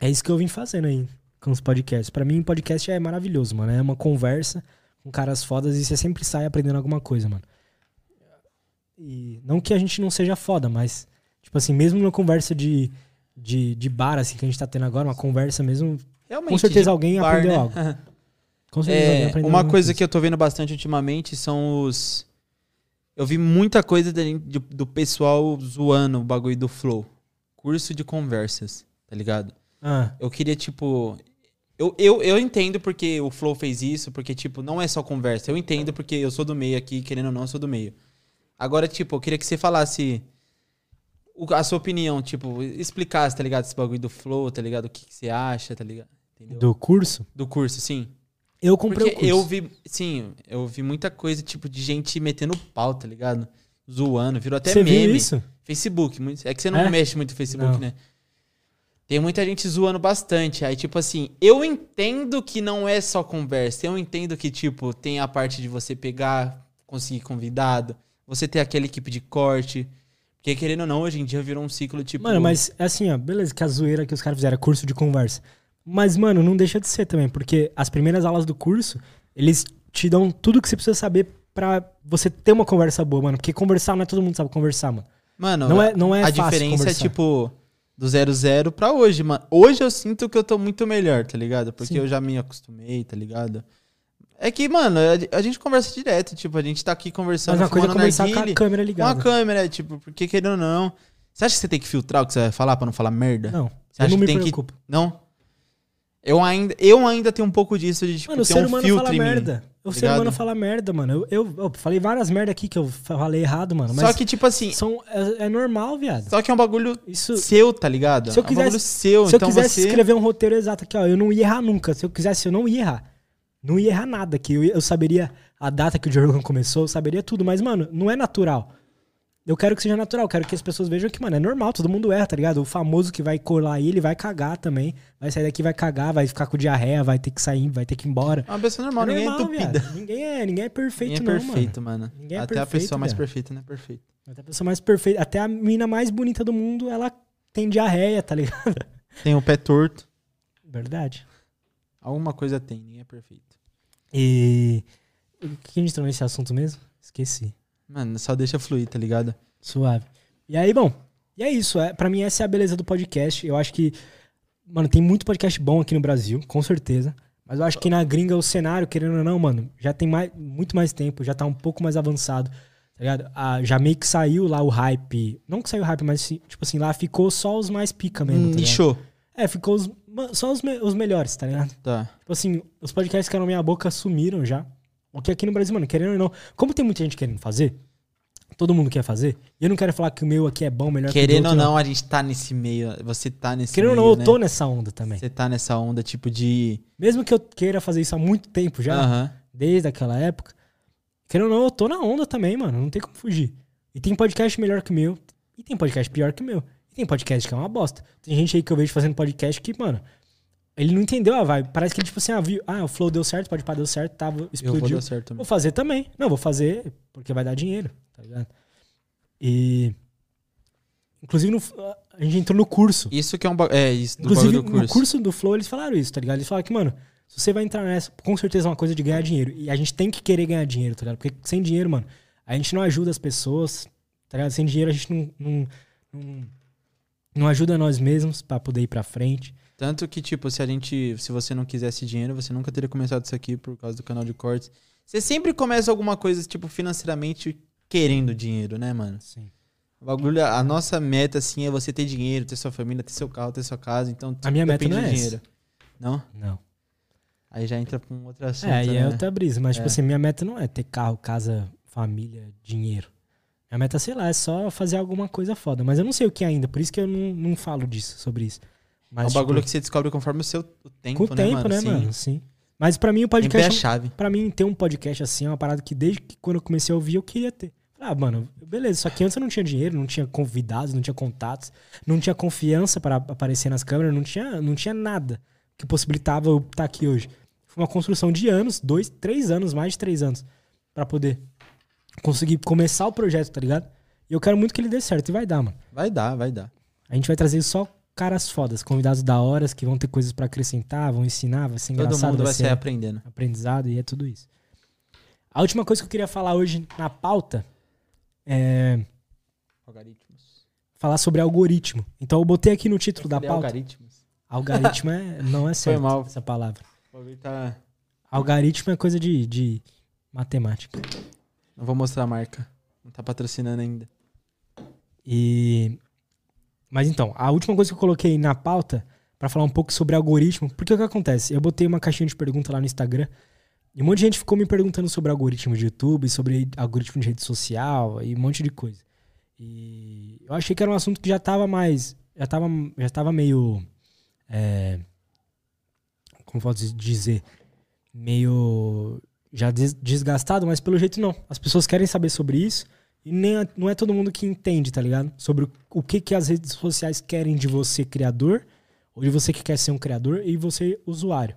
É isso que eu vim fazendo aí com os podcasts. Pra mim, podcast é maravilhoso, mano. É uma conversa com caras fodas e você sempre sai aprendendo alguma coisa, mano. E não que a gente não seja foda, mas, tipo assim, mesmo numa conversa de, de, de bar, assim, que a gente tá tendo agora, uma conversa mesmo. Realmente, Com certeza alguém bar, aprendeu né? algo. Com certeza alguém É, aprendeu uma alguma coisa que eu tô vendo bastante ultimamente são os. Eu vi muita coisa de- de- do pessoal zoando o bagulho do Flow. Curso de conversas, tá ligado? Ah, Eu queria, tipo. Eu, eu, eu entendo porque o Flow fez isso, porque, tipo, não é só conversa. Eu entendo porque eu sou do meio aqui, querendo ou não, eu sou do meio. Agora, tipo, eu queria que você falasse o- a sua opinião, tipo, explicasse, tá ligado? Esse bagulho do Flow, tá ligado? O que, que você acha, tá ligado? Entendeu? Do, do curso? curso, sim. Eu comprei Porque o curso. eu vi, sim, eu vi muita coisa, tipo, de gente metendo pau, tá ligado? Zoando, virou até Você viu meme. isso? Facebook, é que você não É? mexe muito no Facebook, Não. né? Tem muita gente zoando bastante. Aí, tipo assim, eu entendo que não é só conversa. Eu entendo que, tipo, tem a parte de você pegar, conseguir convidado, você ter aquela equipe de corte. Porque, querendo ou não, hoje em dia virou um ciclo, tipo. Mano, mas é assim, ó, beleza, que a zoeira que os caras fizeram é curso de conversa. Mas, mano, não deixa de ser também, porque as primeiras aulas do curso, eles te dão tudo que você precisa saber pra você ter uma conversa boa, mano. Porque conversar não é todo mundo sabe conversar, mano. Mano, Não é, não é a diferença conversar. é, tipo, do 00 pra hoje, mano. Hoje eu sinto que eu tô muito melhor, tá ligado? Porque Sim. eu já me acostumei, tá ligado? É que, mano, a, gente conversa direto, tipo, a gente tá aqui conversando, Mas uma coisa é conversar com a câmera com a ligada. câmera, tipo, porque querendo ou não. Você acha que você tem que filtrar o que você vai falar pra não falar merda? Não, Você acha não que me tem que- preocupo. Não? Eu ainda, eu ainda tenho um pouco disso de, tipo, Mano, ter ser um humano filtro fala em mim. merda. O ser humano fala merda, mano. Eu, eu, eu falei várias merda aqui que eu falei errado, mano. Mas Só que, tipo assim, são, é, é normal, viado. só que é um bagulho Isso, seu, tá ligado? Se eu é um quisesse- bagulho seu, se eu então quisesse você... escrever um roteiro exato aqui, ó, eu não ia errar nunca. Se eu quisesse, eu não ia errar. Não ia errar nada aqui. Eu, eu saberia a data que o Joe Rogan começou, eu saberia tudo. Mas, mano, não é natural. Eu quero que seja natural. Quero que as pessoas vejam que, mano, é normal. Todo mundo erra, tá ligado? O famoso que vai colar aí, ele vai cagar também. Vai sair daqui, vai cagar, vai ficar com diarreia, vai ter que sair, vai ter que ir embora. É uma pessoa normal, É ninguém normal, é entupida. viado. Ninguém é, ninguém é perfeito, Ninguém é não, perfeito, mano. mano. Ninguém é Até a perfeito, pessoa mais viado. perfeita não é perfeita. Até a pessoa mais perfeita, até a mina mais bonita do mundo, ela tem diarreia, tá ligado? Tem o pé torto. Verdade. Alguma coisa tem, ninguém é perfeito. E. O que a gente entrou nesse assunto mesmo? Esqueci. Mano, só deixa fluir, tá ligado? Suave. E aí, bom. E é isso. É, pra mim, essa é a beleza do podcast. Eu acho que. Mano, tem muito podcast bom aqui no Brasil, com certeza. Mas eu acho que na gringa o cenário, querendo ou não, mano, já tem mais, muito mais tempo, já tá um pouco mais avançado. Tá ligado? Ah, já meio que saiu lá o hype. Não que saiu o hype, mas tipo assim, lá ficou só os mais pica mesmo. Tá ligado? Nichou. É, ficou os, só os, me- os melhores, tá ligado? Tá. Tipo assim, os podcasts que eram na minha boca sumiram já. O que aqui no Brasil, mano, querendo ou não. Como tem muita gente querendo fazer, todo mundo quer fazer, e eu não quero falar que o meu aqui é bom, melhor que o Querendo ou outro, não, a gente tá nesse meio. Você tá nesse Querendo ou meio. não, eu né? tô nessa onda também. Você tá nessa onda, tipo, de. Mesmo que eu queira fazer isso há muito tempo já, Aham. desde aquela época, querendo ou não, eu tô na onda também, mano. Não tem como fugir. E tem podcast melhor que o meu, e tem podcast pior que o meu. E tem podcast que é uma bosta. Tem gente aí que eu vejo fazendo podcast que, mano, ele não entendeu a vibe. Parece que ele, tipo assim, ah, viu, ah o flow deu certo, pode pá, deu certo, tava, Eu vou explodiu. dar certo também. Vou fazer também. Não, vou fazer porque vai dar dinheiro, tá ligado? E. Inclusive, no- a gente entrou no curso. Isso que é um. É, isso do Inclusive, do curso. no curso do Flow, eles falaram isso, tá ligado? Eles falaram que, mano, se você vai entrar nessa, com certeza é uma coisa de ganhar dinheiro. E a gente tem que querer ganhar dinheiro, tá ligado? Porque sem dinheiro, mano, a gente não ajuda as pessoas, tá ligado? Sem dinheiro a gente não, não, não, não ajuda nós mesmos pra poder ir pra frente. Tanto que, tipo, se a gente. Se você não quisesse dinheiro, você nunca teria começado isso aqui por causa do canal de cortes. Você sempre começa alguma coisa, tipo, financeiramente querendo dinheiro, né, mano? Sim. O bagulho, a nossa meta, assim, é você ter dinheiro, ter sua família, ter seu carro, ter sua casa. Então, A minha meta não é do essa. dinheiro. Não? Não. Aí já entra pra um outro assunto. É, e né? é outra brisa. Mas, tipo É. assim, minha meta não é ter carro, casa, família, dinheiro. Minha meta, sei lá, é só fazer alguma coisa foda. Mas eu não sei o que ainda, por isso que eu não, não falo disso, sobre isso. É Mas, um bagulho tipo, que você descobre conforme o seu o tempo, com o né, tempo, mano? né, Sim. mano? Sim. Mas pra mim o Tempo é a podcast, chave. pra mim ter um podcast assim é uma parada que desde que quando eu comecei a ouvir eu queria ter. Ah, mano, beleza, só que antes eu não tinha dinheiro, não tinha convidados, não tinha contatos, não tinha confiança para aparecer nas câmeras, não tinha, não tinha nada que possibilitava eu estar aqui hoje. Foi uma construção de anos, dois, três anos, mais de três anos, pra poder conseguir começar o projeto, tá ligado? E eu quero muito que ele dê certo, e vai dar, mano. Vai dar, vai dar. A gente vai trazer só caras fodas, convidados da horas que vão ter coisas pra acrescentar, vão ensinar, vai ser Todo engraçado, mundo vai ser sair aprendendo. aprendizado e é tudo isso. A última coisa que eu queria falar hoje na pauta é Algoritmos. falar sobre algoritmo. Então eu botei aqui no título da Falei pauta. Algoritmos. Algoritmo é, não é certo mal. essa palavra. Tá... Algoritmo é coisa de, de matemática. Não vou mostrar a marca. Não tá patrocinando ainda. E mas então, a última coisa que eu coloquei na pauta pra falar um pouco sobre algoritmo, porque o que acontece? Eu botei uma caixinha de pergunta lá no Instagram e um monte de gente ficou me perguntando sobre algoritmo de YouTube, sobre algoritmo de rede social e um monte de coisa. E eu achei que era um assunto que já tava mais, já tava, já tava meio, é, como posso dizer, meio já des- desgastado, mas pelo jeito não. As pessoas querem saber sobre isso e nem não é todo mundo que entende, tá ligado? Sobre o, o que, que as redes sociais querem de você, criador, ou de você que quer ser um criador, e você, usuário.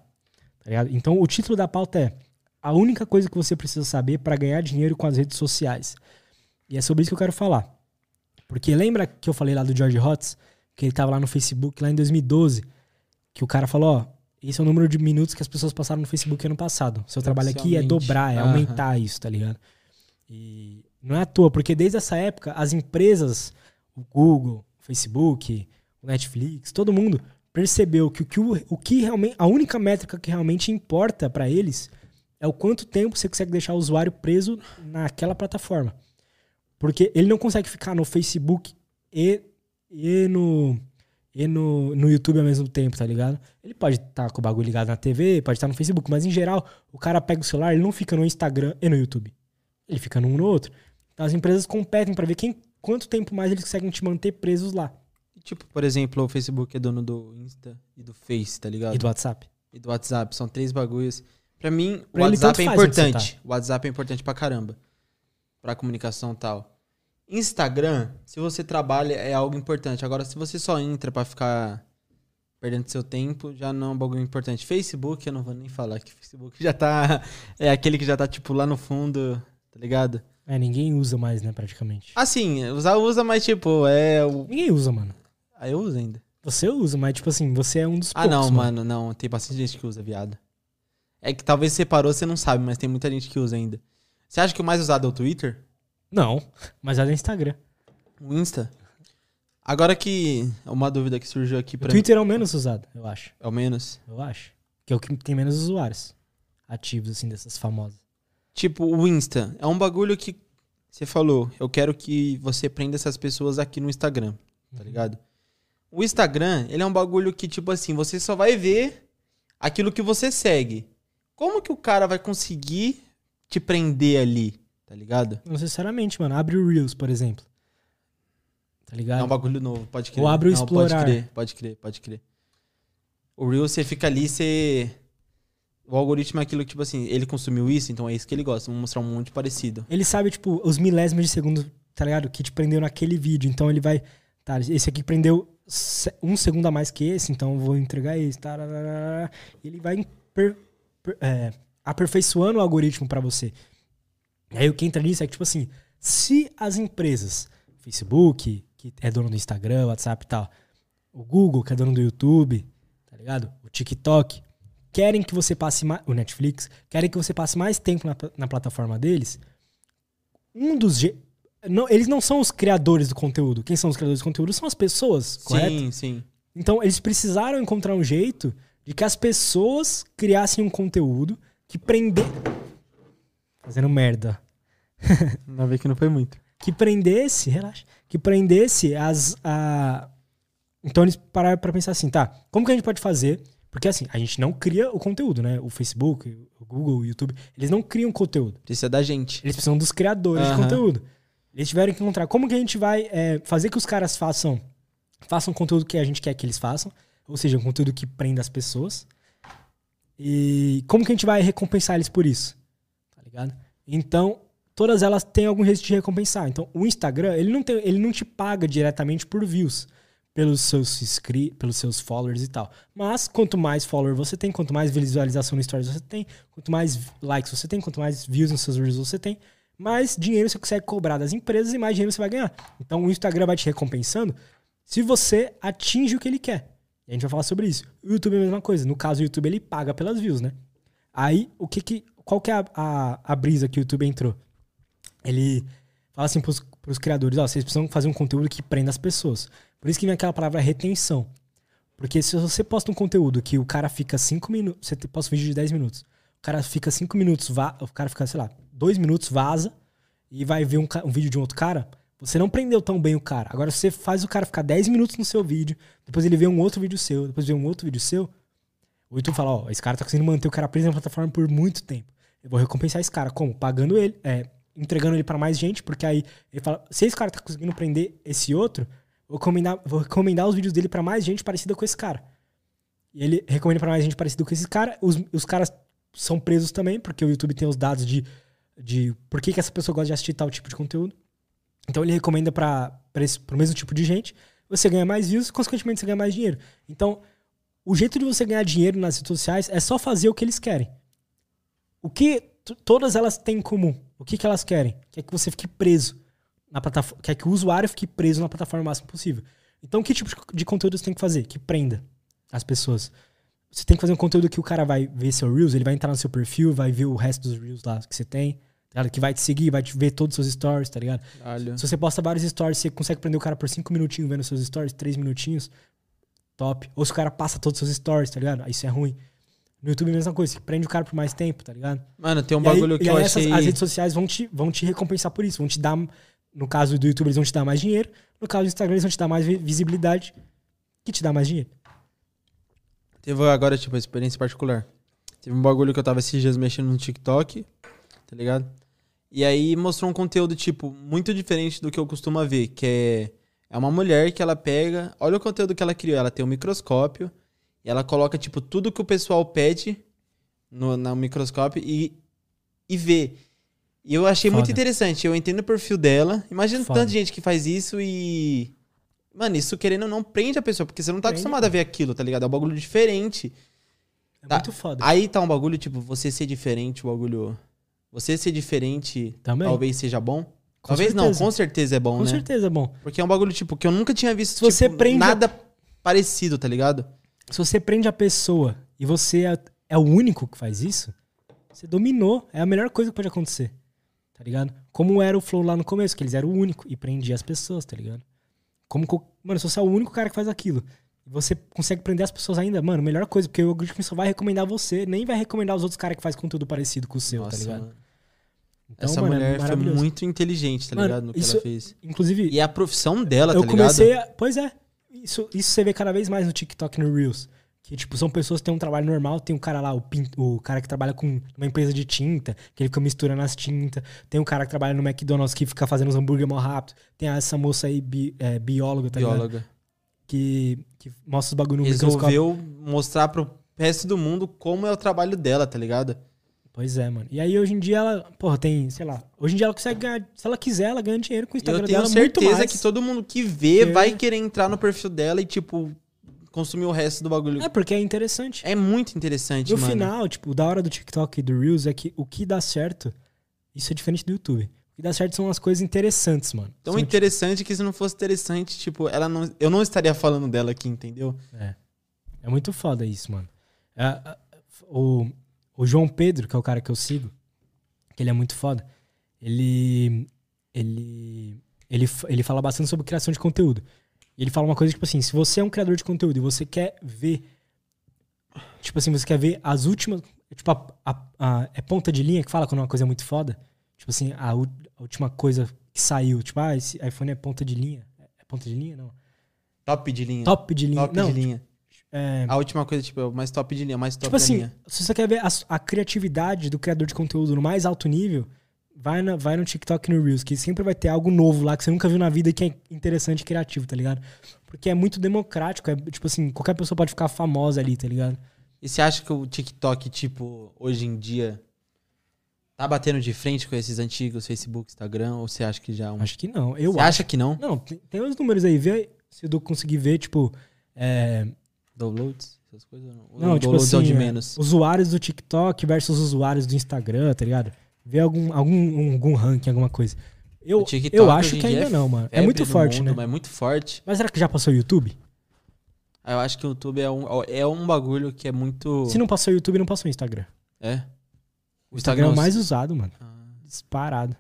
Tá ligado? Então, o título da pauta é A única coisa que você precisa saber para ganhar dinheiro com as redes sociais. E é sobre isso que eu quero falar. Porque lembra que eu falei lá do George Hotz, que ele tava lá no Facebook lá em 2012, que o cara falou, ó, esse é o número de minutos que as pessoas passaram no Facebook ano passado. Seu trabalho aqui é dobrar, é aumentar isso, tá ligado? E não é à toa, porque desde essa época, as empresas, o Google, o Facebook, o Netflix, todo mundo percebeu que o que, o, que realmente, a única métrica que realmente importa pra eles é o quanto tempo você consegue deixar o usuário preso naquela plataforma. Porque ele não consegue ficar no Facebook e, e, no, e no, no YouTube ao mesmo tempo, tá ligado? Ele pode estar com o bagulho ligado na TV, pode estar no Facebook, mas em geral, o cara pega o celular, ele não fica no Instagram e no YouTube. Ele fica num no outro. Então as empresas competem para ver quem, quanto tempo mais eles conseguem te manter presos lá. Tipo, por exemplo, o Facebook é dono do Insta e do Face, tá ligado? E do WhatsApp. E do WhatsApp. São três bagulhos. Pra mim, o Pra ele, WhatsApp é importante. O WhatsApp é importante pra caramba. Pra comunicação e tal. Instagram, se você trabalha, é algo importante. Agora, se você só entra pra ficar perdendo seu tempo, já não é um bagulho importante. Facebook, eu não vou nem falar que Facebook já tá. É aquele que já tá, tipo, lá no fundo, tá ligado? É, ninguém usa mais, né, praticamente. Assim, usar usa, mas tipo, é. O... Ninguém usa, mano. Ah, eu uso ainda. Você usa, mas tipo assim, você é um dos Ah, poucos, não, mano, não. Tem bastante gente que usa, viado. É que talvez você parou, você não sabe, mas tem muita gente que usa ainda. Você acha que o mais usado é o Twitter? Não, mas é do Instagram. O Insta? Agora que. Uma dúvida que surgiu aqui O pra mim. Twitter é o menos usado, eu acho. Ao menos. Eu acho. Que é o que tem menos usuários ativos, assim, dessas famosas. Tipo, o Insta. É um bagulho que. Você falou, eu quero que você prenda essas pessoas aqui no Instagram, tá ligado? O Instagram, ele é um bagulho que, tipo assim, você só vai ver aquilo que você segue. Como que o cara vai conseguir te prender ali, tá ligado? Não necessariamente, mano. Abre o Reels, por exemplo. Tá ligado? É um bagulho novo, pode crer. Ou abre o Não, Pode explorar. crer, pode crer, pode crer. O Reels, você fica ali, você... O algoritmo é aquilo que, tipo assim, ele consumiu isso, então é isso que ele gosta. Vamos mostrar um monte parecido. Ele sabe, tipo, os milésimos de segundo, tá ligado? Que te prendeu naquele vídeo. Então ele vai. Tá, esse aqui prendeu um segundo a mais que esse, então vou entregar esse. tararara. Ele vai per- per- é, aperfeiçoando o algoritmo pra você. E aí o que entra nisso é que, tipo assim, se as empresas, Facebook, que é dono do Instagram, WhatsApp e tal, o Google, que é dono do YouTube, tá ligado? O TikTok, querem que você passe mais. O Netflix, querem que você passe mais tempo na, na plataforma deles. Um dos. Não, eles não são os criadores do conteúdo. Quem são os criadores do conteúdo são as pessoas, correto? Sim, sim. Então, eles precisaram encontrar um jeito de que as pessoas criassem um conteúdo que prender. Fazendo merda. Ainda bem que não foi muito. Que prendesse, relaxa, que prendesse as. A... Então eles pararam pra pensar assim, tá, como que a gente pode fazer? Porque assim, a gente não cria o conteúdo, né? O Facebook, o Google, o YouTube, eles não criam conteúdo. Precisa da gente. Eles precisam dos criadores de Aham. conteúdo. Eles tiveram que encontrar como que a gente vai é, fazer que os caras façam façam conteúdo que a gente quer que eles façam, ou seja, um conteúdo que prenda as pessoas. E como que a gente vai recompensar eles por isso? Tá ligado? Então, todas elas têm algum jeito de recompensar. Então, o Instagram, ele não, tem, ele não te paga diretamente por views pelos seus, inscri pelos seus followers e tal. Mas, quanto mais follower você tem, quanto mais visualização no Stories você tem, quanto mais likes você tem, quanto mais views nos seus Reels você tem, mais dinheiro você consegue cobrar das empresas e mais dinheiro você vai ganhar. Então, o Instagram vai te recompensando se você atinge o que ele quer. E a gente vai falar sobre isso. O YouTube é a mesma coisa. No caso, o YouTube ele paga pelas views, né? Aí, o que que, qual que é a, a, a brisa que o YouTube entrou? Ele fala assim pros, pros criadores, ó, vocês precisam fazer um conteúdo que prenda as pessoas. Por isso que vem aquela palavra retenção. Porque se você posta um conteúdo que o cara fica 5 minutos, você posta um vídeo de 10 minutos, o cara fica 5 minutos, va o cara fica, sei lá, 2 minutos, vaza, e vai ver um, um vídeo de um outro cara, você não prendeu tão bem o cara. Agora, você faz o cara ficar 10 minutos no seu vídeo, depois ele vê um outro vídeo seu, depois vê um outro vídeo seu, o YouTube fala, ó, esse cara tá conseguindo manter o cara preso na plataforma por muito tempo. Eu vou recompensar esse cara. Como? Pagando ele, é, entregando ele pra mais gente, porque aí ele fala, se esse cara tá conseguindo prender esse outro, vou recomendar, vou recomendar os vídeos dele pra mais gente parecida com esse cara. E ele recomenda pra mais gente parecida com esse cara. Os, os caras são presos também, porque o YouTube tem os dados de, de por que, que essa pessoa gosta de assistir tal tipo de conteúdo. Então ele recomenda para o mesmo tipo de gente. Você ganha mais views, consequentemente você ganha mais dinheiro. Então, o jeito de você ganhar dinheiro nas redes sociais é só fazer o que eles querem. O que todas elas têm em comum? O que, que elas querem? Quer que você fique preso na plataforma, quer que o usuário fique preso na plataforma o máximo possível. Então, que tipo de- conteúdo você tem que fazer? Que prenda as pessoas. Você tem que fazer um conteúdo que o cara vai ver seu Reels, ele vai entrar no seu perfil, vai ver o resto dos Reels lá que você tem, tá? Que vai te seguir, vai te ver todos os seus stories, tá ligado? Caralho. Se você posta vários stories, você consegue prender o cara por 5 minutinhos vendo seus stories, 3 minutinhos, top. Ou se o cara passa todos os seus stories, tá ligado? Isso é ruim. No YouTube é a mesma coisa, você prende o cara por mais tempo, tá ligado? Mano, tem um E aí- bagulho e que aí eu essas- achei. as redes sociais vão te, vão te recompensar por isso, vão te dar, no caso do YouTube, eles vão te dar mais dinheiro, no caso do Instagram, eles vão te dar mais vi- visibilidade, que te dá mais dinheiro. Teve agora, tipo, a experiência particular. Teve um bagulho que eu tava esses dias mexendo no TikTok, tá ligado? E aí mostrou um conteúdo, tipo, muito diferente do que eu costumo ver, que é, é uma mulher que ela pega. Olha o conteúdo que ela criou. Ela tem um microscópio e ela coloca, tipo, tudo que o pessoal pede no, no microscópio e, e vê. E eu achei muito Foda. interessante. Eu entendo o perfil dela. Imagina Foda. tanta gente que faz isso e. Mano, isso querendo ou não prende a pessoa, porque você não tá Prende, acostumado a ver aquilo, tá ligado? É um bagulho diferente. É Tá. muito foda. Aí tá um bagulho, tipo, você ser diferente, o bagulho. Você ser diferente Também. talvez seja bom. Com talvez não, certeza. com certeza é bom, Com né? certeza é bom. Porque é um bagulho, tipo, que eu nunca tinha visto Se você tipo, prende a- nada parecido, tá ligado? Se você prende a pessoa e você é, é o único que faz isso, você dominou. É a melhor coisa que pode acontecer. Tá ligado? Como era o Flow lá no começo, que eles eram o único e prendia as pessoas, tá ligado? Como, co- mano, se você é o único cara que faz aquilo você consegue prender as pessoas ainda, mano, melhor coisa, porque o algoritmo só vai recomendar você, nem vai recomendar os outros caras que fazem conteúdo parecido com o seu, tá ligado? mano. Então, Essa mano, é mulher foi maravilhoso. muito inteligente, tá Mano, ligado? No que isso- ela fez. Inclusive, E é a profissão dela, eu tá comecei ligado? a. Pois é. Isso, isso você vê cada vez mais no TikTok e no Reels. Que, tipo, são pessoas que têm um trabalho normal. Tem um cara lá, o, pin- o cara que trabalha com uma empresa de tinta, que ele fica misturando as tintas. Tem um cara que trabalha no McDonald's que fica fazendo os hambúrguer mal rápido. Tem essa moça aí, bi- é, bióloga, tá ligado? Bióloga. Que, que mostra os bagulho no. Resolveu mostrar pro resto do mundo como é o trabalho dela, tá ligado? Pois é, mano. E aí, hoje em dia, ela, porra, tem, sei lá. Hoje em dia ela consegue ganhar. Se ela quiser, ela ganha dinheiro com o Instagram eu tenho dela. certeza que todo mundo que vê Que- vai querer entrar no perfil dela e, tipo, consumir o resto do bagulho. É, porque é interessante. É muito interessante, No mano. final, tipo, o da hora do TikTok e do Reels é que o que dá certo, isso é diferente do YouTube. O que dá certo são as coisas interessantes, mano. Tão São, interessante que se não fosse interessante, tipo, ela não, eu não estaria falando dela aqui, entendeu? tipo, é. é muito foda isso, mano. É, a- o, o João Pedro, que é o cara que eu sigo, que ele é muito foda, ele, ele, ele, ele fala bastante sobre criação de conteúdo. E ele fala uma coisa, tipo assim, se você é um criador de conteúdo e você quer ver, tipo assim, você quer ver as últimas, tipo, a, a- a- é ponta de linha que fala quando uma coisa é muito foda? Tipo assim, a, última coisa que saiu, tipo, ah, esse iPhone é ponta de linha. É ponta de linha? Não. Top de linha. Top de linha. Top Não, de linha. é, A última coisa, tipo, é o mais top de linha, mais top Tipo assim, linha. se você quer ver a, a criatividade do criador de conteúdo no mais alto nível, vai, na, vai no TikTok e no Reels, que sempre vai ter algo novo lá que você nunca viu na vida e que é interessante e criativo, tá ligado? Porque é muito democrático, é tipo assim, qualquer pessoa pode ficar famosa ali, tá ligado? E você acha que o TikTok, tipo, hoje em dia, tá batendo de frente com esses antigos Facebook, Instagram? Ou você acha que já é um... Acho que não. Eu Você acho. acha que não? Não, tem, tem os números aí, vê se eu conseguir ver, tipo. é, Downloads? Essas coisas? Não, não, tipo assim, de é, menos. usuários do TikTok versus usuários do Instagram, tá ligado? Vê algum, algum, algum ranking, alguma coisa. Eu, O eu acho em que ainda é não, mano. É muito forte, mundo, né? É muito forte. Mas será que já passou o YouTube? Ah, Eu acho que o YouTube é um, é um bagulho que é muito... Se não passou o YouTube, não passou o Instagram. É? O Instagram é o Instagram mais usado, mano. Ah, Disparado.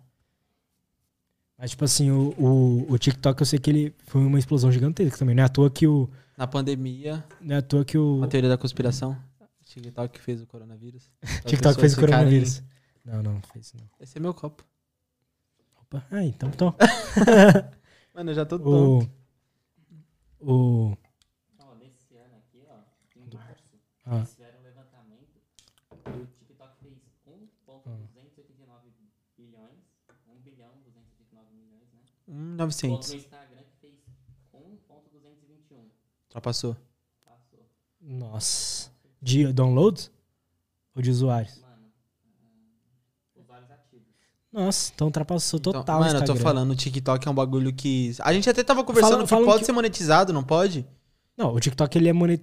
Mas, tipo assim, o, o, o TikTok eu sei que ele foi uma explosão gigantesca também. Não é à toa que o. Na pandemia, Não é à toa que o. uma teoria da conspiração. TikTok fez o coronavírus. TikTok fez o coronavírus. Não, não, fez não. Esse é meu copo. Opa. Ah, então tô. Mano, eu já tô tonto. O. O. Ó, nesse ano aqui, ó, em março, Ah. eles fizeram um levantamento e o TikTok fez 1,289 bilhões, 1 bilhão 289 milhões, né? Hum, Enquanto 900. no Instagram fez 1,221. Ultrapassou. Passou. Nossa. De downloads? Ou de usuários? Mano, hum, usuários ativos. Nossa, então ultrapassou Então, total o mano, eu tô falando, o TikTok é um bagulho que. A gente até tava conversando Falam- que falam pode que- ser monetizado, não pode? Não, o TikTok ele é monet...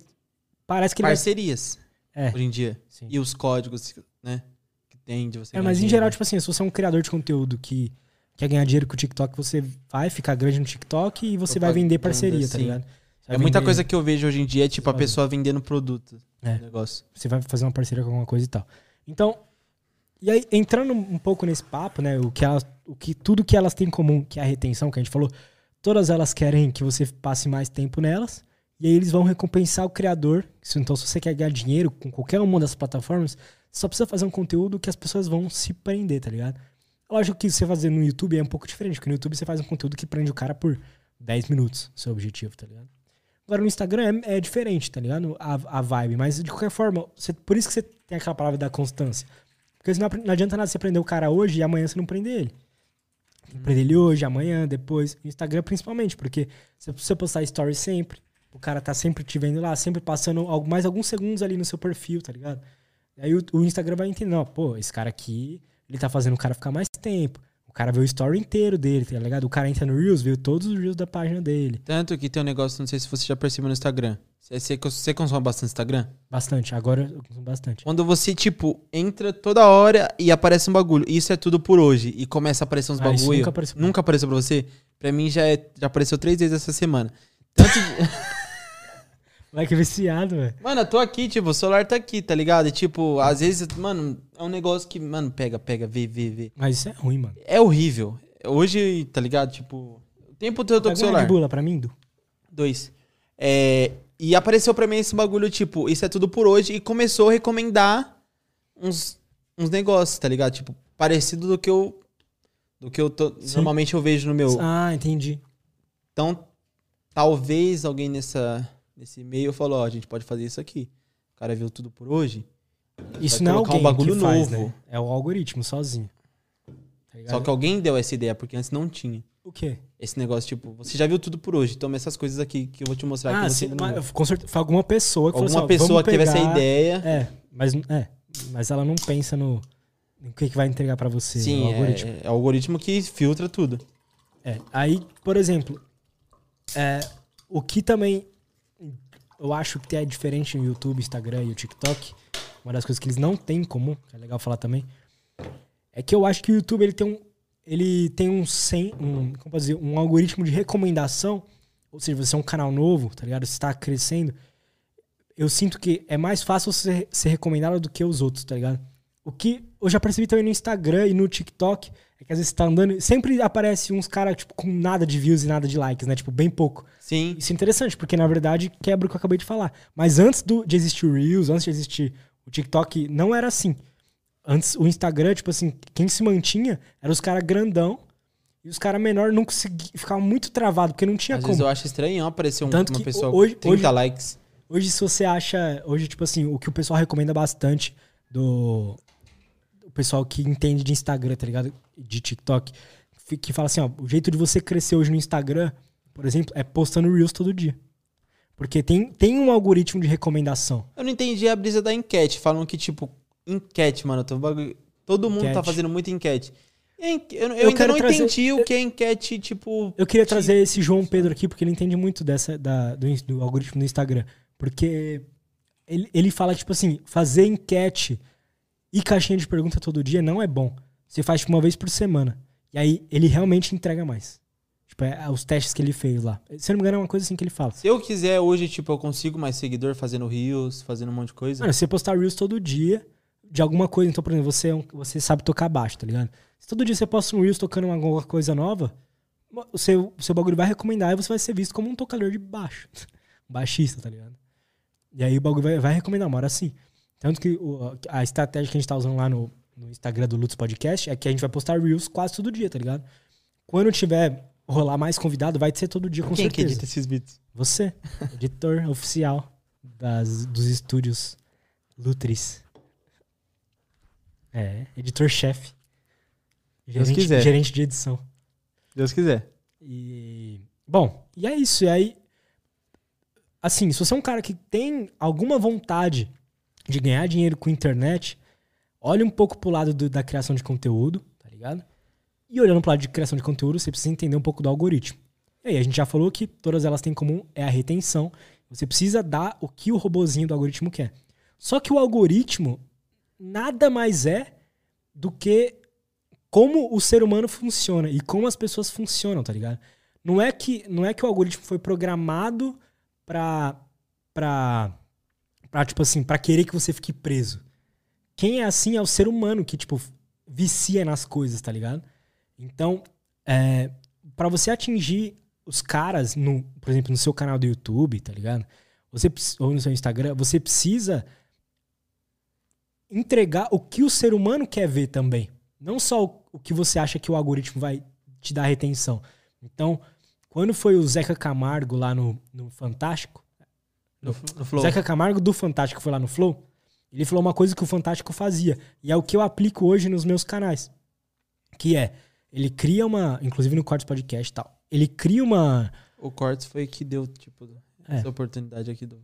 Parece que ele Parcerias, é. hoje em dia. Sim. E os códigos, né? Que tem de você. É, mas em dinheiro. geral, tipo assim, se você é um criador de conteúdo que quer ganhar dinheiro com o TikTok, você vai ficar grande no TikTok e você vai vender parceria, tá ligado? Você É muita vender- coisa que eu vejo hoje em dia, é tipo a pessoa vendendo produto. É. Negócio. Você vai fazer uma parceria com alguma coisa e tal. Então, e aí, entrando um pouco nesse papo, né? O que elas, o que, tudo que elas têm em comum, que é a retenção, que a gente falou, todas elas querem que você passe mais tempo nelas. E aí eles vão recompensar o criador. Então, se você quer ganhar dinheiro com qualquer uma das plataformas, só precisa fazer um conteúdo que as pessoas vão se prender, tá ligado? Lógico que você fazer no YouTube é um pouco diferente, porque no YouTube você faz um conteúdo que prende o cara por 10 minutos, seu objetivo, tá ligado? Agora no Instagram é, é diferente, tá ligado? A, a vibe. Mas de qualquer forma, você- por isso que você tem aquela palavra da constância. Porque senão não adianta nada você prender o cara hoje e amanhã você não prender ele. Prender ele hoje, amanhã, depois. Instagram principalmente, porque se você postar story sempre, o cara tá sempre te vendo lá, sempre passando mais alguns segundos ali no seu perfil, tá ligado? Aí o, o Instagram vai entender, ó, pô, esse cara aqui, ele tá fazendo o cara ficar mais tempo. O cara vê o story inteiro dele, tá ligado? O cara entra no Reels, vê todos os Reels da página dele. Tanto que tem um negócio, não sei se você já percebeu no Instagram. Você, você, consome bastante Instagram? Bastante, agora eu consumo bastante. Quando você, tipo, entra toda hora e aparece um bagulho. Isso é tudo por hoje. E começa a aparecer uns Ah, bagulho. nunca apareceu. Nunca apareceu pra você? Pra mim já, é- já apareceu três vezes essa semana. Tanto de- Vai que viciado, velho. Mano, eu tô aqui, tipo, o celular tá aqui, tá ligado? E, tipo, às vezes, mano, é um negócio que, mano, pega, pega, vê, vê, vê. Mas isso é ruim, mano. É horrível. Hoje, tá ligado? Tipo, o tempo todo eu tô com o celular. Lá pra mim, Du. Dois. É, e apareceu pra mim esse bagulho, tipo, isso é tudo por hoje. E começou a recomendar uns, uns negócios, tá ligado? Tipo, parecido do que eu. Do que eu tô, Sim. normalmente eu vejo no meu. Ah, entendi. Então, talvez alguém nessa, nesse meio falou, ó, a gente pode fazer isso aqui. O cara viu tudo por hoje. Isso não é colocar um alguém bagulho que faz, novo. né? É o algoritmo sozinho. Tá? Só que alguém deu essa ideia, porque antes não tinha. O quê? Esse negócio, tipo, você já viu tudo por hoje. Toma essas coisas aqui que eu vou te mostrar Ah, você sim, mas, com certeza, foi alguma pessoa que Alguma falou assim, pessoa vamos que teve essa pegar- ideia. É, mas, é, mas ela não pensa no, no que, que vai entregar pra você. Sim, o é, algoritmo. é, é o algoritmo que filtra tudo. É, aí, por exemplo, é, o que também eu acho que é diferente no YouTube, Instagram e o TikTok, uma das coisas que eles não têm em comum, que é legal falar também, é que eu acho que o YouTube ele tem um, ele tem um, sem, um, como posso dizer, um algoritmo de recomendação, ou seja, você é um canal novo, tá ligado? Você está crescendo, eu sinto que é mais fácil você ser recomendado do que os outros, tá ligado? O que eu já percebi também no Instagram e no TikTok é que às vezes você tá andando, sempre aparece uns caras, tipo, com nada de views e nada de likes, né? Tipo, bem pouco. Sim. Isso é interessante, porque na verdade quebra o que eu acabei de falar. Mas antes do, de existir o Reels, antes de existir o TikTok, não era assim. Antes, o Instagram, tipo assim, quem se mantinha eram os caras grandão e os caras menor não conseguiam, ficavam muito travado, porque não tinha Às como. vezes eu acho estranho aparecer um- Tanto uma que pessoa hoje- com 30 hoje- likes. Hoje, se você acha. Hoje, tipo assim, o que o pessoal recomenda bastante do. Pessoal que entende de Instagram, tá ligado? De TikTok. Que fala assim, ó, o jeito de você crescer hoje no Instagram, por exemplo, é postando Reels todo dia. Porque tem, tem um algoritmo de recomendação. Eu não entendi a brisa da enquete. Falam que, tipo, enquete, mano. Todo mundo tá Enquete. fazendo muita enquete. Eu, eu Eu ainda não trazer- entendi o que é enquete, tipo. Eu queria trazer esse João Pedro aqui, porque ele entende muito dessa, da, do, do algoritmo do Instagram. Porque ele, ele fala, tipo assim, fazer enquete e caixinha de pergunta todo dia não é bom. Você faz, tipo, uma vez por semana. E aí ele realmente entrega mais. Tipo, é, os testes que ele fez lá. Se eu não me engano, é uma coisa assim que ele fala. Se eu quiser hoje, tipo, eu consigo mais seguidor fazendo reels, fazendo um monte de coisa. Mano, você postar Reels todo dia de alguma coisa. Então, por exemplo, você, é você sabe tocar baixo, tá ligado? Se todo dia você posta um Reels tocando uma, alguma coisa nova, o seu, o seu bagulho vai recomendar e você vai ser visto como um tocador de baixo. Um baixista, tá ligado? E aí o bagulho vai, vai recomendar uma hora assim. Tanto que o- a estratégia que a gente tá usando lá no, no Instagram do Lutz Podcast é que a gente vai postar Reels quase todo dia, tá ligado? Quando tiver rolar mais convidado, vai ser todo dia com Quem que certeza. edita esses beats? Você, editor oficial das, dos estúdios Lutris. É, editor-chefe. Deus Gerente, quiser. gerente de edição. Deus quiser. E. Bom, e é isso. E aí. Assim, se você é um cara que tem alguma vontade de ganhar dinheiro com internet, olhe um pouco pro lado do- da criação de conteúdo, tá ligado? E olhando pro lado de criação de conteúdo, você precisa entender um pouco do algoritmo. E aí, a gente já falou que todas elas têm em comum é a retenção. Você precisa dar o que o robozinho do algoritmo quer. Só que o algoritmo nada mais é do que como o ser humano funciona e como as pessoas funcionam, tá ligado? Não é que, não é que o algoritmo foi programado pra, pra, pra, tipo assim, pra querer que você fique preso. Quem é assim é o ser humano que, tipo, vicia nas coisas, tá ligado? Então, é, para você atingir os caras, no, por exemplo, no seu canal do YouTube, tá ligado? Você, ou no seu Instagram, você precisa entregar o que o ser humano quer ver também. Não só o, o que você acha que o algoritmo vai te dar retenção. Então, quando foi o Zeca Camargo lá no, no Fantástico, No, no Flow. Zeca Camargo do Fantástico foi lá no Flow, ele falou uma coisa que o Fantástico fazia. E é o que eu aplico hoje nos meus canais. Que é, ele cria uma, inclusive no Cortes Podcast e tal, ele cria uma, O Cortes foi que deu, tipo, É. essa oportunidade aqui do.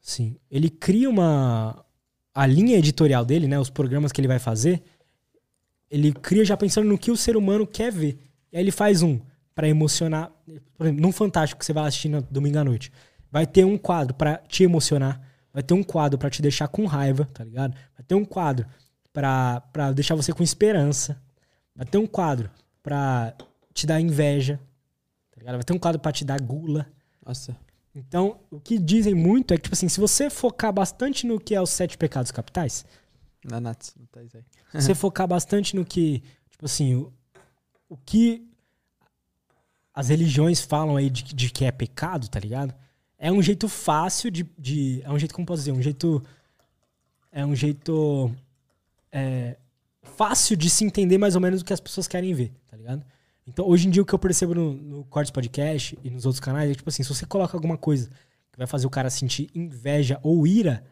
sim, ele cria uma, a linha editorial dele, né, os programas que ele vai fazer, ele cria já pensando no que o ser humano quer ver. E aí ele faz um pra emocionar, por exemplo, num Fantástico que você vai assistir no domingo à noite, vai ter um quadro pra te emocionar, vai ter um quadro pra te deixar com raiva, tá ligado? Vai ter um quadro pra pra deixar você com esperança, vai ter um quadro pra te dar inveja, tá ligado? Vai ter um quadro pra te dar gula. Nossa. Então, o que dizem muito é que, tipo assim, se você focar bastante no que é os sete pecados capitais, Na Nats, não tá aí. se você focar bastante no que, tipo assim, o, o que as religiões falam aí de, de que é pecado, tá ligado? É um jeito fácil de, de. É um jeito, como posso dizer? Um jeito. É um jeito. é, fácil de se entender mais ou menos o que as pessoas querem ver, tá ligado? Então, hoje em dia, o que eu percebo no, no Cortes Podcast e nos outros canais é tipo assim: se você coloca alguma coisa que vai fazer o cara sentir inveja ou ira,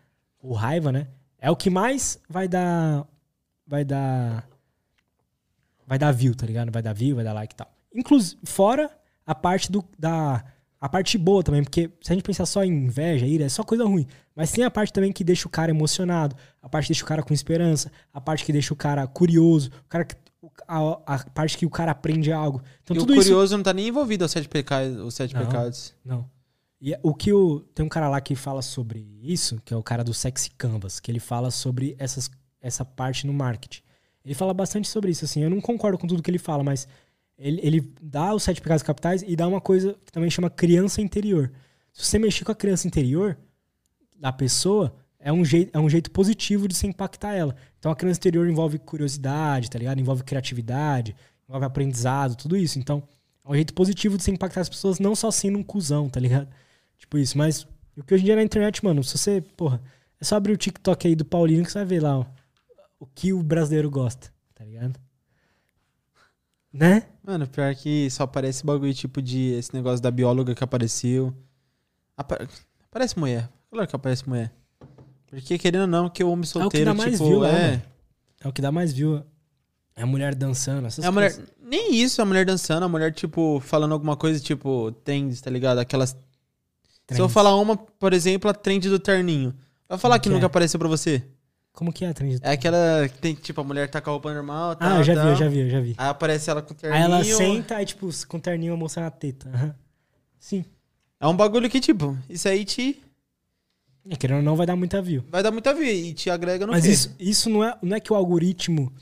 ou raiva, né? É o que mais vai dar. Vai dar. Vai dar view, tá ligado? Vai dar view, vai dar like e tal. Inclusive, fora a parte do. Da, a parte boa também, porque se a gente pensar só em inveja, ira, é só coisa ruim. Mas tem a parte também que deixa o cara emocionado, a parte que deixa o cara com esperança, a parte que deixa o cara curioso, o cara que, a, a parte que o cara aprende algo. Então e o tudo isso. curioso não tá nem envolvido aos sete pecados. Os sete Não. pecados. Não. E o que o. Tem um cara lá que fala sobre isso, que é o cara do Sexy Canvas, que ele fala sobre essas, essa parte no marketing. Ele fala bastante sobre isso, assim. Eu não concordo com tudo que ele fala, mas ele, ele dá os sete pecados capitais e dá uma coisa que também chama criança interior. Se você mexer com a criança interior da pessoa, é um, jeito, é um jeito positivo de você impactar ela. Então a criança interior envolve curiosidade, tá ligado? Envolve criatividade, envolve aprendizado, tudo isso. Então, é um jeito positivo de você impactar as pessoas, não só sendo um cuzão, tá ligado? Tipo isso. Mas o que hoje em dia na internet, mano, se você, porra, é só abrir o TikTok aí do Paulinho que você vai ver lá, ó, o que o brasileiro gosta, tá ligado? Né? Mano, pior que só aparece bagulho tipo de esse negócio da bióloga que apareceu. Apa- Aparece mulher. Claro que aparece mulher. Porque querendo ou não, que o homem solteiro, dá mais tipo, view é. mano. É o que dá mais view. É a mulher dançando, essas É a mulher. coisas. Nem isso, a mulher dançando, a mulher, tipo, falando alguma coisa, tipo, trends, tá ligado? Aquelas. Se eu Trends. falar uma, por exemplo, a trend do terninho. Vai falar Como que que nunca é? apareceu pra você? Como que é a trend? É aquela que tem, tipo, a mulher tá com a roupa normal. ah, tal, eu já vi, tal. eu já vi, eu já vi. Aí aparece ela com o Aí terninho. ela senta, aí, tipo, com o terninho mostrando a teta. aham. Sim. É um bagulho que, tipo, isso aí te. É, querendo ou não, vai dar muita view. Vai dar muita vida e te agrega no Mas quê? isso, isso não, é, não é que o algoritmo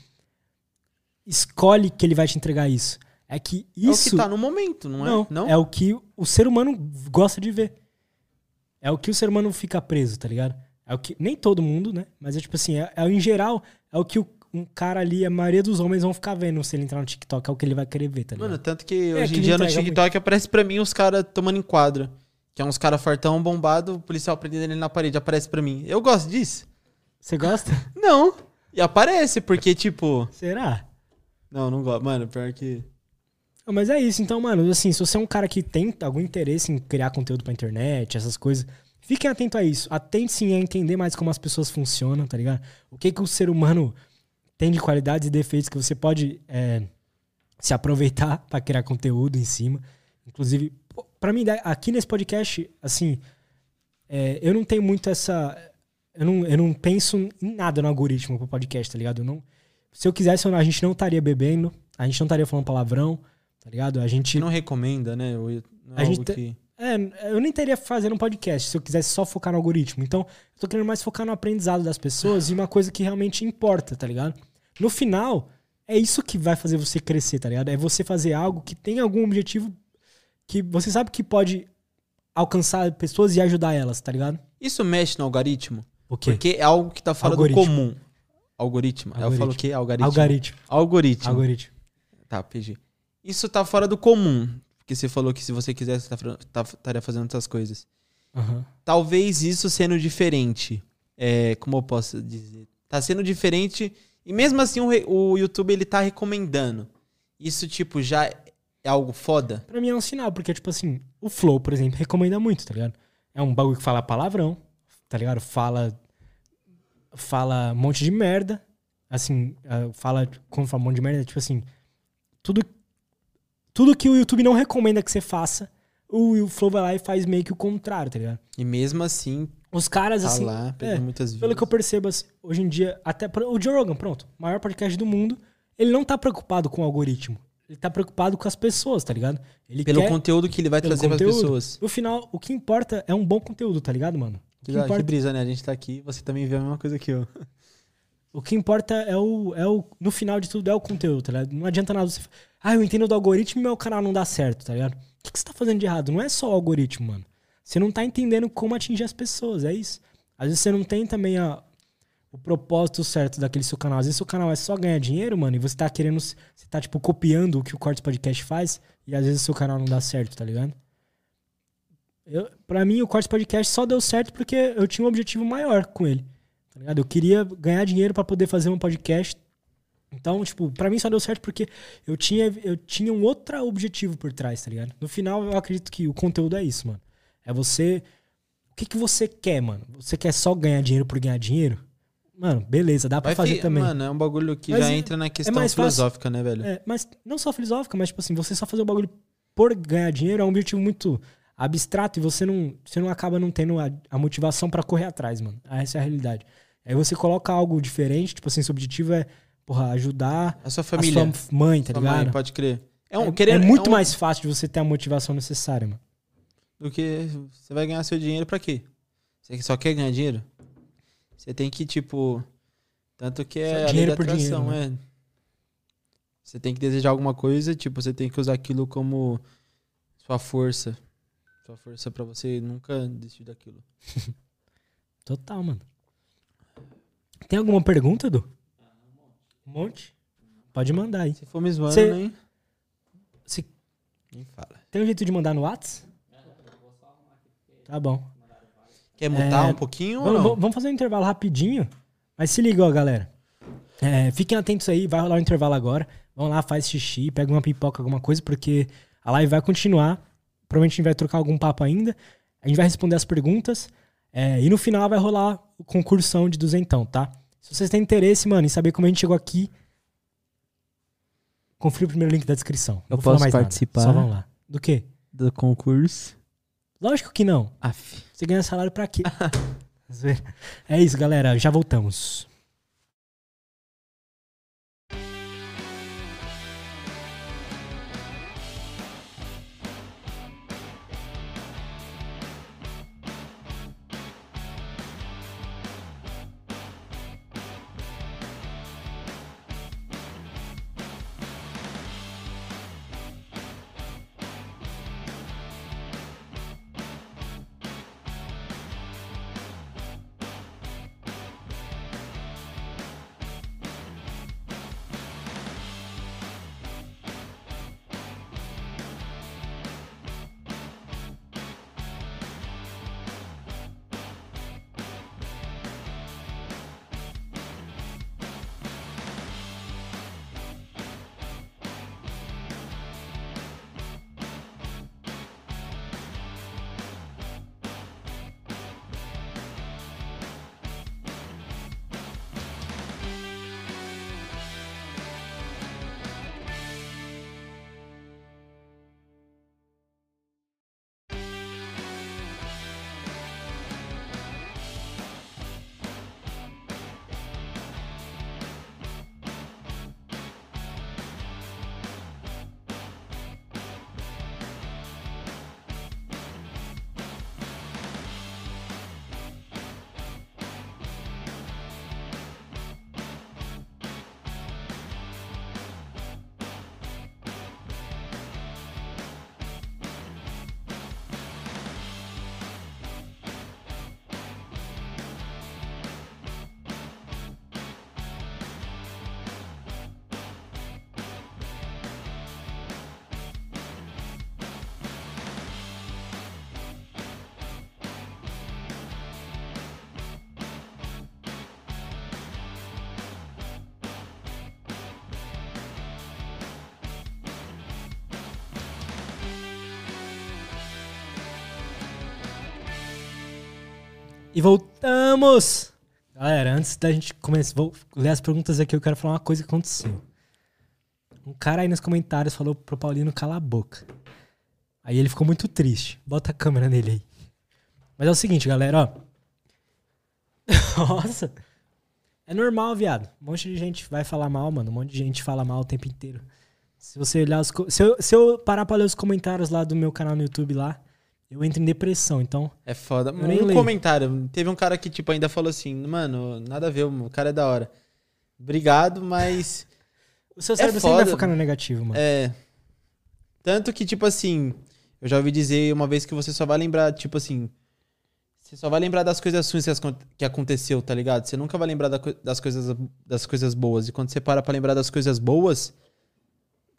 escolhe que ele vai te entregar isso. É que É o isso. que tá no momento, não é? não, Não? é o que o ser humano gosta de ver. É o que o ser humano fica preso, tá ligado? É o que. Nem todo mundo, né? Mas é tipo assim, é, é em geral, é o que o- um cara ali, a maioria dos homens vão ficar vendo se ele entrar no TikTok, é o que ele vai querer ver, tá ligado? Mano, tanto que É, hoje em dia no TikTok aparece pra mim os caras tomando enquadro. Que é uns caras fartão, bombado, o policial prendendo ele na parede, aparece pra mim. Eu gosto disso? Você gosta? Não. E aparece, porque, tipo. Será? Não, não gosto. Mano, pior que. Mas é isso, então, mano, assim, se você é um cara que tem algum interesse em criar conteúdo pra internet, essas coisas, fiquem atentos a isso. Atente sim a entender mais como as pessoas funcionam, tá ligado? O que, que o ser humano tem de qualidades e defeitos que você pode é, se aproveitar pra criar conteúdo em cima. Inclusive, pô, pra mim, aqui nesse podcast, assim, é, eu não tenho muito essa. Eu não, eu não penso em nada no algoritmo pro podcast, tá ligado? Eu não, se eu quisesse, eu a gente não estaria bebendo, a gente não estaria falando palavrão, tá ligado? A gente. Não recomenda, né? Ou- Não é A gente que... É, eu nem teria fazendo um podcast se eu quisesse só focar no algoritmo. Então, eu tô querendo mais focar no aprendizado das pessoas e uma coisa que realmente importa, tá ligado? No final, é isso que vai fazer você crescer, tá ligado? É você fazer algo que tem algum objetivo que você sabe que pode alcançar pessoas e ajudar elas, tá ligado? Isso mexe no algoritmo? Porque é algo que tá fora Algoritmo. do comum. Algoritmo. Aí Eu Algoritmo. falo o quê? Algoritmo. Algoritmo. Algoritmo. Algoritmo. Tá, PG. Isso tá fora do comum. Porque você falou que se você quisesse, tá, fra- tá, estaria fazendo outras coisas. Aham. Talvez isso sendo diferente. É, como eu posso dizer? Tá sendo diferente. E mesmo assim o, o YouTube ele tá recomendando. Isso, tipo, já é algo foda? Pra mim é um sinal, porque, tipo assim, o Flow, por exemplo, recomenda muito, tá ligado? É um bagulho que fala palavrão, tá ligado? Fala. Fala um monte de merda. Assim, ah, fala. Quando fala um monte de merda, tipo assim. Tudo. Tudo que o YouTube não recomenda que você faça, o, o Flow vai lá e faz meio que o contrário, tá ligado? E mesmo assim, Os caras, tá assim. lá, é, muitas views. Pelo que eu percebo, assim, hoje em dia, até o Joe Rogan, pronto, maior podcast do mundo, ele não tá preocupado com o algoritmo. Ele tá preocupado com as pessoas, tá ligado? Ele Pelo quer, conteúdo que ele vai trazer pras conteúdo. pessoas. No final, o que importa é um bom conteúdo, tá ligado, mano? Que, que, da- que importa, brisa, né? A gente tá aqui, você também vê a mesma coisa que eu. o que importa é o, é o. No final de tudo, é o conteúdo, tá ligado? Não adianta nada você. Ah, eu entendo do algoritmo e meu canal não dá certo, tá ligado? O que, que você tá fazendo de errado? Não é só o algoritmo, mano. Você não tá entendendo como atingir as pessoas, é isso. Às vezes você não tem também a, o propósito certo daquele seu canal. Às vezes seu canal é só ganhar dinheiro, mano, e você tá querendo. Você tá, tipo, copiando o que o Cortes Podcast faz, e às vezes seu canal não dá certo, tá ligado? Eu, pra mim, o Cortes Podcast só deu certo porque eu tinha um objetivo maior com ele. Tá ligado? Eu queria ganhar dinheiro pra poder fazer um podcast. Então, tipo, pra mim só deu certo porque eu tinha, eu tinha um outro objetivo por trás, tá ligado? No final, eu acredito que o conteúdo é isso, mano. É você. O que, que você quer, mano? Você quer só ganhar dinheiro por ganhar dinheiro? Mano, beleza, dá pra Vai fazer também. Mano, é um bagulho que Mas já é- entra na questão fácil. filosófica, né, velho? É, mas não só filosófica, mas tipo assim, você só fazer o bagulho por ganhar dinheiro é um objetivo muito abstrato e você não, você não acaba não tendo a, a motivação pra correr atrás, mano. Essa é a realidade. Aí você coloca algo diferente, tipo assim, seu objetivo é, porra, ajudar A sua a família. sua mãe, tá sua ligado? mãe, pode crer. É, um, É- querendo, é muito um- mais fácil de você ter a motivação necessária, mano. do que você vai ganhar seu dinheiro pra quê? Você só quer ganhar dinheiro? Você tem que, tipo. Tanto que é a dinheiro por atração, dinheiro, é. Você tem que desejar alguma coisa, tipo, você tem que usar aquilo como sua força. Sua força pra você nunca desistir daquilo. Total, mano. Tem alguma pergunta, Edu? Um monte? Pode mandar aí. Se for me zoando, Você- nem. Se Nem fala. tem um jeito de mandar no Whats? Tá bom. Quer mutar É, um pouquinho ou Vamos, vamos- fazer um intervalo rapidinho. Mas se liga, ó, galera. É, fiquem atentos aí, vai rolar o intervalo agora. Vão lá, faz xixi, pega uma pipoca, alguma coisa, porque a live vai continuar. Provavelmente a gente vai trocar algum papo ainda. A gente vai responder as perguntas. é, e no final vai rolar concursão de duzentão, tá? Se vocês têm interesse, mano, em saber como a gente chegou aqui, confira o primeiro link da descrição. Não Eu posso mais nada, participar? Só vão lá. Do quê? Do concurso. Lógico que não. Aff. Você ganha salário pra quê? É isso, galera. Já voltamos. E voltamos! Galera, antes da gente começar, vou ler as perguntas aqui, eu quero falar uma coisa que aconteceu. Um cara aí nos comentários falou pro Paulino calar a boca. Aí ele ficou muito triste. Bota a câmera nele aí. Mas é o seguinte, galera, ó. Nossa. É normal, viado. Um monte de gente vai falar mal, mano. Um monte de gente fala mal o tempo inteiro. Se você olhar os. Se eu, se eu parar pra ler os comentários lá do meu canal no YouTube lá, eu entro em depressão. Então, É foda. Um leio. comentário. Teve um cara que, tipo, ainda falou assim, mano, nada a ver, o cara é da hora. Obrigado, mas. o seu cérebro sempre foda. vai focar no negativo, mano. É. Tanto que, tipo assim, eu já ouvi dizer uma vez que você só vai lembrar, tipo assim. Você só vai lembrar das coisas ruins que aconteceu, tá ligado? Você nunca vai lembrar das, coisas, das coisas boas. E quando você para pra lembrar das coisas boas,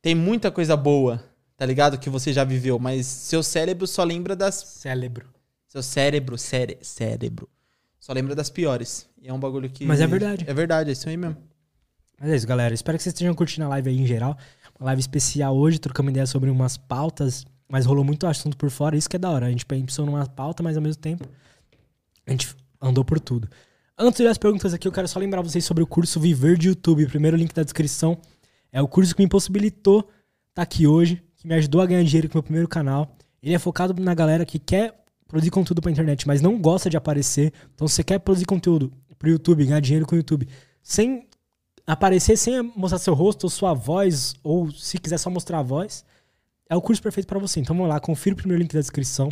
tem muita coisa boa, tá ligado? Que você já viveu. Mas seu cérebro só lembra das. Cérebro. Seu cérebro, cére, cérebro. Só lembra das piores. E é um bagulho que. Mas é verdade. É verdade, é isso aí mesmo. Mas é isso, galera. Espero que vocês estejam curtindo a live aí em geral. Uma live especial hoje, trocamos ideia sobre umas pautas, mas rolou muito assunto por fora. Isso que é da hora. A gente pensou numa pauta, mas ao mesmo tempo a gente andou por tudo. Antes de ler as perguntas aqui, eu quero só lembrar vocês sobre o curso Viver de YouTube. Primeiro link da descrição é o curso que me impossibilitou estar aqui hoje, me ajudou a ganhar dinheiro com o meu primeiro canal. Ele é focado na galera que quer produzir conteúdo pra internet, mas não gosta de aparecer. Então, se você quer produzir conteúdo pro YouTube, ganhar dinheiro com o YouTube, sem aparecer, sem mostrar seu rosto ou sua voz, ou se quiser só mostrar a voz, é o curso perfeito pra você. Então, vamos lá, confira o primeiro link da descrição.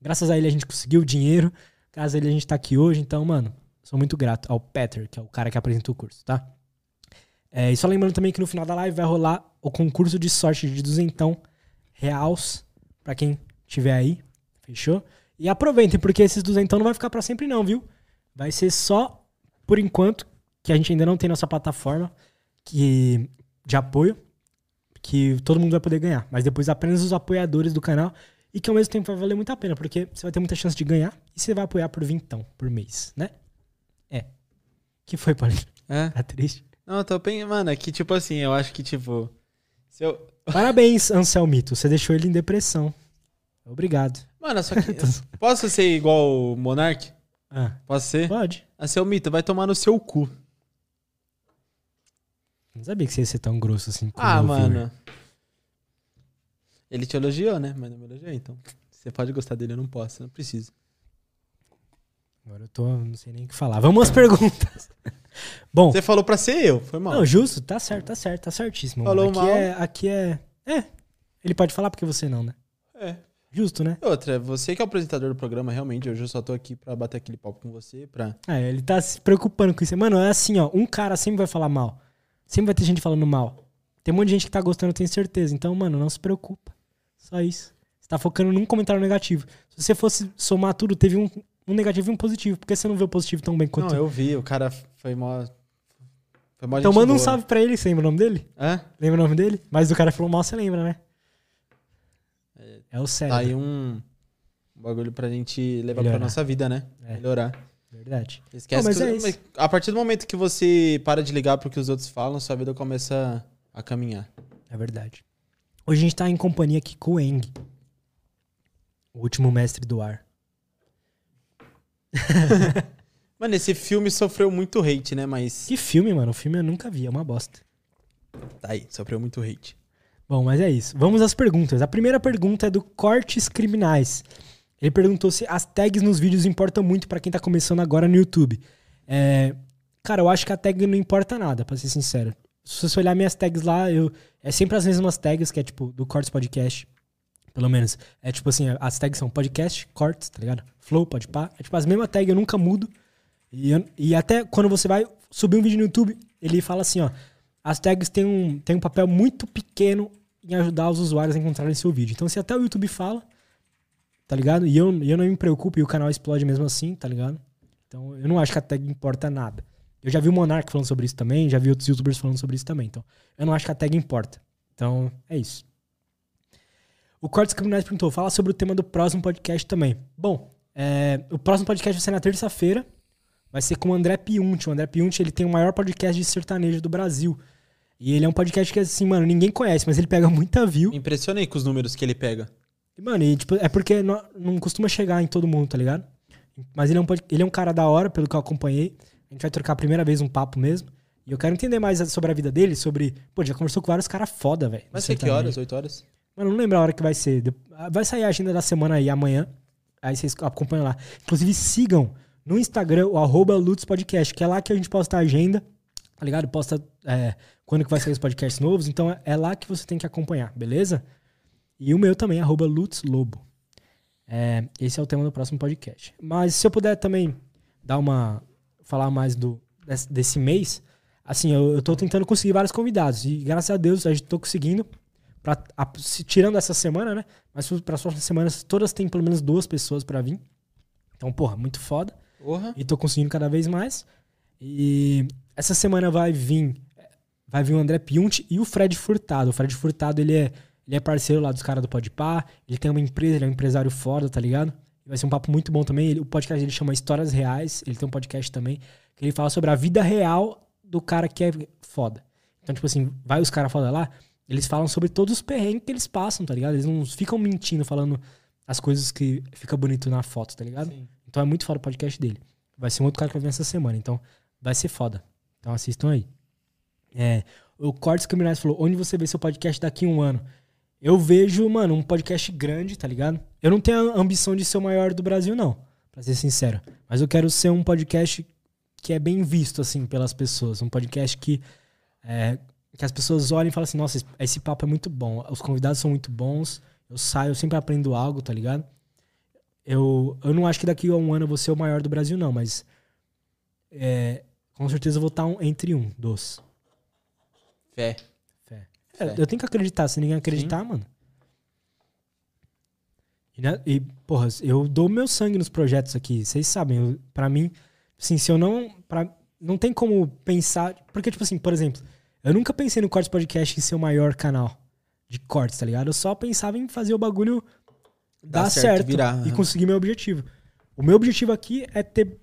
Graças a ele a gente conseguiu o dinheiro. Graças a ele a gente tá aqui hoje. Então, mano, sou muito grato ao Peter, que é o cara que apresentou o curso, tá? É, e só lembrando também que no final da live vai rolar o concurso de sorte de duzentão reais pra quem tiver aí. Fechou? E aproveitem, porque esses duzentão não vai ficar pra sempre não, viu? Vai ser só por enquanto, que a gente ainda não tem nossa plataforma que, de apoio, que todo mundo vai poder ganhar. Mas depois apenas os apoiadores do canal e que ao mesmo tempo vai valer muito a pena, porque você vai ter muita chance de ganhar e você vai apoiar por vintão por mês, né? É. que foi, Paulinho? É. Tá triste? Não, eu tô pensando, mano, é que tipo assim, eu acho que tipo. Se eu... Parabéns, Anselmito. Você deixou ele em depressão. Obrigado. Mano, só que. Posso ser igual o Monark? Ah, Posso ser? pode. A seu mito, vai tomar no seu cu. Não sabia que você ia ser tão grosso assim. com o Ah, viewer. mano. Ele te elogiou, né? Mas não me elogiou, então. Você pode gostar dele, eu não posso, não preciso. Agora eu tô, não sei nem o que falar. Vamos às perguntas. Bom, Você falou pra ser eu, foi mal. não, justo, tá certo, tá certo, tá certíssimo. Falou aqui mal. É, aqui é. É. Ele pode falar porque você não, né? É. Justo, né? Outra, você que é o apresentador do programa, realmente, hoje eu só tô aqui pra bater aquele papo com você, pra. Ah, ele tá se preocupando com isso. Mano, é assim, ó. Um cara sempre vai falar mal. Sempre vai ter gente falando mal. Tem um monte de gente que tá gostando, eu tenho certeza. Então, mano, não se preocupa. Só isso. Você tá focando num comentário negativo. Se você fosse somar tudo, teve um, um negativo e um positivo. Por que você não vê o positivo tão bem quanto Não, eu vi, o cara foi mó. Foi mó Então manda um salve pra ele, você lembra o nome dele? Hã? Lembra o nome dele? Mas do cara falou mal, você lembra, né? É o Tá cérebro. aí um, um bagulho pra gente levar Melhorar. pra nossa vida, né? É. Melhorar. Verdade. Esquece Não, mas que- é isso. a partir do momento que você para de ligar pro que os outros falam, sua vida começa a caminhar. É verdade. Hoje a gente tá em companhia aqui com o Eng. O último mestre do ar. Mano, esse filme sofreu muito hate, né? Mas. Que filme, mano. O filme eu nunca vi, é uma bosta. Tá aí, sofreu muito hate. Bom, mas é isso. Vamos às perguntas. A primeira pergunta é do Cortes Criminais. Ele perguntou se as tags nos vídeos importam muito pra quem tá começando agora no YouTube. É, cara, eu acho que a tag não importa nada, pra ser sincero. Se você olhar minhas tags lá, eu é sempre as mesmas tags, que é tipo do Cortes Podcast. Pelo menos. É tipo assim, as tags são podcast, cortes, tá ligado? Flow, podpá. É tipo as mesmas tags, eu nunca mudo. E, eu- e até quando você vai subir um vídeo no YouTube, ele fala assim, ó. As tags têm um, têm um papel muito pequeno em ajudar os usuários a encontrarem seu vídeo. Então, se até o YouTube fala, tá ligado? E eu, eu não me preocupo e o canal explode mesmo assim, tá ligado? Então, eu não acho que a tag importa nada. Eu já vi o Monark falando sobre isso também, já vi outros youtubers falando sobre isso também. Então, eu não acho que a tag importa. Então, é isso. O Cortes Criminais perguntou, fala sobre o tema do próximo podcast também. Bom, é, o próximo podcast vai ser na terça-feira. Vai ser com o André Piunti. O André Piunti, ele tem o maior podcast de sertanejo do Brasil. E ele é um podcast que, assim, mano, ninguém conhece, mas ele pega muita view. Me impressionei com os números que ele pega. E, mano, e, tipo, é porque não, não costuma chegar em todo mundo, tá ligado? Mas ele é, um, ele é um cara da hora, pelo que eu acompanhei. A gente vai trocar a primeira vez um papo mesmo. E eu quero entender mais sobre a vida dele, sobre. Pô, já conversou com vários caras foda, velho. Vai no ser que horas? 8 horas? Mano, não lembro a hora que vai ser. De- Vai sair a agenda da semana aí amanhã. Aí vocês acompanham lá. Inclusive, sigam no Instagram o arroba Podcast, que é lá que a gente posta a agenda, tá ligado? Posta é, quando que vai sair os podcasts novos. Então é- é lá que você tem que acompanhar, beleza? E o meu também, arroba Lutz Lobo. É, esse é o tema do próximo podcast. Mas se eu puder também dar uma. falar mais do, desse, desse mês, assim, eu, eu tô tentando conseguir vários convidados. E graças a Deus a gente tô conseguindo. Pra, a- se- tirando essa semana, né? Mas para as próximas semanas, todas têm pelo menos duas pessoas pra vir. Então, porra, muito foda. Porra. E tô conseguindo cada vez mais. E essa semana vai vir vai vir o André Piunti e o Fred Furtado. O Fred Furtado, ele é, ele é parceiro lá dos caras do Podpah. Ele tem uma empresa, ele é um empresário foda, tá ligado? Vai ser um papo muito bom também. Ele- o podcast dele chama Histórias Reais. Ele tem um podcast também que ele fala sobre a vida real do cara que é foda. Então, tipo assim, vai os caras foda lá, eles falam sobre todos os perrengues que eles passam, tá ligado? Eles não ficam mentindo, falando as coisas que fica bonito na foto, tá ligado? Sim. Então é muito foda o podcast dele. Vai ser um outro cara que vai vir essa semana. Então vai ser foda. Então assistam aí. É, o Cortes Criminais falou: onde você vê seu podcast daqui a um ano? Eu vejo, mano, um podcast grande, tá ligado? Eu não tenho a ambição de ser o maior do Brasil, não. Pra ser sincero. Mas eu quero ser um podcast que é bem visto, assim, pelas pessoas. Um podcast que, é, que as pessoas olhem e falam assim: nossa, esse, papo é muito bom. Os convidados são muito bons. Eu saio, eu sempre aprendo algo, tá ligado? Eu, eu não acho que daqui a um ano eu vou ser o maior do Brasil, não, mas é, com certeza eu vou estar um- entre um dos. Fé. Fé. Fé. É, eu tenho que acreditar, se ninguém acreditar, mano. E, né, e, porra, eu dou meu sangue nos projetos aqui, vocês sabem. Eu, pra mim, assim, se eu não. Pra, não tem como pensar. Porque, tipo assim, por exemplo, eu nunca pensei no Cortes Podcast em ser o maior canal de cortes, tá ligado? Eu só pensava em fazer o bagulho Dar dar certo, certo, virar, e aham. conseguir meu objetivo. O meu objetivo aqui é ter.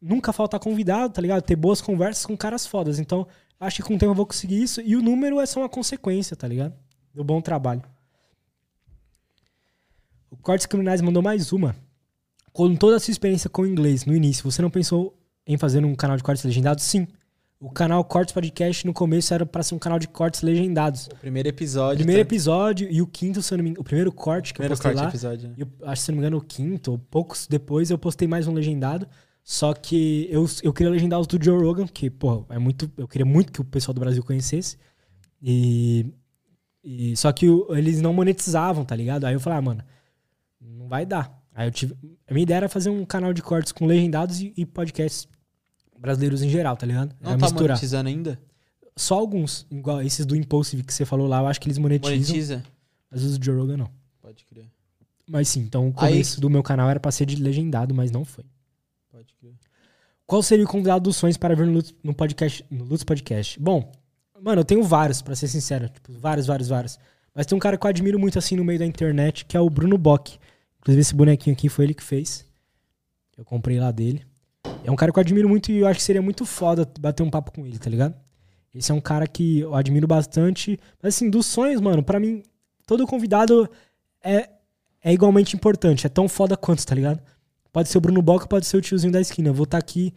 Nunca faltar convidado, tá ligado? Ter boas conversas com caras fodas. Então, acho que com o tempo eu vou conseguir isso. E o número é só uma consequência, tá ligado? Do bom trabalho. O Cortes Criminais mandou mais uma. Com toda a sua experiência com o inglês no início, você não pensou em fazer um canal de cortes legendados? Sim. O canal Cortes Podcast no começo era pra ser um canal de cortes legendados. O primeiro episódio. O primeiro tá? episódio e o quinto, se eu não me engano, o primeiro corte que Primeiro eu postei corte lá. episódio. eu acho que, se não me engano, o quinto, ou poucos depois, eu postei mais um legendado. Só que eu, eu queria legendar os do Joe Rogan, que, pô, é muito. Eu queria muito que o pessoal do Brasil conhecesse. E. e só que o- eles não monetizavam, tá ligado? Aí eu falei, ah, mano, não vai dar. Aí eu tive. A minha ideia era fazer um canal de cortes com legendados e, e podcasts brasileiros em geral, tá ligado? Não Era tá misturar. monetizando ainda? Só alguns, igual esses do Impulsive que você falou lá, eu acho que eles monetizam. Monetiza? Mas os do Joe Rogan não. Pode crer. Mas sim, então o Aí- começo do meu canal era pra ser de legendado, mas não foi. Pode crer. Qual seria o convidado dos sonhos para ver no Lutz, no podcast, no Lutz Podcast? Bom, mano, eu tenho vários, pra ser sincero. Tipo, vários, vários, vários. Mas tem um cara que eu admiro muito assim no meio da internet, que é o Bruno Bock. Inclusive, esse bonequinho aqui foi ele que fez. Eu comprei lá dele. É um cara que eu admiro muito e eu acho que seria muito foda bater um papo com ele, tá ligado? Esse é um cara que eu admiro bastante. Mas assim, dos sonhos, mano, pra mim, todo convidado é, é igualmente importante. É tão foda quanto, tá ligado? Pode ser o Bruno Bock, pode ser o tiozinho da esquina. Eu vou estar aqui,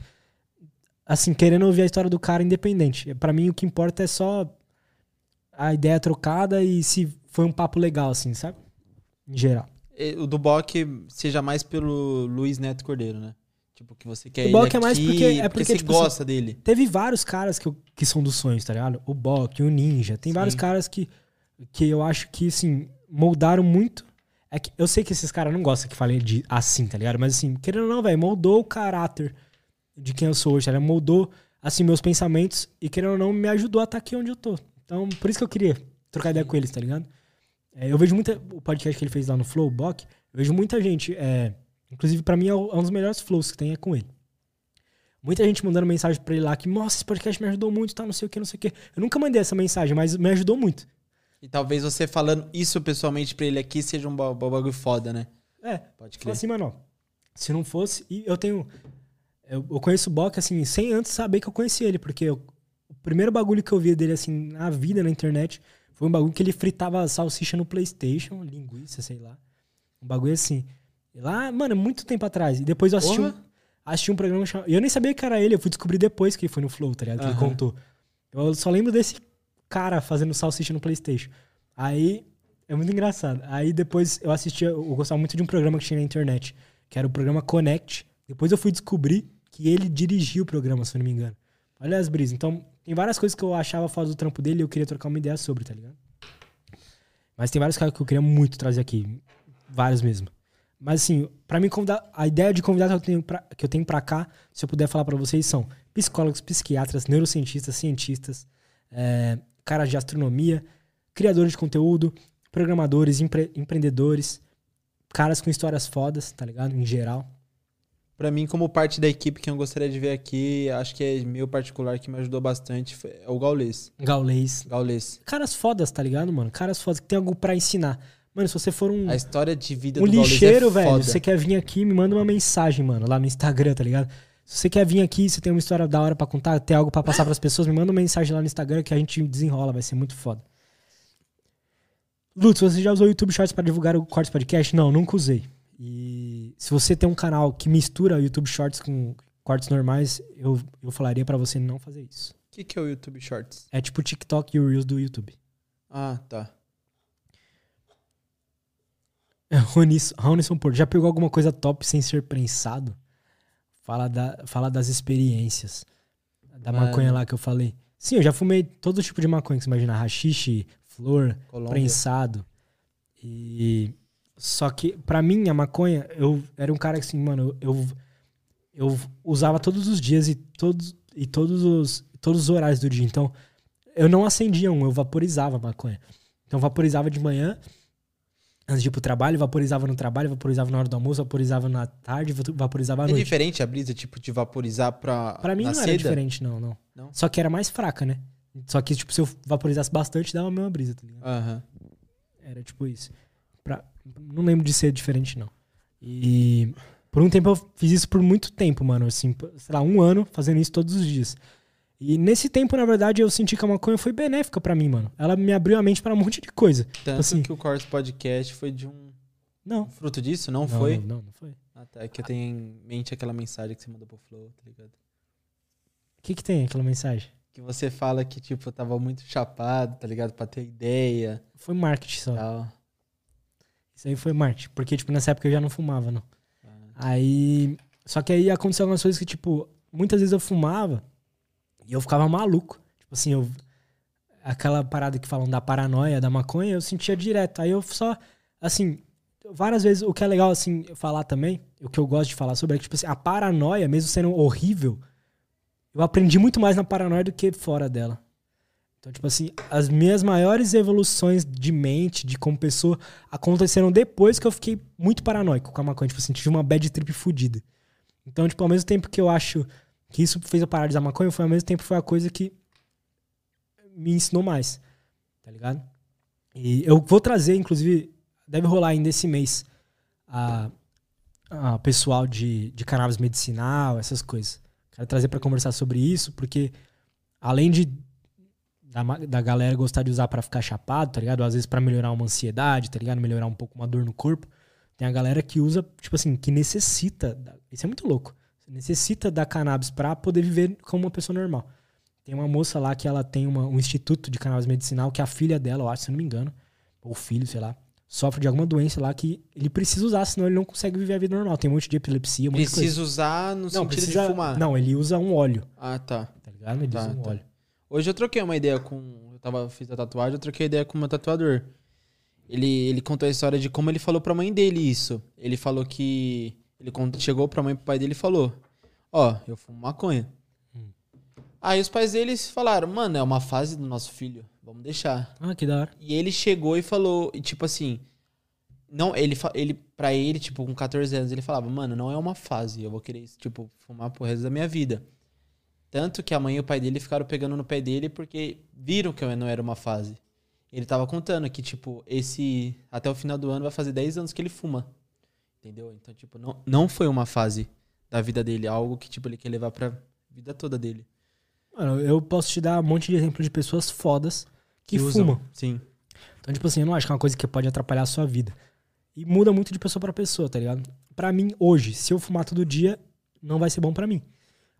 assim, querendo ouvir a história do cara independente. Pra mim, o que importa é só a ideia trocada e se foi um papo legal, assim, sabe? Em geral. O do Bock seja mais pelo Luiz Neto Cordeiro, né? Tipo, que você quer O Bock é mais porque- é porque, você tipo assim, gosta dele. Teve vários caras que, eu- que são dos sonhos, tá ligado? O Bock, o Ninja. Tem vários Sim. caras que, que eu acho que, assim, moldaram muito. É que eu sei que esses caras não gostam que falem de assim, tá ligado? Mas, assim, querendo ou não, velho, moldou o caráter de quem eu sou hoje, tá ligado? Moldou, assim, meus pensamentos e, querendo ou não, me ajudou a estar aqui onde eu tô. Então, por isso que eu queria trocar ideia com eles, tá ligado? É, eu vejo muita. O podcast que ele fez lá no Flow, o Bock, eu vejo muita gente. É, inclusive, pra mim, é é um dos melhores flows que tem é com ele. Muita gente mandando mensagem pra ele lá que, nossa, esse podcast me ajudou muito, tá, não sei o que, não sei o que. Eu nunca mandei essa mensagem, mas me ajudou muito. E talvez você falando isso pessoalmente pra ele aqui seja um ba- ba- bagulho foda, né? É, Pode Fala crer. assim, mano, se não fosse. E eu tenho. Eu, eu conheço o Bock, assim, sem antes saber que eu conheci ele, porque eu- o primeiro bagulho que eu vi dele, assim, na vida, na internet, foi um bagulho que ele fritava salsicha no PlayStation, linguiça, sei lá. Um bagulho assim. Lá, mano, muito tempo atrás. E depois eu assisti, um, assisti um programa chamado. E eu nem sabia que era ele, eu fui descobrir depois que ele foi no Flow, tá ligado? Que ele Aham. contou. Eu só lembro desse cara fazendo salsicha no PlayStation. Aí. É muito engraçado. Aí depois eu assistia. Eu gostava muito de um programa que tinha na internet, que era o programa Connect. Depois eu fui descobrir que ele dirigia o programa, se eu não me engano. Olha as brisas. Então, tem várias coisas que eu achava fora do trampo dele e eu queria trocar uma ideia sobre, tá ligado? Mas tem vários caras que eu queria muito trazer aqui. Vários mesmo. Mas assim, pra mim convidar, a ideia de convidar que eu tenho pra, que eu tenho pra cá, se eu puder falar pra vocês, são psicólogos, psiquiatras, neurocientistas, cientistas, é, caras de astronomia, criadores de conteúdo, programadores, empre- empreendedores, caras com histórias fodas, tá ligado? Em geral. Pra mim, como parte da equipe que eu gostaria de ver aqui, acho que é meu particular que me ajudou bastante, é o Gaulês. Gaulês. Gaulês. Caras fodas, tá ligado, mano? Caras fodas que tem algo pra ensinar. Mano, se você for um, A história de vida um do Gaulês lixeiro, é velho, foda. você quer vir aqui, me manda uma mensagem, mano, lá no Instagram, tá ligado? Se você quer vir aqui, você tem uma história da hora pra contar, tem algo pra passar pras pessoas, me manda uma mensagem lá no Instagram que a gente desenrola, vai ser muito foda. Lutz, você já usou o YouTube Shorts pra divulgar o Cortes Podcast? Não, nunca usei. E se você tem um canal que mistura o YouTube Shorts com cortes normais, eu, eu falaria pra você não fazer isso. O que, que é o YouTube Shorts? É tipo o TikTok e o Reels do YouTube. Ah, tá. Ronis- Ronison Porto, já pegou alguma coisa top sem ser prensado? Fala, da, fala das experiências. Da Mano. maconha lá que eu falei. Sim, eu já fumei todo tipo de maconha que você imagina. Rachixe, flor, Colômbia. prensado. E. Só que, pra mim, a maconha, eu era um cara que assim, mano, eu, eu usava todos os dias e todos, e todos, os, todos os horários do dia. Então, eu não acendia um, eu vaporizava a maconha. Então, vaporizava de manhã, antes de ir pro trabalho, vaporizava no trabalho, vaporizava na hora do almoço, vaporizava na tarde, vaporizava à É noite. diferente a brisa, tipo, de vaporizar pra. Pra mim não seda? era diferente, não, não, Não? Só que era mais fraca, né? Só que, tipo, se eu vaporizasse bastante, dava a mesma brisa, tá ligado? Aham. Era tipo isso. Pra- Não lembro de ser diferente, não. E por um tempo eu fiz isso por muito tempo, mano. Assim, sei lá, um ano fazendo isso todos os dias. E nesse tempo, na verdade, eu senti que a maconha foi benéfica pra mim, mano. Ela me abriu a mente pra um monte de coisa. Tanto Assim. que o Cortes Podcast foi de um. Não. Fruto disso? Não, Não, foi? Não, não, não foi. O Ah, tá. É que eu tenho em mente aquela mensagem que você mandou pro Flow, tá ligado? que que tem aquela mensagem? Que você fala que, tipo, eu tava muito chapado, tá ligado? Pra ter ideia Foi marketing só. tal. Isso aí foi marketing. Porque, tipo, nessa época eu já não fumava, não. Ah. Aí. Só que aí aconteceu algumas coisas que, tipo, muitas vezes eu fumava e eu ficava maluco. Tipo assim, eu. Aquela parada que falam da paranoia, da maconha, eu sentia direto. Aí eu só. Assim, várias vezes, o que é legal, assim, falar também, o que eu gosto de falar sobre é que, tipo assim, a paranoia, mesmo sendo horrível, eu aprendi muito mais na paranoia do que fora dela. Então, tipo assim, as minhas maiores evoluções de mente, de como pessoa, aconteceram depois que eu fiquei muito paranoico com a maconha. Tipo assim, tive uma bad trip fodida. Então, tipo, ao mesmo tempo que eu acho que isso fez eu parar de usar maconha, foi ao mesmo tempo foi a coisa que me ensinou mais. Tá ligado? E eu vou trazer, inclusive, deve rolar ainda esse mês, a, a pessoal de, de cannabis medicinal, essas coisas. Quero trazer pra conversar sobre isso, porque além de da, da galera gostar de usar pra ficar chapado, tá ligado? Às vezes pra melhorar uma ansiedade, tá ligado? Melhorar um pouco uma dor no corpo. Tem a galera que usa, tipo assim, que necessita. Isso é muito louco. Você necessita da cannabis pra poder viver como uma pessoa normal. Tem uma moça lá que ela tem uma- um instituto de cannabis medicinal que a filha dela, eu acho, se não me engano, ou filho, sei lá, sofre de alguma doença lá que ele precisa usar, senão ele não consegue viver a vida normal. Tem um monte de epilepsia, um monte de coisa. Precisa usar no Não, sentido precisa, de fumar. Não, ele usa um óleo, Ah, tá. tá ligado? Ele Tá, usa um tá. óleo. Hoje eu troquei uma ideia com. Eu tava, fiz a tatuagem, eu troquei ideia com o meu tatuador. Ele, ele contou a história de como ele falou pra mãe dele isso. Ele falou que. Ele chegou pra mãe e pro pai dele e falou: Ó, eu fumo maconha. Hum. Aí os pais deles falaram: Mano, é uma fase do nosso filho, vamos deixar. Ah, que da hora. E ele chegou e falou, e tipo assim, não, ele ele para ele, tipo, com 14 anos, ele falava: "Mano, não é uma fase, eu vou querer, tipo, fumar pro resto da minha vida". Tanto que a mãe e o pai dele ficaram pegando no pé dele porque viram que não era uma fase. Ele tava contando que, tipo, esse até o final do ano vai fazer 10 anos que ele fuma. Entendeu? Então, tipo, não, não foi uma fase da vida dele, algo que tipo ele quer levar pra vida toda dele. Mano, eu posso te dar um monte de exemplos de pessoas fodas que, usam. fumam. Sim. Então, tipo assim, eu não acho que é uma coisa que pode atrapalhar a sua vida. E muda muito de pessoa pra pessoa, tá ligado? Pra mim, hoje, se eu fumar todo dia, não vai ser bom pra mim.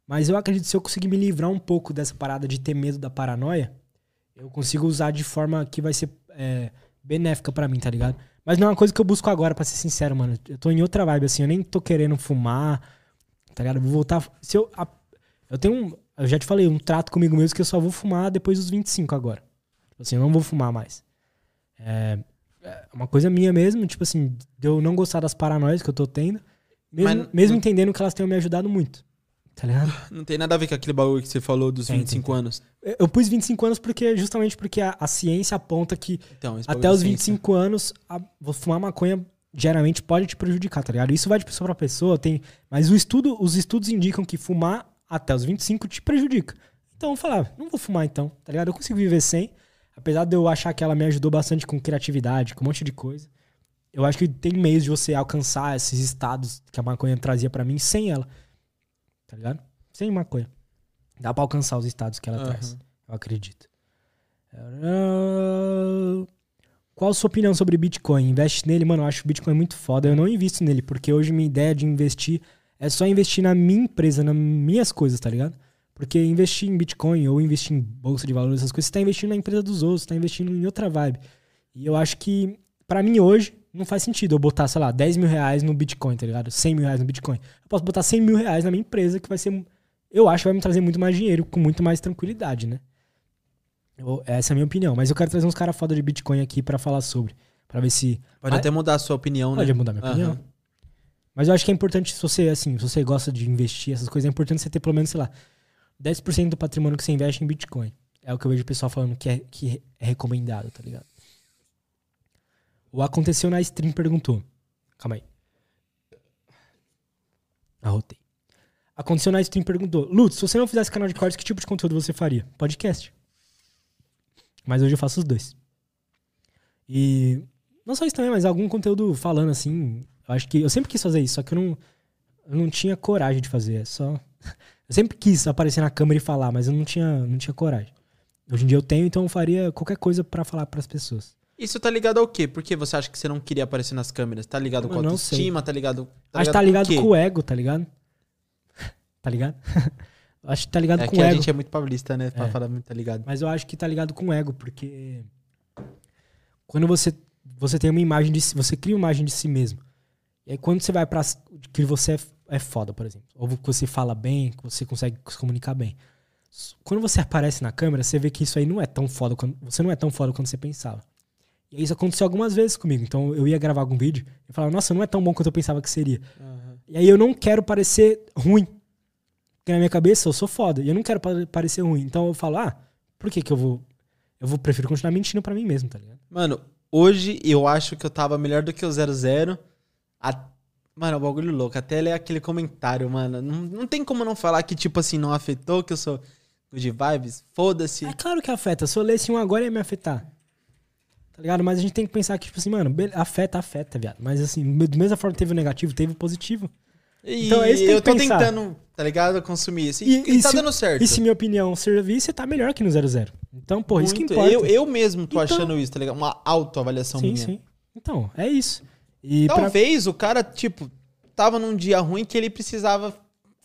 Mas eu acredito que se eu conseguir me livrar um pouco dessa parada de ter medo da paranoia, eu consigo usar de forma que vai ser é, benéfica pra mim, tá ligado? Mas não é uma coisa que eu busco agora, pra ser sincero, mano. Eu tô em outra vibe, assim. Eu nem tô querendo fumar, tá ligado? Eu vou voltar. Se eu, a- eu tenho um. Eu já te falei, um trato comigo mesmo que eu só vou fumar depois dos 25 agora. Tipo assim, eu não vou fumar mais. É, é uma coisa minha mesmo, tipo assim, de eu não gostar das paranoias que eu tô tendo. Mesmo, Mas- mesmo entendendo que elas tenham me ajudado muito. Tá ligado? Não tem nada a ver com aquele bagulho que você falou dos Tem, 25 anos. Eu pus 25 anos porque justamente porque a, a ciência aponta que Então, até bagulho os de ciência. 25 anos a, fumar maconha geralmente pode te prejudicar, tá ligado? Isso vai de pessoa pra pessoa, tem, mas o estudo, os estudos indicam que fumar até os 25 te prejudica. Então eu falar, não vou fumar então, tá ligado? Eu consigo viver sem, apesar de eu achar que ela me ajudou bastante com criatividade, com um monte de coisa. Eu acho que tem meios de você alcançar esses estados que a maconha trazia pra mim sem ela. Tá ligado? Sem maconha. Dá pra alcançar os estados que ela Aham. traz. Eu acredito. Qual a sua opinião sobre Bitcoin? Investe nele? Mano, eu acho o Bitcoin muito foda. Eu não invisto nele, porque hoje minha ideia de investir é só investir na minha empresa, nas minhas coisas, tá ligado? Porque investir em Bitcoin ou investir em bolsa de valores, essas coisas, você tá investindo na empresa dos outros, você tá investindo em outra vibe. E eu acho que, pra mim hoje, não faz sentido eu botar, sei lá, 10 mil reais no Bitcoin, tá ligado? 100 mil reais no Bitcoin. Eu posso botar 100 mil reais na minha empresa, que vai ser. Eu acho que vai me trazer muito mais dinheiro, com muito mais tranquilidade, né? Eu- essa é a minha opinião. Mas eu quero trazer uns caras foda de Bitcoin aqui pra falar sobre. Pra ver se. Pode Ah, até mudar a sua opinião, Pode né? mudar minha opinião. Aham. Mas eu acho que é importante, se você, assim, se você gosta de investir, essas coisas, é importante você ter pelo menos, sei lá, 10% do patrimônio que você investe em Bitcoin. É o que eu vejo o pessoal falando que é, que é recomendado, tá ligado? O Aconteceu na Stream perguntou. Calma aí. Arrotei. Aconteceu na Stream perguntou. Lutz, se você não fizesse canal de cortes, que tipo de conteúdo você faria? Podcast. Mas hoje eu faço os dois. E não só isso também, mas algum conteúdo falando assim. Eu acho que eu sempre quis fazer isso, só que eu não, eu não tinha coragem de fazer. É só. Eu sempre quis aparecer na câmera e falar, mas eu não tinha, não tinha coragem. Hoje em dia eu tenho, então eu faria qualquer coisa pra falar pras pessoas. Isso tá ligado ao quê? Por que você acha que você não queria aparecer nas câmeras? Tá ligado com a autoestima? Tá ligado. acho que tá ligado com o ego, tá ligado? tá ligado? acho que tá ligado É com que o a ego. gente é muito paulista, né? Pra É. falar muito, tá ligado? Mas eu acho que tá ligado com o ego, porque quando você você tem uma imagem de si, você cria uma imagem de si mesmo. E aí quando você vai pra que você é, é foda, por exemplo, ou que você fala bem, que você consegue se comunicar bem. Quando você aparece na câmera, você vê que isso aí não é tão foda quando você não é tão foda quanto você pensava. E isso aconteceu algumas vezes comigo. Então eu ia gravar algum vídeo e falava: "Nossa, não é tão bom quanto eu pensava que seria". E aí eu não quero parecer ruim. Porque na minha cabeça eu sou foda. E eu não quero pa- parecer ruim. Então eu falo, ah, por que que eu vou. Eu vou prefiro continuar mentindo pra mim mesmo, tá ligado? Mano, hoje eu acho que eu tava melhor do que o 00. A... Mano, é um bagulho louco. Até ler aquele comentário, mano. Não, não tem como não falar que, tipo assim, não afetou, que eu sou good vibes. Foda-se. É claro que afeta. Se eu lesse um agora ia me afetar. Tá ligado? Mas a gente tem que pensar que, tipo assim, mano, afeta, afeta, viado. Mas assim, da mesma forma que teve o negativo, teve o positivo. E Então é isso que tem eu que tô pensar. tentando, tá ligado? Consumir isso. E, E- e tá se- dando certo. E se minha opinião servir, você tá melhor que no 00. Então, porra, isso que importa. Eu, eu mesmo tô Então- achando isso, tá ligado? Uma autoavaliação sim, minha. sim. Então, é isso. E pra... Talvez o cara, tipo, tava num dia ruim que ele precisava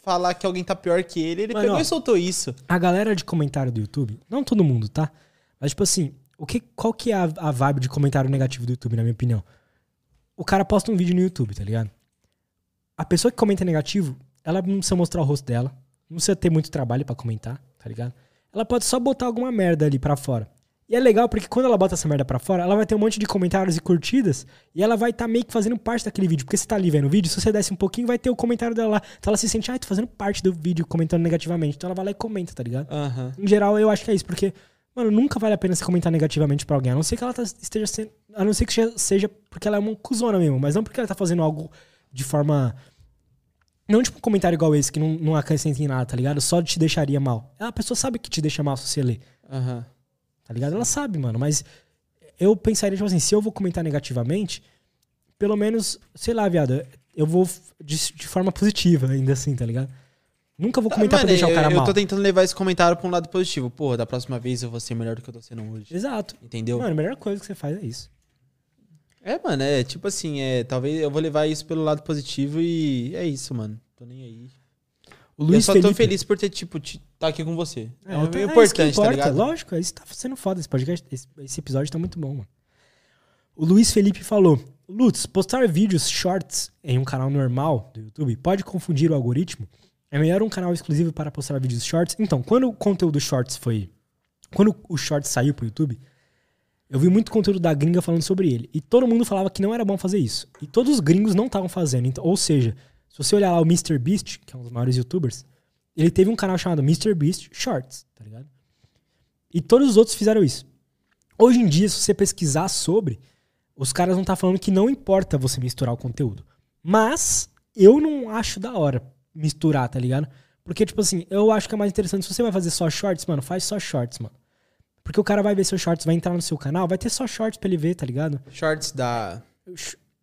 falar que alguém tá pior que ele. Ele Mano, pegou ó. e soltou isso. a galera de comentário do YouTube, não todo mundo, tá? Mas, tipo assim, o que, qual que é a, a vibe de comentário negativo do YouTube, na minha opinião? O cara posta um vídeo no YouTube, tá ligado? A pessoa que comenta negativo, ela não precisa mostrar o rosto dela, não precisa ter muito trabalho pra comentar, tá ligado? Ela pode só botar alguma merda ali pra fora. E é legal porque quando ela bota essa merda pra fora, ela vai ter um monte de comentários e curtidas e ela vai estar meio que fazendo parte daquele vídeo. Porque você tá ali vendo o vídeo, se você desce um pouquinho, vai ter o comentário dela lá. Então ela se sente, ai, tô fazendo parte do vídeo comentando negativamente. Então ela vai lá e comenta, tá ligado? Aham. Em geral, eu acho que é isso, porque, mano, nunca vale a pena se comentar negativamente pra alguém. A não ser que ela tá- esteja sendo. A não ser que seja- porque ela é uma cuzona mesmo, mas não porque ela tá fazendo algo de forma. Não tipo um comentário igual esse, que não, não acrescenta em nada, tá ligado? Só te deixaria mal. A pessoa sabe que te deixa mal se você ler, Aham. tá ligado? Ela sabe, mano, mas eu pensaria, tipo assim, se eu vou comentar negativamente, pelo menos, sei lá, viado, eu vou de, de forma positiva, ainda assim, tá ligado? Nunca vou comentar Mano, pra deixar eu, o cara eu mal. tô tentando levar esse comentário pra um lado positivo. Porra, da próxima vez eu vou ser melhor do que eu tô sendo hoje. Exato. Entendeu? Mano, a melhor coisa que você faz é isso. É, mano, é tipo assim, é, talvez eu vou levar isso pelo lado positivo e é isso, mano. Tô nem aí. O eu Luiz só Felipe. tô feliz por ter, tipo, tá aqui com você. É, É, tá- é importante, tá importa, ligado? Lógico, isso tá sendo foda. Esse podcast, esse, esse episódio tá muito bom, mano. O Luiz Felipe falou: Lutz, postar vídeos shorts em um canal normal do YouTube pode confundir o algoritmo? É melhor um canal exclusivo para postar vídeos shorts? Então, quando o conteúdo shorts foi. Quando o shorts saiu pro YouTube, eu vi muito conteúdo da gringa falando sobre ele. E todo mundo falava que não era bom fazer isso. E todos os gringos não estavam fazendo. Então, ou seja, se você olhar lá o MrBeast, que é um dos maiores youtubers, ele teve um canal chamado MrBeast Shorts, tá ligado? E todos os outros fizeram isso. Hoje em dia, se você pesquisar sobre, os caras vão estar falando que não importa você misturar o conteúdo. Mas eu não acho da hora misturar, tá ligado? Porque, tipo assim, eu acho que é mais interessante. Se você vai fazer só shorts, mano, faz só shorts, mano. Porque o cara vai ver seus shorts, vai entrar no seu canal, vai ter só shorts pra ele ver, tá ligado? Shorts da.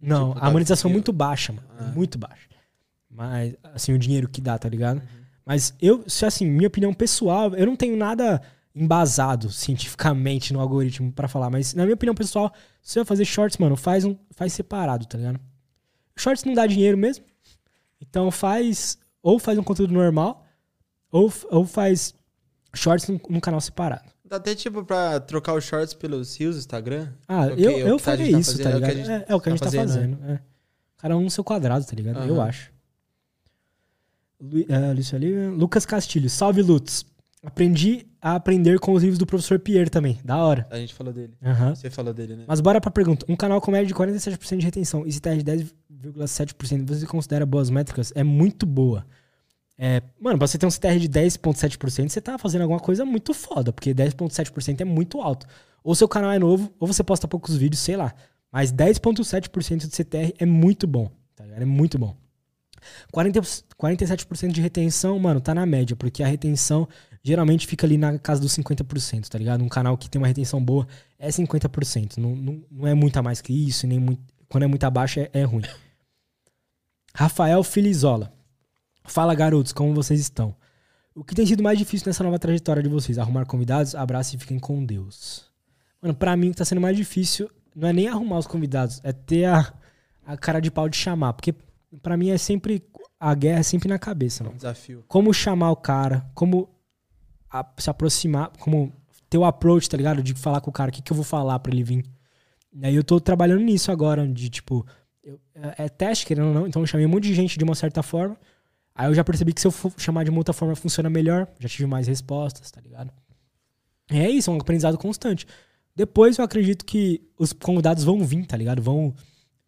Não, Tipo, a monetização é muito baixa, mano. Ah. Muito baixa. Mas, assim, o dinheiro que dá, tá ligado? Uhum. Mas eu, se assim, minha opinião pessoal, eu não tenho nada embasado cientificamente no algoritmo pra falar, mas na minha opinião pessoal, se você vai fazer shorts, mano, faz um faz separado, tá ligado? Shorts não dá dinheiro mesmo. Então faz ou faz um conteúdo normal ou, ou faz shorts num, num canal separado. Dá até tipo pra trocar os shorts pelos rios do Instagram. Ah, eu, é eu tá- faria tá isso, tá fazendo, é o que a ligado? É, é o que a tá gente tá fazendo, fazendo. é. Cada um no seu quadrado, tá ligado? Eu Aham. acho. Lu, Felipe, Lucas Castilho, salve Lutz. Aprendi a aprender com os livros do professor Pierre também. Da hora. A gente falou dele. Aham. Você falou dele, né? Mas bora pra pergunta. Um canal com média de 47% de retenção e se de 10,7% você considera boas métricas? É muito boa. É, mano, pra você ter um CTR de 10,7%, você tá fazendo alguma coisa muito foda, porque 10,7% é muito alto. Ou seu canal é novo, ou você posta poucos vídeos, sei lá. Mas 10,7% de CTR é muito bom, tá ligado? É muito bom. 40, 47% de retenção, mano, tá na média, porque a retenção geralmente fica ali na casa dos 50%, tá ligado? Um canal que tem uma retenção boa é 50%. Não, não, não é muito a mais que isso, nem muito, quando é muito abaixo é, é ruim. Rafael Filizola. Fala, garotos, como vocês estão? O que tem sido mais difícil nessa nova trajetória de vocês? Arrumar convidados? Abraço e fiquem com Deus. Mano, pra mim o que tá sendo mais difícil não é nem arrumar os convidados, é ter a, a cara de pau de chamar. Porque pra mim é sempre. A guerra é sempre na cabeça, mano Desafio. como chamar o cara, como a- se aproximar, como ter o approach, tá ligado? De falar com o cara, o que, que eu vou falar pra ele vir. E aí eu tô trabalhando nisso agora, de tipo, é, é teste, querendo ou não, então eu chamei um monte de gente de uma certa forma. Aí eu já percebi que se eu chamar de uma outra forma funciona melhor, já tive mais respostas, tá ligado? E é isso, é um aprendizado constante. Depois eu acredito que os convidados vão vir, tá ligado? Vão,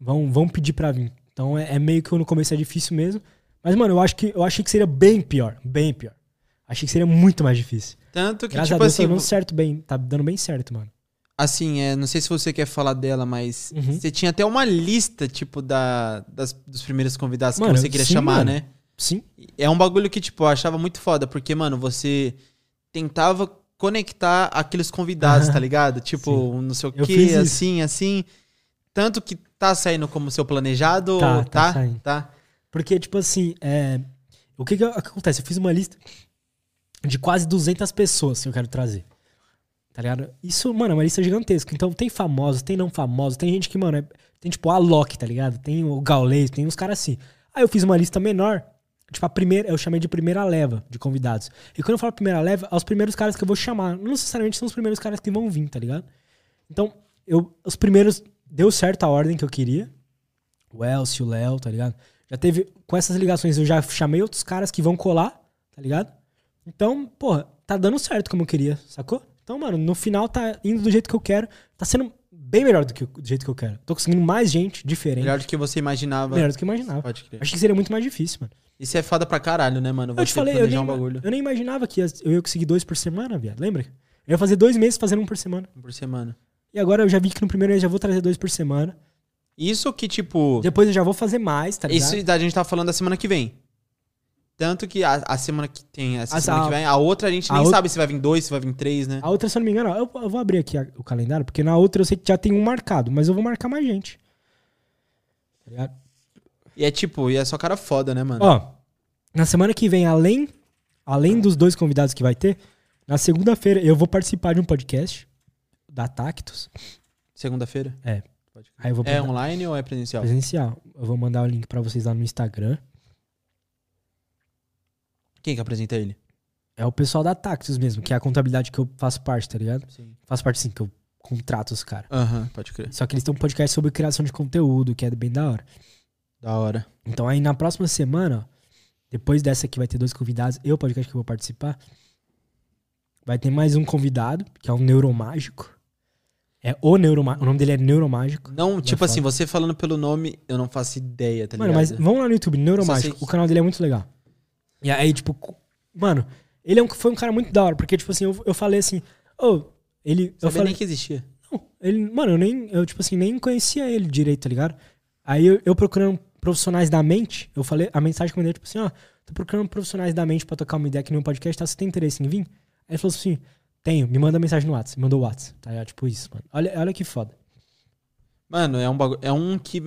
vão, vão pedir pra vir. Então é, é meio que no começo é difícil mesmo. Mas, mano, eu acho que eu achei que seria bem pior. Bem pior. Achei que seria muito mais difícil. Tanto que, Graças tipo a Deus assim, tá dando certo bem. Tá dando bem certo, mano. Assim, é, não sei se você quer falar dela, mas Uhum. você tinha até uma lista, tipo, da, das- dos primeiros convidados Mano, que você queria sim, chamar, mano. né? Sim. É um bagulho que, tipo, eu achava muito foda, porque, mano, você tentava conectar aqueles convidados, tá ligado? Tipo, não sei o quê, fiz isso. assim, assim. Tanto que tá saindo como seu planejado, Tá, tá tá? Tá. Porque, tipo assim, é... o que, que acontece? Eu fiz uma lista de quase 200 pessoas que eu quero trazer. Tá ligado? Isso, mano, é uma lista gigantesca. Então tem famosos, tem não famosos, tem gente que, mano, é- tem tipo a Loki, tá ligado? Tem o Gaules, tem uns caras assim. Aí eu fiz uma lista menor, tipo a primeira, eu chamei de primeira leva de convidados. E quando eu falo primeira leva, é os primeiros caras que eu vou chamar. Não necessariamente são os primeiros caras que vão vir, tá ligado? Então, eu, os primeiros, deu certo a ordem que eu queria. O Elcio, o Léo, tá ligado? Já teve, com essas ligações, eu já chamei outros caras que vão colar, tá ligado? Então, porra, tá dando certo como eu queria, sacou? Então, mano, no final tá indo do jeito que eu quero. Tá sendo bem melhor do que do jeito que eu quero. Tô conseguindo mais gente diferente. Melhor do que você imaginava. Melhor do que eu imaginava. Pode crer. Achei que seria muito mais difícil, mano. Isso é foda pra caralho, né, mano? Eu te Você falei, eu nem, um bagulho eu nem imaginava que eu ia conseguir dois por semana, viado. Lembra? Eu ia fazer dois meses fazendo um por semana. por semana. E agora eu já vi que no primeiro mês já vou trazer dois por semana. Isso que, tipo. Depois eu já vou fazer mais, tá ligado? Isso a gente tá falando da semana que vem. Tanto que a, a semana que tem, essa A- semana a- que vem, a outra a gente nem outra- sabe se vai vir dois, se vai vir três, né? A outra, se eu não me engano, eu, eu vou abrir aqui o calendário, porque na outra eu sei que já tem um marcado, mas eu vou marcar mais gente. Tá ligado? E é tipo, e é só cara foda, né, mano? Ó, na semana que vem, além, além dos dois convidados que vai ter, na segunda-feira eu vou participar de um podcast da Tactus. Segunda-feira. Pode crer. Aí eu vou É mandar- online ou é presencial? presencial. Eu vou mandar o link pra vocês lá no Instagram. Quem que apresenta ele? É o pessoal da Taxis mesmo, que é a contabilidade que eu faço parte, tá ligado? Sim. Faço parte sim, que eu contrato os caras. Aham, pode crer. Só que eles têm um podcast sobre criação de conteúdo, que é bem da hora. Da hora. Então aí na próxima semana, depois dessa aqui vai ter dois convidados, eu, podcast que eu vou participar. Vai ter mais um convidado, que é um neuromágico. É o neuromágico. O nome dele é Neuromágico. Não, tipo foda. assim, você falando pelo nome, eu não faço ideia, tá Mano, ligado? mas vamos lá no YouTube, Neuromágico. que- O canal dele é muito legal. E aí, tipo, mano, ele é um, foi um cara muito da hora, porque, tipo assim, eu, eu falei assim, ô, ele. Eu Sabia falei, nem que existia. Não, ele, mano, eu nem, eu, tipo assim, nem conhecia ele direito, tá ligado? Aí eu, eu procurando profissionais da mente, eu falei, a mensagem que eu mandei, tipo assim, ó, tô procurando profissionais da mente pra tocar uma ideia aqui no meu podcast, tá? Você tem interesse em vir? Aí ele falou assim, tenho, me manda mensagem no WhatsApp, me mandou o WhatsApp, tá ligado? Tipo isso, mano. Olha, olha que foda. Mano, é um bagulho. É um que.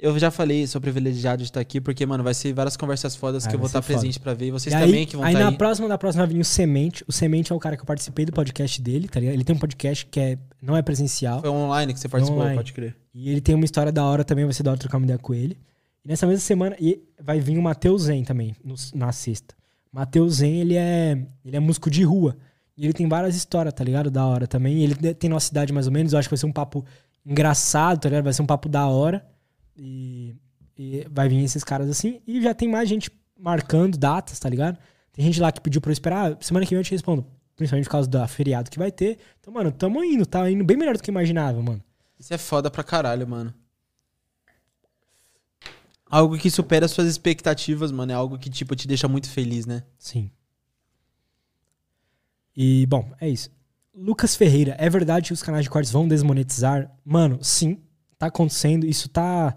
Eu já falei, sou privilegiado de estar aqui, porque, mano, vai ser várias conversas fodas Ah, que eu vou estar foda. presente pra ver. E vocês E também aí, que vão aí estar na aí. próxima da próxima vai vir o Semente. O Semente é o cara que eu participei do podcast dele, tá ligado? Ele tem um podcast que é, não é presencial. Foi online que você participou, online. pode crer. E ele tem uma história da hora também, vai ser da hora trocar uma ideia com ele. E nessa mesma semana e vai vir o Matheus Zen também, no- na sexta. Matheus Zen, ele é, ele é músico de rua. E ele tem várias histórias, tá ligado? Da hora também. Ele tem nossa cidade mais ou menos. Eu acho que vai ser um papo engraçado, tá ligado? Vai ser um papo da hora. E, e vai vir esses caras assim. E já tem mais gente marcando datas, tá ligado? Tem gente lá que pediu pra eu esperar. Ah, Semana que vem eu te respondo. Principalmente por causa da feriado que vai ter. Então, mano, tamo indo. Tá indo bem melhor do que eu imaginava, mano. Isso é foda pra caralho, mano. Algo que supera as suas expectativas, mano. É algo que, tipo, te deixa muito feliz, né? Sim. E, bom, é isso. Lucas Ferreira, é verdade que os canais de cortes vão desmonetizar? Mano, sim, tá acontecendo. Isso tá.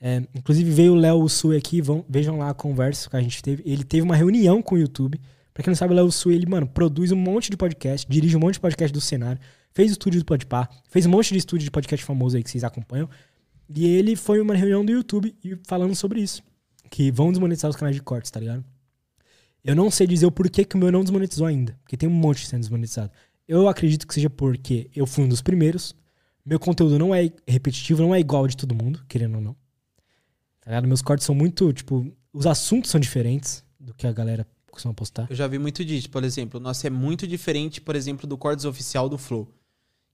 é, inclusive veio o Léo Sui aqui, vão, vejam lá a conversa que a gente teve. Ele teve uma reunião com o YouTube. Pra quem não sabe, o Léo Sui, ele, mano, produz um monte de podcast, dirige um monte de podcast do cenário, fez o estúdio do Podpah, fez um monte de estúdio de podcast famoso aí que vocês acompanham. E ele foi uma reunião do YouTube e falando sobre isso. Que vão desmonetizar os canais de cortes, tá ligado? Eu não sei dizer o porquê que o meu não desmonetizou ainda. Porque tem um monte sendo desmonetizado. Eu acredito que seja porque eu fui um dos primeiros. Meu conteúdo não é repetitivo, não é igual de todo mundo, querendo ou não. Tá ligado? Meus cortes são muito, tipo, os assuntos são diferentes do que a galera costuma postar. Eu já vi muito disso, por exemplo. O nosso é muito diferente, por exemplo, do Cortes Oficial do Flow.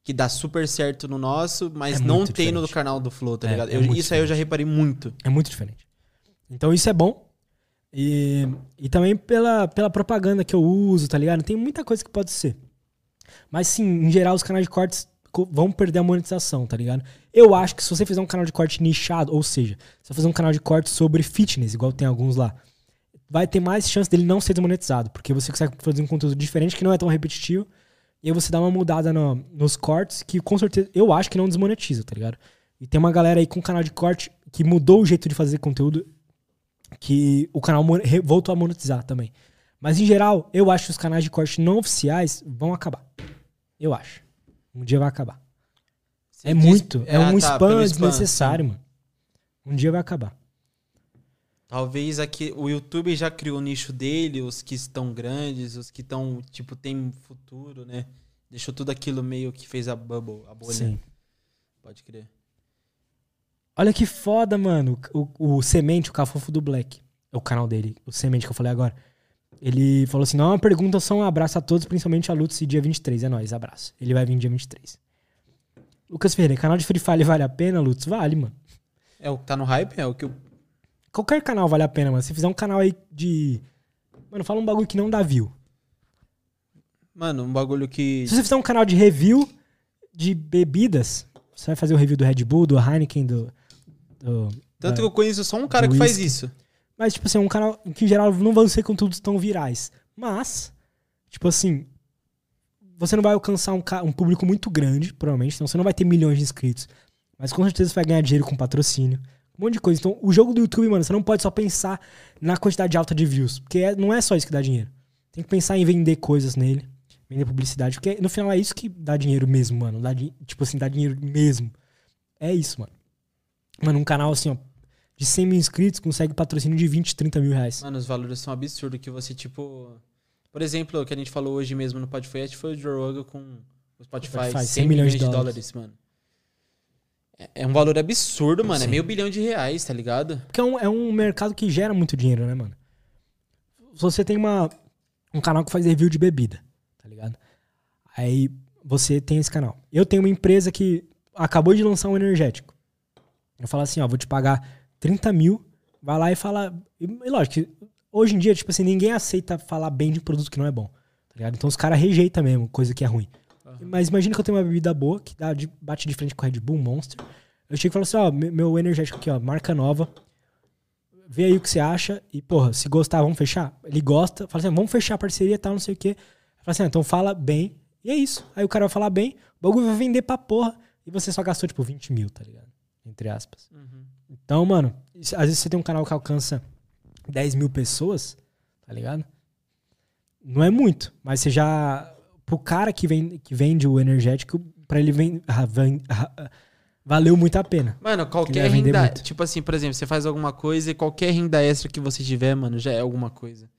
Que dá super certo no nosso, mas É não tem no diferente. canal do Flow, tá É, ligado? é Eu- isso aí eu já reparei muito. É muito diferente. Então isso é bom. E, e também pela, pela propaganda que eu uso, tá ligado? Tem muita coisa que pode ser. Mas sim, em geral, os canais de cortes co- vão perder a monetização, tá ligado? Eu acho que se você fizer um canal de corte nichado, ou seja, se você fazer um canal de corte sobre fitness, igual tem alguns lá, vai ter mais chance dele não ser desmonetizado, porque você consegue fazer um conteúdo diferente que não é tão repetitivo, e aí você dá uma mudada no- nos cortes que com certeza eu acho que não desmonetiza, tá ligado? E tem uma galera aí com canal de corte que mudou o jeito de fazer conteúdo que o canal voltou a monetizar também. Mas em geral, eu acho que os canais de corte não oficiais vão acabar. Eu acho. Um dia vai acabar. Você é diz- muito. É Ah, um tá, spam spam, desnecessário, sim. mano. Um dia vai acabar. Talvez aqui o YouTube já criou o nicho dele, os que estão grandes, os que estão, tipo, tem futuro, né? Deixou tudo aquilo meio que fez a bubble, a bolha. Sim. Pode crer. Olha que foda, mano. O, o Semente, o Cafofo do Black. É o canal dele. O Semente que eu falei agora. Ele falou assim: não é uma pergunta, só um abraço a todos, principalmente a Lutz, dia 23. É nóis, abraço. Ele vai vir dia 23. Lucas Ferreira, canal de Free Fire vale a pena, Lutz? Vale, mano. É o que tá no hype? É o que eu. Qualquer canal vale a pena, mano. Se fizer um canal aí de. Mano, fala um bagulho que não dá view. Mano, um bagulho que. Se você fizer um canal de review de bebidas, você vai fazer o review do Red Bull, do Heineken, do. do- Tanto da- que eu conheço só um cara que faz whisky. isso. Mas, tipo assim, é um canal que em geral não vão ser conteúdos tão virais. Mas, tipo assim, você não vai alcançar um, um público muito grande, provavelmente, então você não vai ter milhões de inscritos. Mas com certeza você vai ganhar dinheiro com patrocínio. Um monte de coisa. Então, o jogo do YouTube, mano, você não pode só pensar na quantidade alta de views. Porque é- não é só isso que dá dinheiro. Tem que pensar em vender coisas nele. Vender publicidade. Porque no final é isso que dá dinheiro mesmo, mano. Dá, tipo assim, dá dinheiro mesmo. É isso, mano. Mano, um canal assim, ó, de 100 mil inscritos consegue patrocínio de 20, 30 mil reais. Mano, os valores são absurdos que você, tipo. Por exemplo, o que a gente falou hoje mesmo no podcast foi o Joe Rogan com o Spotify, Spotify, 100 milhões de dólares, mano. É um valor absurdo, mano. É Sim. meio bilhão de reais, tá ligado? Porque é um, é um mercado que gera muito dinheiro, né, mano? Se você tem uma, um canal que faz review de bebida, tá ligado? Aí você tem esse canal. Eu tenho uma empresa que acabou de lançar um energético. Eu falo assim, ó, vou te pagar 30 mil, vai lá e fala. E, lógico, hoje em dia, tipo assim, ninguém aceita falar bem de produto que não é bom. Tá ligado? Então os caras rejeitam mesmo, coisa que é ruim. Mas imagina que eu tenho uma bebida boa, que dá de- bate de frente com o Red Bull Monster. Eu chego e falo assim, ó, me- meu energético aqui, ó, marca nova. Vê aí o que você acha. E, porra, se gostar, vamos fechar? Ele gosta, fala assim, vamos fechar a parceria e tal, não sei o quê. Fala assim, ah, então fala bem. E é isso. Aí o cara vai falar bem, o bagulho vai vender pra porra. E você só gastou, tipo, 20 mil, tá ligado? Entre aspas. Então, mano, às vezes você tem um canal que alcança 10 mil pessoas, tá ligado? Não é muito, mas você já. Pro cara que, vem, que vende o energético, pra ele vem, ah, ah, valeu muito a pena. Mano, Que qualquer renda. muito. Tipo assim, por exemplo, você faz alguma coisa e qualquer renda extra que você tiver, mano, já é alguma coisa.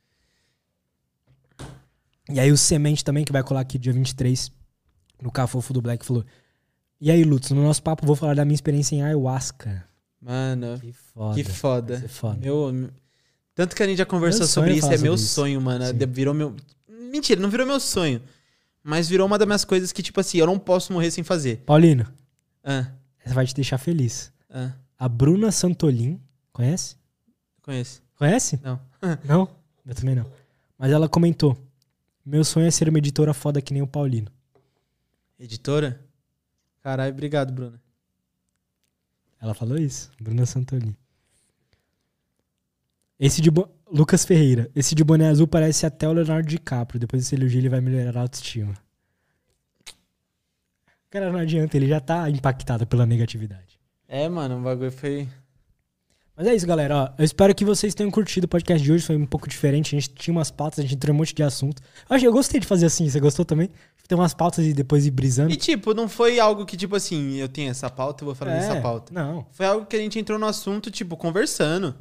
E aí o Semente também, que vai colar aqui dia 23, no Cafofo do Black, falou. E aí, Lutz, no nosso papo vou falar da minha experiência em ayahuasca. Mano, Que foda. que foda. foda. Meu, tanto que a gente já conversou sobre é isso, é meu isso. sonho, mano. Sim. Virou meu. Mentira, não virou meu sonho. Mas virou uma das minhas coisas que, tipo assim, eu não posso morrer sem fazer. Paulino, Ah, essa vai te deixar feliz. ah, A Bruna Santolin, conhece? conheço. Conhece? Não. Não? Eu também não. Mas ela comentou: Meu sonho é ser uma editora foda que nem o Paulino. Editora? Caralho, obrigado, Bruna. Ela falou isso, Bruna Santolin. Esse de. Lucas Ferreira. Esse de boné azul parece até o Leonardo DiCaprio. Depois desse elogio ele vai melhorar a autoestima. Cara, não adianta, ele já tá impactado pela negatividade. É, mano, o bagulho foi. Mas é isso, galera. Ó, eu espero que vocês tenham curtido o podcast de hoje. Foi um pouco diferente. A gente tinha umas pautas, a gente entrou em um monte de assunto. Eu, acho, eu gostei de fazer assim. Você gostou também? Ter umas pautas e depois ir brisando. E, tipo, não foi algo que, tipo assim, eu tenho essa pauta, eu vou falar dessa É, pauta. Não. Foi algo que a gente entrou no assunto, tipo, conversando.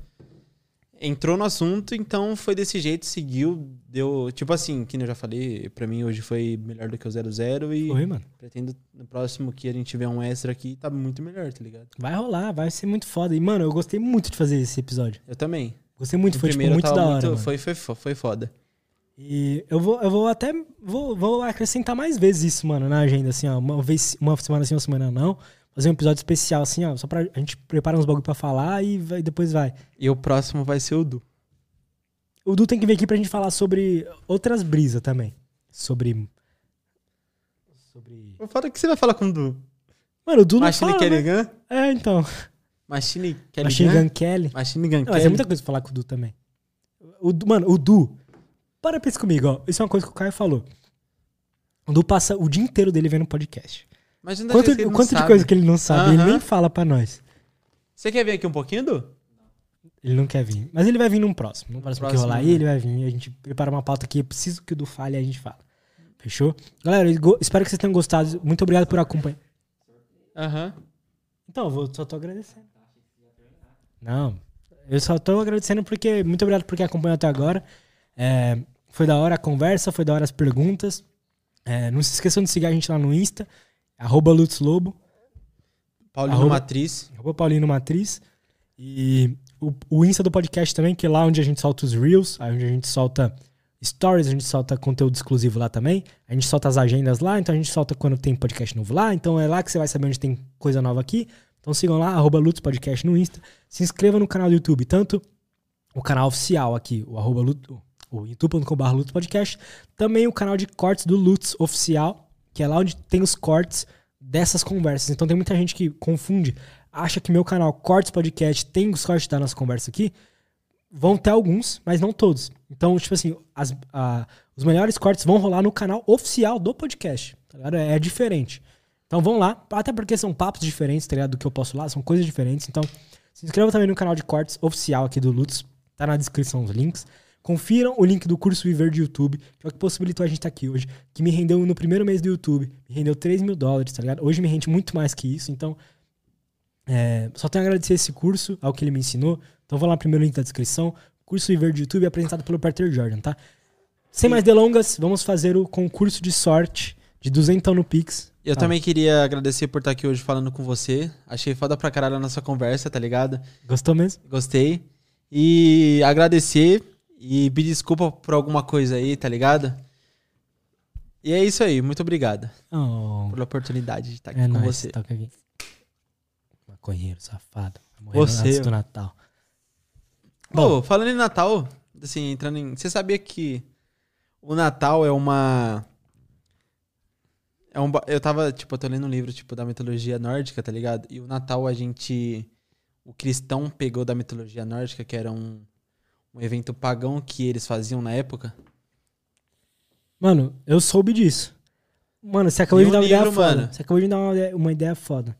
Entrou no assunto, então foi desse jeito, seguiu, deu. Tipo assim, que eu já falei, pra mim hoje foi melhor do que o 00 e Foi, mano. pretendo no próximo que a gente tiver um extra aqui, tá muito melhor, tá ligado? Vai rolar, vai ser muito foda. E, mano, eu gostei muito de fazer esse episódio. Eu também. Gostei muito, O foi tipo, muito da hora. muito- foi, foi, fo- foi foda. E eu vou, eu vou até vou, vou acrescentar mais vezes isso, mano, na agenda, assim, ó. Uma vez, uma semana sim, uma semana não. Fazer um episódio especial, assim, ó. Só pra a gente preparar uns bagulho pra falar e vai- depois vai. E o próximo vai ser o Du. O Du tem que vir aqui pra gente falar sobre outras brisas também. Sobre. Sobre. É que você vai falar com o Du. Mano, o Du não Machine fala, Kelly né? É, então. Machine Kelly Machine Gun? Kelly. Machine Gun Não, mas Kelly. é muita coisa pra falar com o Du também. O, Du- mano, o Du. Para pra isso comigo, ó. Isso é uma coisa que o Caio falou. O Du passa o dia inteiro dele vendo podcast. Mas não Quanto, que ele quanto de coisa que ele não sabe, ele Aham. nem fala pra nós. Você quer vir aqui um pouquinho, Du? Ele não quer vir. Mas ele vai vir num próximo. No próximo, que próximo, rolar aí, né? ele vai vir. A gente prepara uma pauta aqui. Eu preciso que o Du fale e a gente fala. Fechou? Galera, espero que vocês tenham gostado. Muito obrigado por acompanhar. Aham. Então, eu vou, só tô agradecendo. Não, eu só tô agradecendo porque. Muito obrigado por quem acompanhou até agora. É, foi da hora a conversa, foi da hora as perguntas. É, não se esqueçam de seguir a gente lá no Insta, arroba Lutz Lobo, Paulinho Arroba- Matriz. arroba Paulino Matriz. E o, o Insta do podcast também, que é lá onde a gente solta os Reels, aí onde a gente solta stories, a gente solta conteúdo exclusivo lá também. A gente solta as agendas lá, então a gente solta quando tem podcast novo lá. Então é lá que você vai saber onde tem coisa nova aqui. Então sigam lá, arroba Lutz Podcast no Insta. Se inscreva no canal do YouTube, tanto o canal oficial aqui, o arroba Lutz, o youtube.com.br Lutz Podcast, também o canal de cortes do Lutz oficial, que é lá onde tem os cortes dessas conversas. Então tem muita gente que confunde, acha que meu canal Cortes Podcast tem os cortes da nossa conversa aqui. Vão ter alguns, mas não todos. Então, tipo assim, as- a- os melhores cortes vão rolar no canal oficial do podcast. Tá? É, é diferente. Então vão lá, até porque são papos diferentes, tá ligado? Do que eu posto lá, são coisas diferentes. Então, se inscreva também no canal de cortes oficial aqui do Lutz. Tá na descrição os links. Confiram o link do curso Viver de YouTube, que é o que possibilitou a gente estar aqui hoje. Que me rendeu no primeiro mês do YouTube. Me rendeu 3 mil dólares, tá ligado? Hoje me rende muito mais que isso. Então, é, só tenho a agradecer esse curso, ao que ele me ensinou. Então vou lá primeiro link da descrição. Curso Viver de YouTube é apresentado pelo Peter Jordan, tá? Sem mais delongas, vamos fazer o concurso de sorte De duzentão no Pix. Eu Ah. também queria agradecer por estar aqui hoje falando com você. Achei foda pra caralho a nossa conversa, tá ligado? Gostou mesmo? Gostei. E agradecer e pedir desculpa por alguma coisa aí, tá ligado? E é isso aí. Muito obrigado Oh, pela oportunidade de estar aqui é com nóis, você. toca aqui. Maconheiro, safado. Morreu Você, antes do Natal. Pô, falando em Natal, assim, entrando em. Você sabia que o Natal é uma. É um, eu tava, tipo, eu tô lendo um livro, tipo, da mitologia nórdica, tá ligado? E o Natal a gente. O cristão pegou da mitologia nórdica, que era um, um evento pagão que eles faziam na época. Mano, eu soube disso. Mano, você acabou de um dar uma ideia livro, foda. mano. Você acabou de dar uma ideia, uma ideia foda.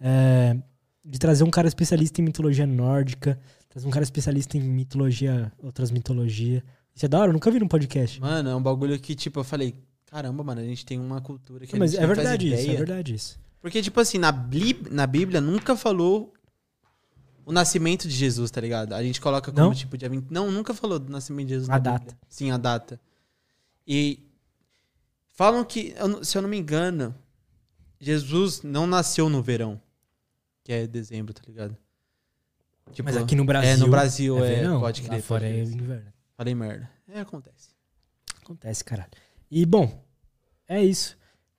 É, de trazer um cara especialista em mitologia nórdica, trazer um cara especialista em mitologia, outras mitologias. Isso é da hora, eu nunca vi num podcast. Mano, é um bagulho que, tipo, eu falei, caramba, mano, a gente tem uma cultura que Não, a mas é verdade isso, é ideia. verdade isso. Porque, tipo assim, na, na Bíblia nunca falou o nascimento de Jesus, tá ligado? A gente coloca como, Não? tipo, dia 20. Não, nunca falou do nascimento de Jesus. A na data. Bíblia. Sim, a data. E falam que, se eu não me engano, Jesus não nasceu no verão, que é dezembro, tá ligado? Tipo, Mas aqui no Brasil. É, no Brasil, é. verão, pode lá crer. fora pode é inverno. Falei merda. É, acontece. Acontece, caralho. E, bom, é isso.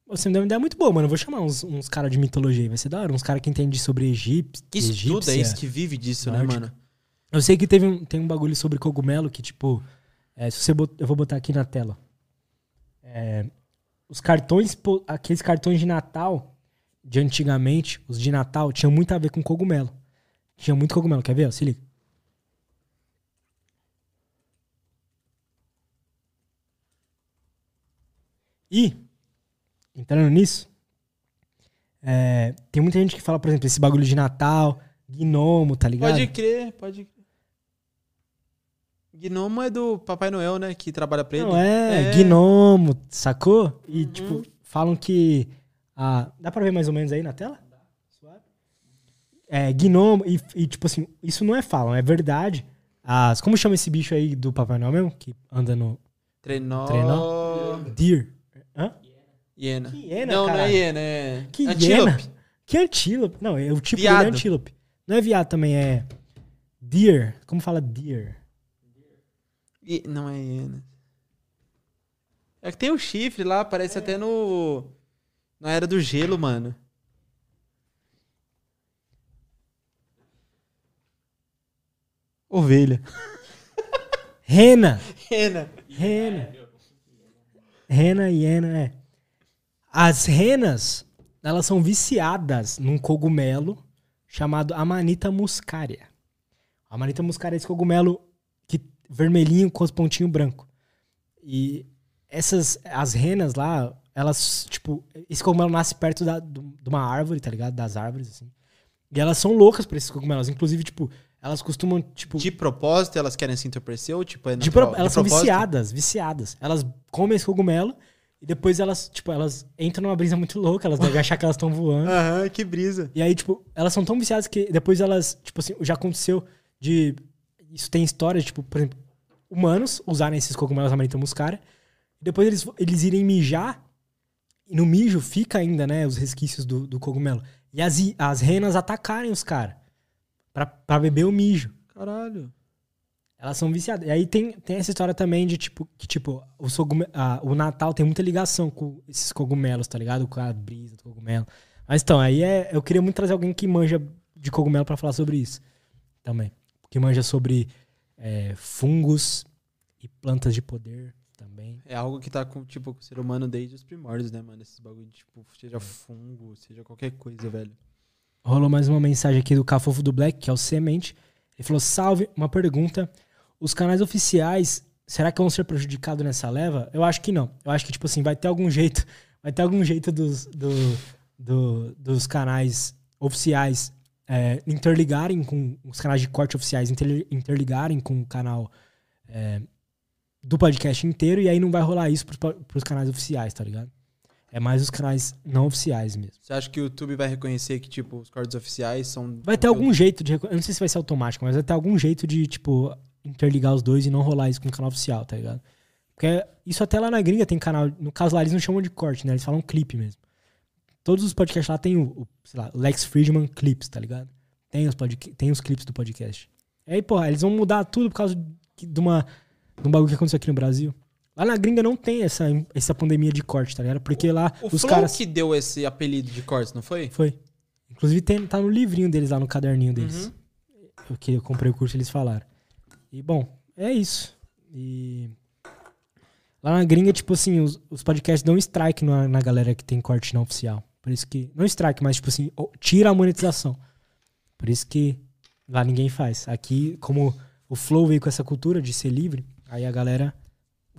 Você me deu uma ideia muito boa, mano. Eu vou chamar uns, uns caras de mitologia aí. Vai ser da hora. Uns caras que entendem sobre Egip, Que estuda egípcia. isso, que vive disso, né, nórdica. mano? Eu sei que teve um, tem um bagulho sobre cogumelo que, tipo, é, se você bot- eu vou botar aqui na tela. É, os cartões, aqueles cartões de Natal de antigamente, os de Natal, tinham muito a ver com cogumelo. Tinha muito cogumelo. Quer ver? ó? Se liga. E, entrando nisso, é, tem muita gente que fala, por exemplo, esse bagulho de Natal, gnomo, tá ligado? Pode crer, pode crer. Gnomo é do Papai Noel, né? Que trabalha pra ele. Não, é, É. gnomo, sacou? E, Uhum. tipo, falam que. Ah, dá pra ver mais ou menos aí na tela? Suave. É, gnomo, e, e, tipo assim, isso não é falam, é verdade. As, como chama esse bicho aí do Papai Noel mesmo? Que anda no. Trenó. Trenó? Deer. Hã? Hiena. Que hiena, não, não é hiena, é. Que Antílope. hiena? Que antílope? Não, é, o tipo Viado. dele é antílope. Não é viado também, é. Deer. Como fala deer? Hi- Não é hiena. É que tem o chifre lá, aparece até no. Na era do gelo, mano. Ovelha. Rena. Rena. Rena e hiena, é. As renas, elas são viciadas num cogumelo chamado Amanita muscaria. Amanita muscaria é esse cogumelo que, vermelhinho com os pontinhos brancos. E essas, as renas lá, elas, tipo, esse cogumelo nasce perto da, do- de uma árvore, tá ligado? Das árvores, assim. E elas são loucas por esses cogumelos. Inclusive, tipo, elas costumam, tipo... De propósito, elas querem se entorpecer ou tipo é De natural? pro- elas são propósito? viciadas, viciadas. Elas comem esse cogumelo e depois elas, tipo, elas entram numa brisa muito louca, elas devem achar que elas estão voando. Aham, que brisa. E aí, tipo, elas são tão viciadas que depois elas, tipo assim, já aconteceu de. Isso tem histórias, tipo, por exemplo, humanos usarem esses cogumelos amanita muscaria. E depois eles, eles irem mijar. E no mijo fica ainda, né, os resquícios do, do cogumelo. E as, as renas atacarem os caras. Pra, pra beber o mijo. Caralho. Elas são viciadas. E aí tem, tem essa história também de, tipo, que, tipo, o, ah, o Natal tem muita ligação com esses cogumelos, tá ligado? Com a brisa do cogumelo. Mas então, aí é. Eu queria muito trazer alguém que manja de cogumelo pra falar sobre isso. Também. Que manja sobre é, fungos e plantas de poder também. É algo que tá com, tipo, com o ser humano desde os primórdios, né, mano? Esses bagulho, tipo, seja fungo, seja qualquer coisa, velho. Rolou mais uma mensagem aqui do Cafofo do Black, que é o Semente. Ele falou: Salve, uma pergunta. Os canais oficiais, será que vão ser prejudicados nessa leva? Eu acho que não. Eu acho que, tipo assim, vai ter algum jeito. Vai ter algum jeito dos, do- do- dos canais oficiais é, interligarem com os canais de corte oficiais, inter- interligarem com o canal é, do podcast inteiro, e aí não vai rolar isso pros, pros canais oficiais, tá ligado? É mais os canais não oficiais mesmo. Você acha que o YouTube vai reconhecer que, tipo, os cortes oficiais são. Vai ter algum jeito de. Eu não sei se vai ser automático, mas vai ter algum jeito de, tipo, interligar os dois e não rolar isso com o canal oficial, tá ligado? Porque isso até lá na gringa tem canal. No caso lá, eles não chamam de corte, né? Eles falam clipe mesmo. Todos os podcasts lá tem o, o, sei lá, Lex Friedman Clips, tá ligado? Tem os, tem os clipes do podcast. E aí, porra, eles vão mudar tudo por causa de de uma, de um bagulho que aconteceu aqui no Brasil. Lá na gringa não tem essa, essa pandemia de corte, tá ligado? Porque lá O os Flow caras. que deu esse apelido de cortes, não foi? Foi. Inclusive tem, tá no livrinho deles lá, no caderninho deles. Uhum. Eu, que eu comprei o curso eles falaram. E bom, é isso. E. Lá na gringa, tipo assim, os, os podcasts dão strike na, na galera que tem corte não oficial. Por isso que. Não strike, mas tipo assim, tira a monetização. Por isso que lá ninguém faz. Aqui, como o Flow veio com essa cultura de ser livre, aí a galera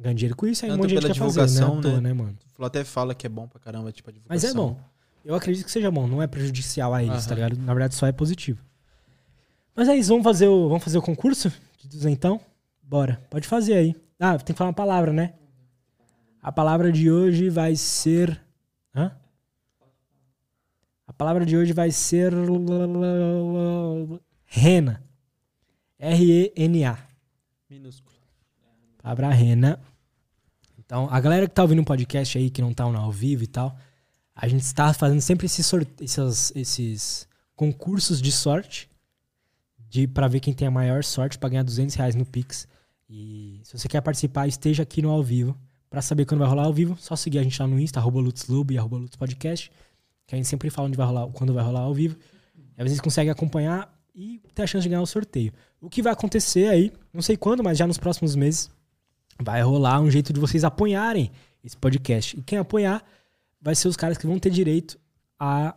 ganha dinheiro com isso, aí um monte de gente quer fazer, né? divulgação, toa, né? né, mano? O Flow até fala que é bom pra caramba, tipo, a divulgação. Mas é bom. Eu acredito que seja bom, não é prejudicial a eles, Aham. tá ligado? Na verdade, só é positivo. Mas é isso, vamos fazer o, vamos fazer o concurso de duzentão? Bora, pode fazer aí. Ah, tem que falar uma palavra, né? A palavra de hoje vai ser. Hã? A palavra de hoje vai ser. Rena. R-E-N-A. Minúsculo. Palavra rena. Então, a galera que tá ouvindo o podcast aí, que não tá ao vivo e tal, a gente está fazendo sempre esses, esses, esses concursos de sorte de para ver quem tem a maior sorte para ganhar 200 reais no Pix. E se você quer participar, esteja aqui no ao vivo. Pra saber quando vai rolar ao vivo, só seguir a gente lá no Insta, arroba LutzLub e arroba LutzPodcast, que a gente sempre fala onde vai rolar, quando vai rolar ao vivo. E às vezes consegue acompanhar e ter a chance de ganhar o sorteio. O que vai acontecer aí, não sei quando, mas já nos próximos meses, vai rolar um jeito de vocês apoiarem esse podcast. E quem apoiar vai ser os caras que vão ter direito a,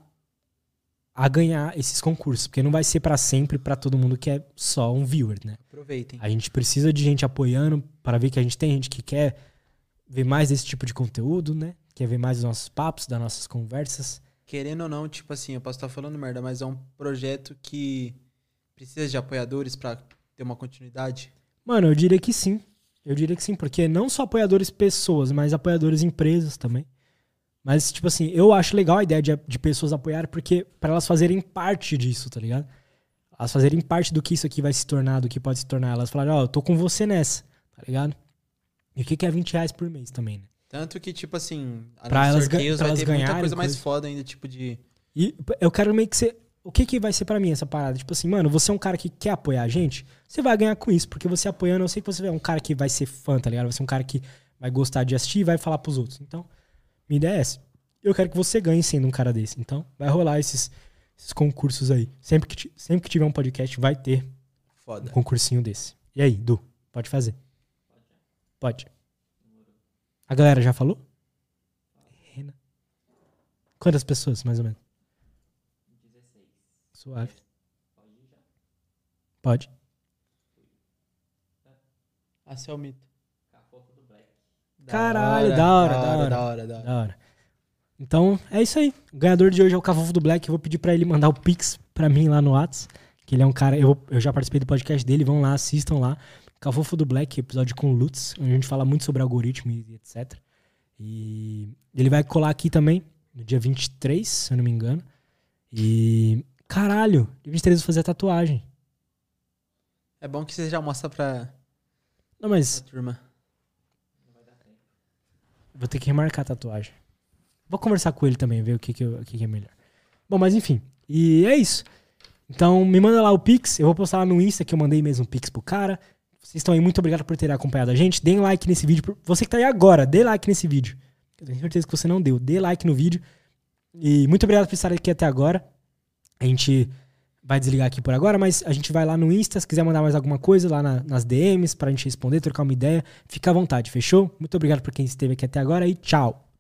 a ganhar esses concursos. Porque não vai ser pra sempre pra todo mundo que é só um viewer, né? Aproveitem. A gente precisa de gente apoiando para ver que a gente tem gente que quer ver mais desse tipo de conteúdo, né? Quer ver mais dos nossos papos, das nossas conversas. Querendo ou não, tipo assim, eu posso estar falando merda, mas é um projeto que precisa de apoiadores pra ter uma continuidade. Mano, eu diria que sim. Eu diria que sim, porque não só apoiadores pessoas, mas apoiadores empresas também. Mas, tipo assim, eu acho legal a ideia de, de pessoas apoiarem, porque para elas fazerem parte disso, tá ligado? Elas fazerem parte do que isso aqui vai se tornar, do que pode se tornar. Elas falarem, ó, eu tô com você nessa, tá ligado? E o que, que é 20 reais por mês também, né? Tanto que, tipo assim, Pra elas gan- sorteios, pra vai elas ter muita ganharem coisa mais coisa. foda ainda, tipo de. E eu quero meio que ser. O que, que vai ser pra mim essa parada? Tipo assim, mano, você é um cara que quer apoiar a gente, você vai ganhar com isso, porque você apoiando, eu sei que você é um cara que vai ser fã, tá ligado? Você é um cara que vai gostar de assistir e vai falar pros outros. Então, minha ideia é essa. Eu quero que você ganhe sendo um cara desse. Então, vai rolar esses, esses concursos aí. Sempre que, sempre que tiver um podcast, vai ter um Foda. concursinho desse. E aí, Du, pode fazer? Pode. A galera já falou? Rena. Quantas pessoas, mais ou menos? 16. Suave. Pode ir já. Pode. Ah, é o mito. Caralho, da hora, da hora. da hora, da hora. Da hora. Então, é isso aí. O ganhador de hoje é o Cavofo do Black. Eu vou pedir pra ele mandar o Pix pra mim lá no Whats. Que ele é um cara. Eu, eu já participei do podcast dele. Vão lá, assistam lá. Cavofo do Black, episódio com o Lutz, onde a gente fala muito sobre algoritmo e etc. E ele vai colar aqui também, no dia 23, se eu não me engano. E. Caralho, dia 23 eu vou fazer a tatuagem. É bom que você já mostra pra, Não, mas pra turma. Vou ter que remarcar a tatuagem. Vou conversar com ele também, ver o que, que, o que, que é melhor. Bom, mas enfim. E é isso. Então, me manda lá o Pix. Eu vou postar lá no Insta que eu mandei mesmo o Pix pro cara. Vocês estão aí, muito obrigado por terem acompanhado a gente. Deem like nesse vídeo. Você que tá aí agora, dê like nesse vídeo. Eu tenho certeza que você não deu. Dê like no vídeo. E muito obrigado por estar aqui até agora. A gente vai desligar aqui por agora, mas a gente vai lá no Insta. Se quiser mandar mais alguma coisa lá na- nas DMs pra gente responder, trocar uma ideia, fica à vontade, fechou? Muito obrigado por quem esteve aqui até agora e tchau.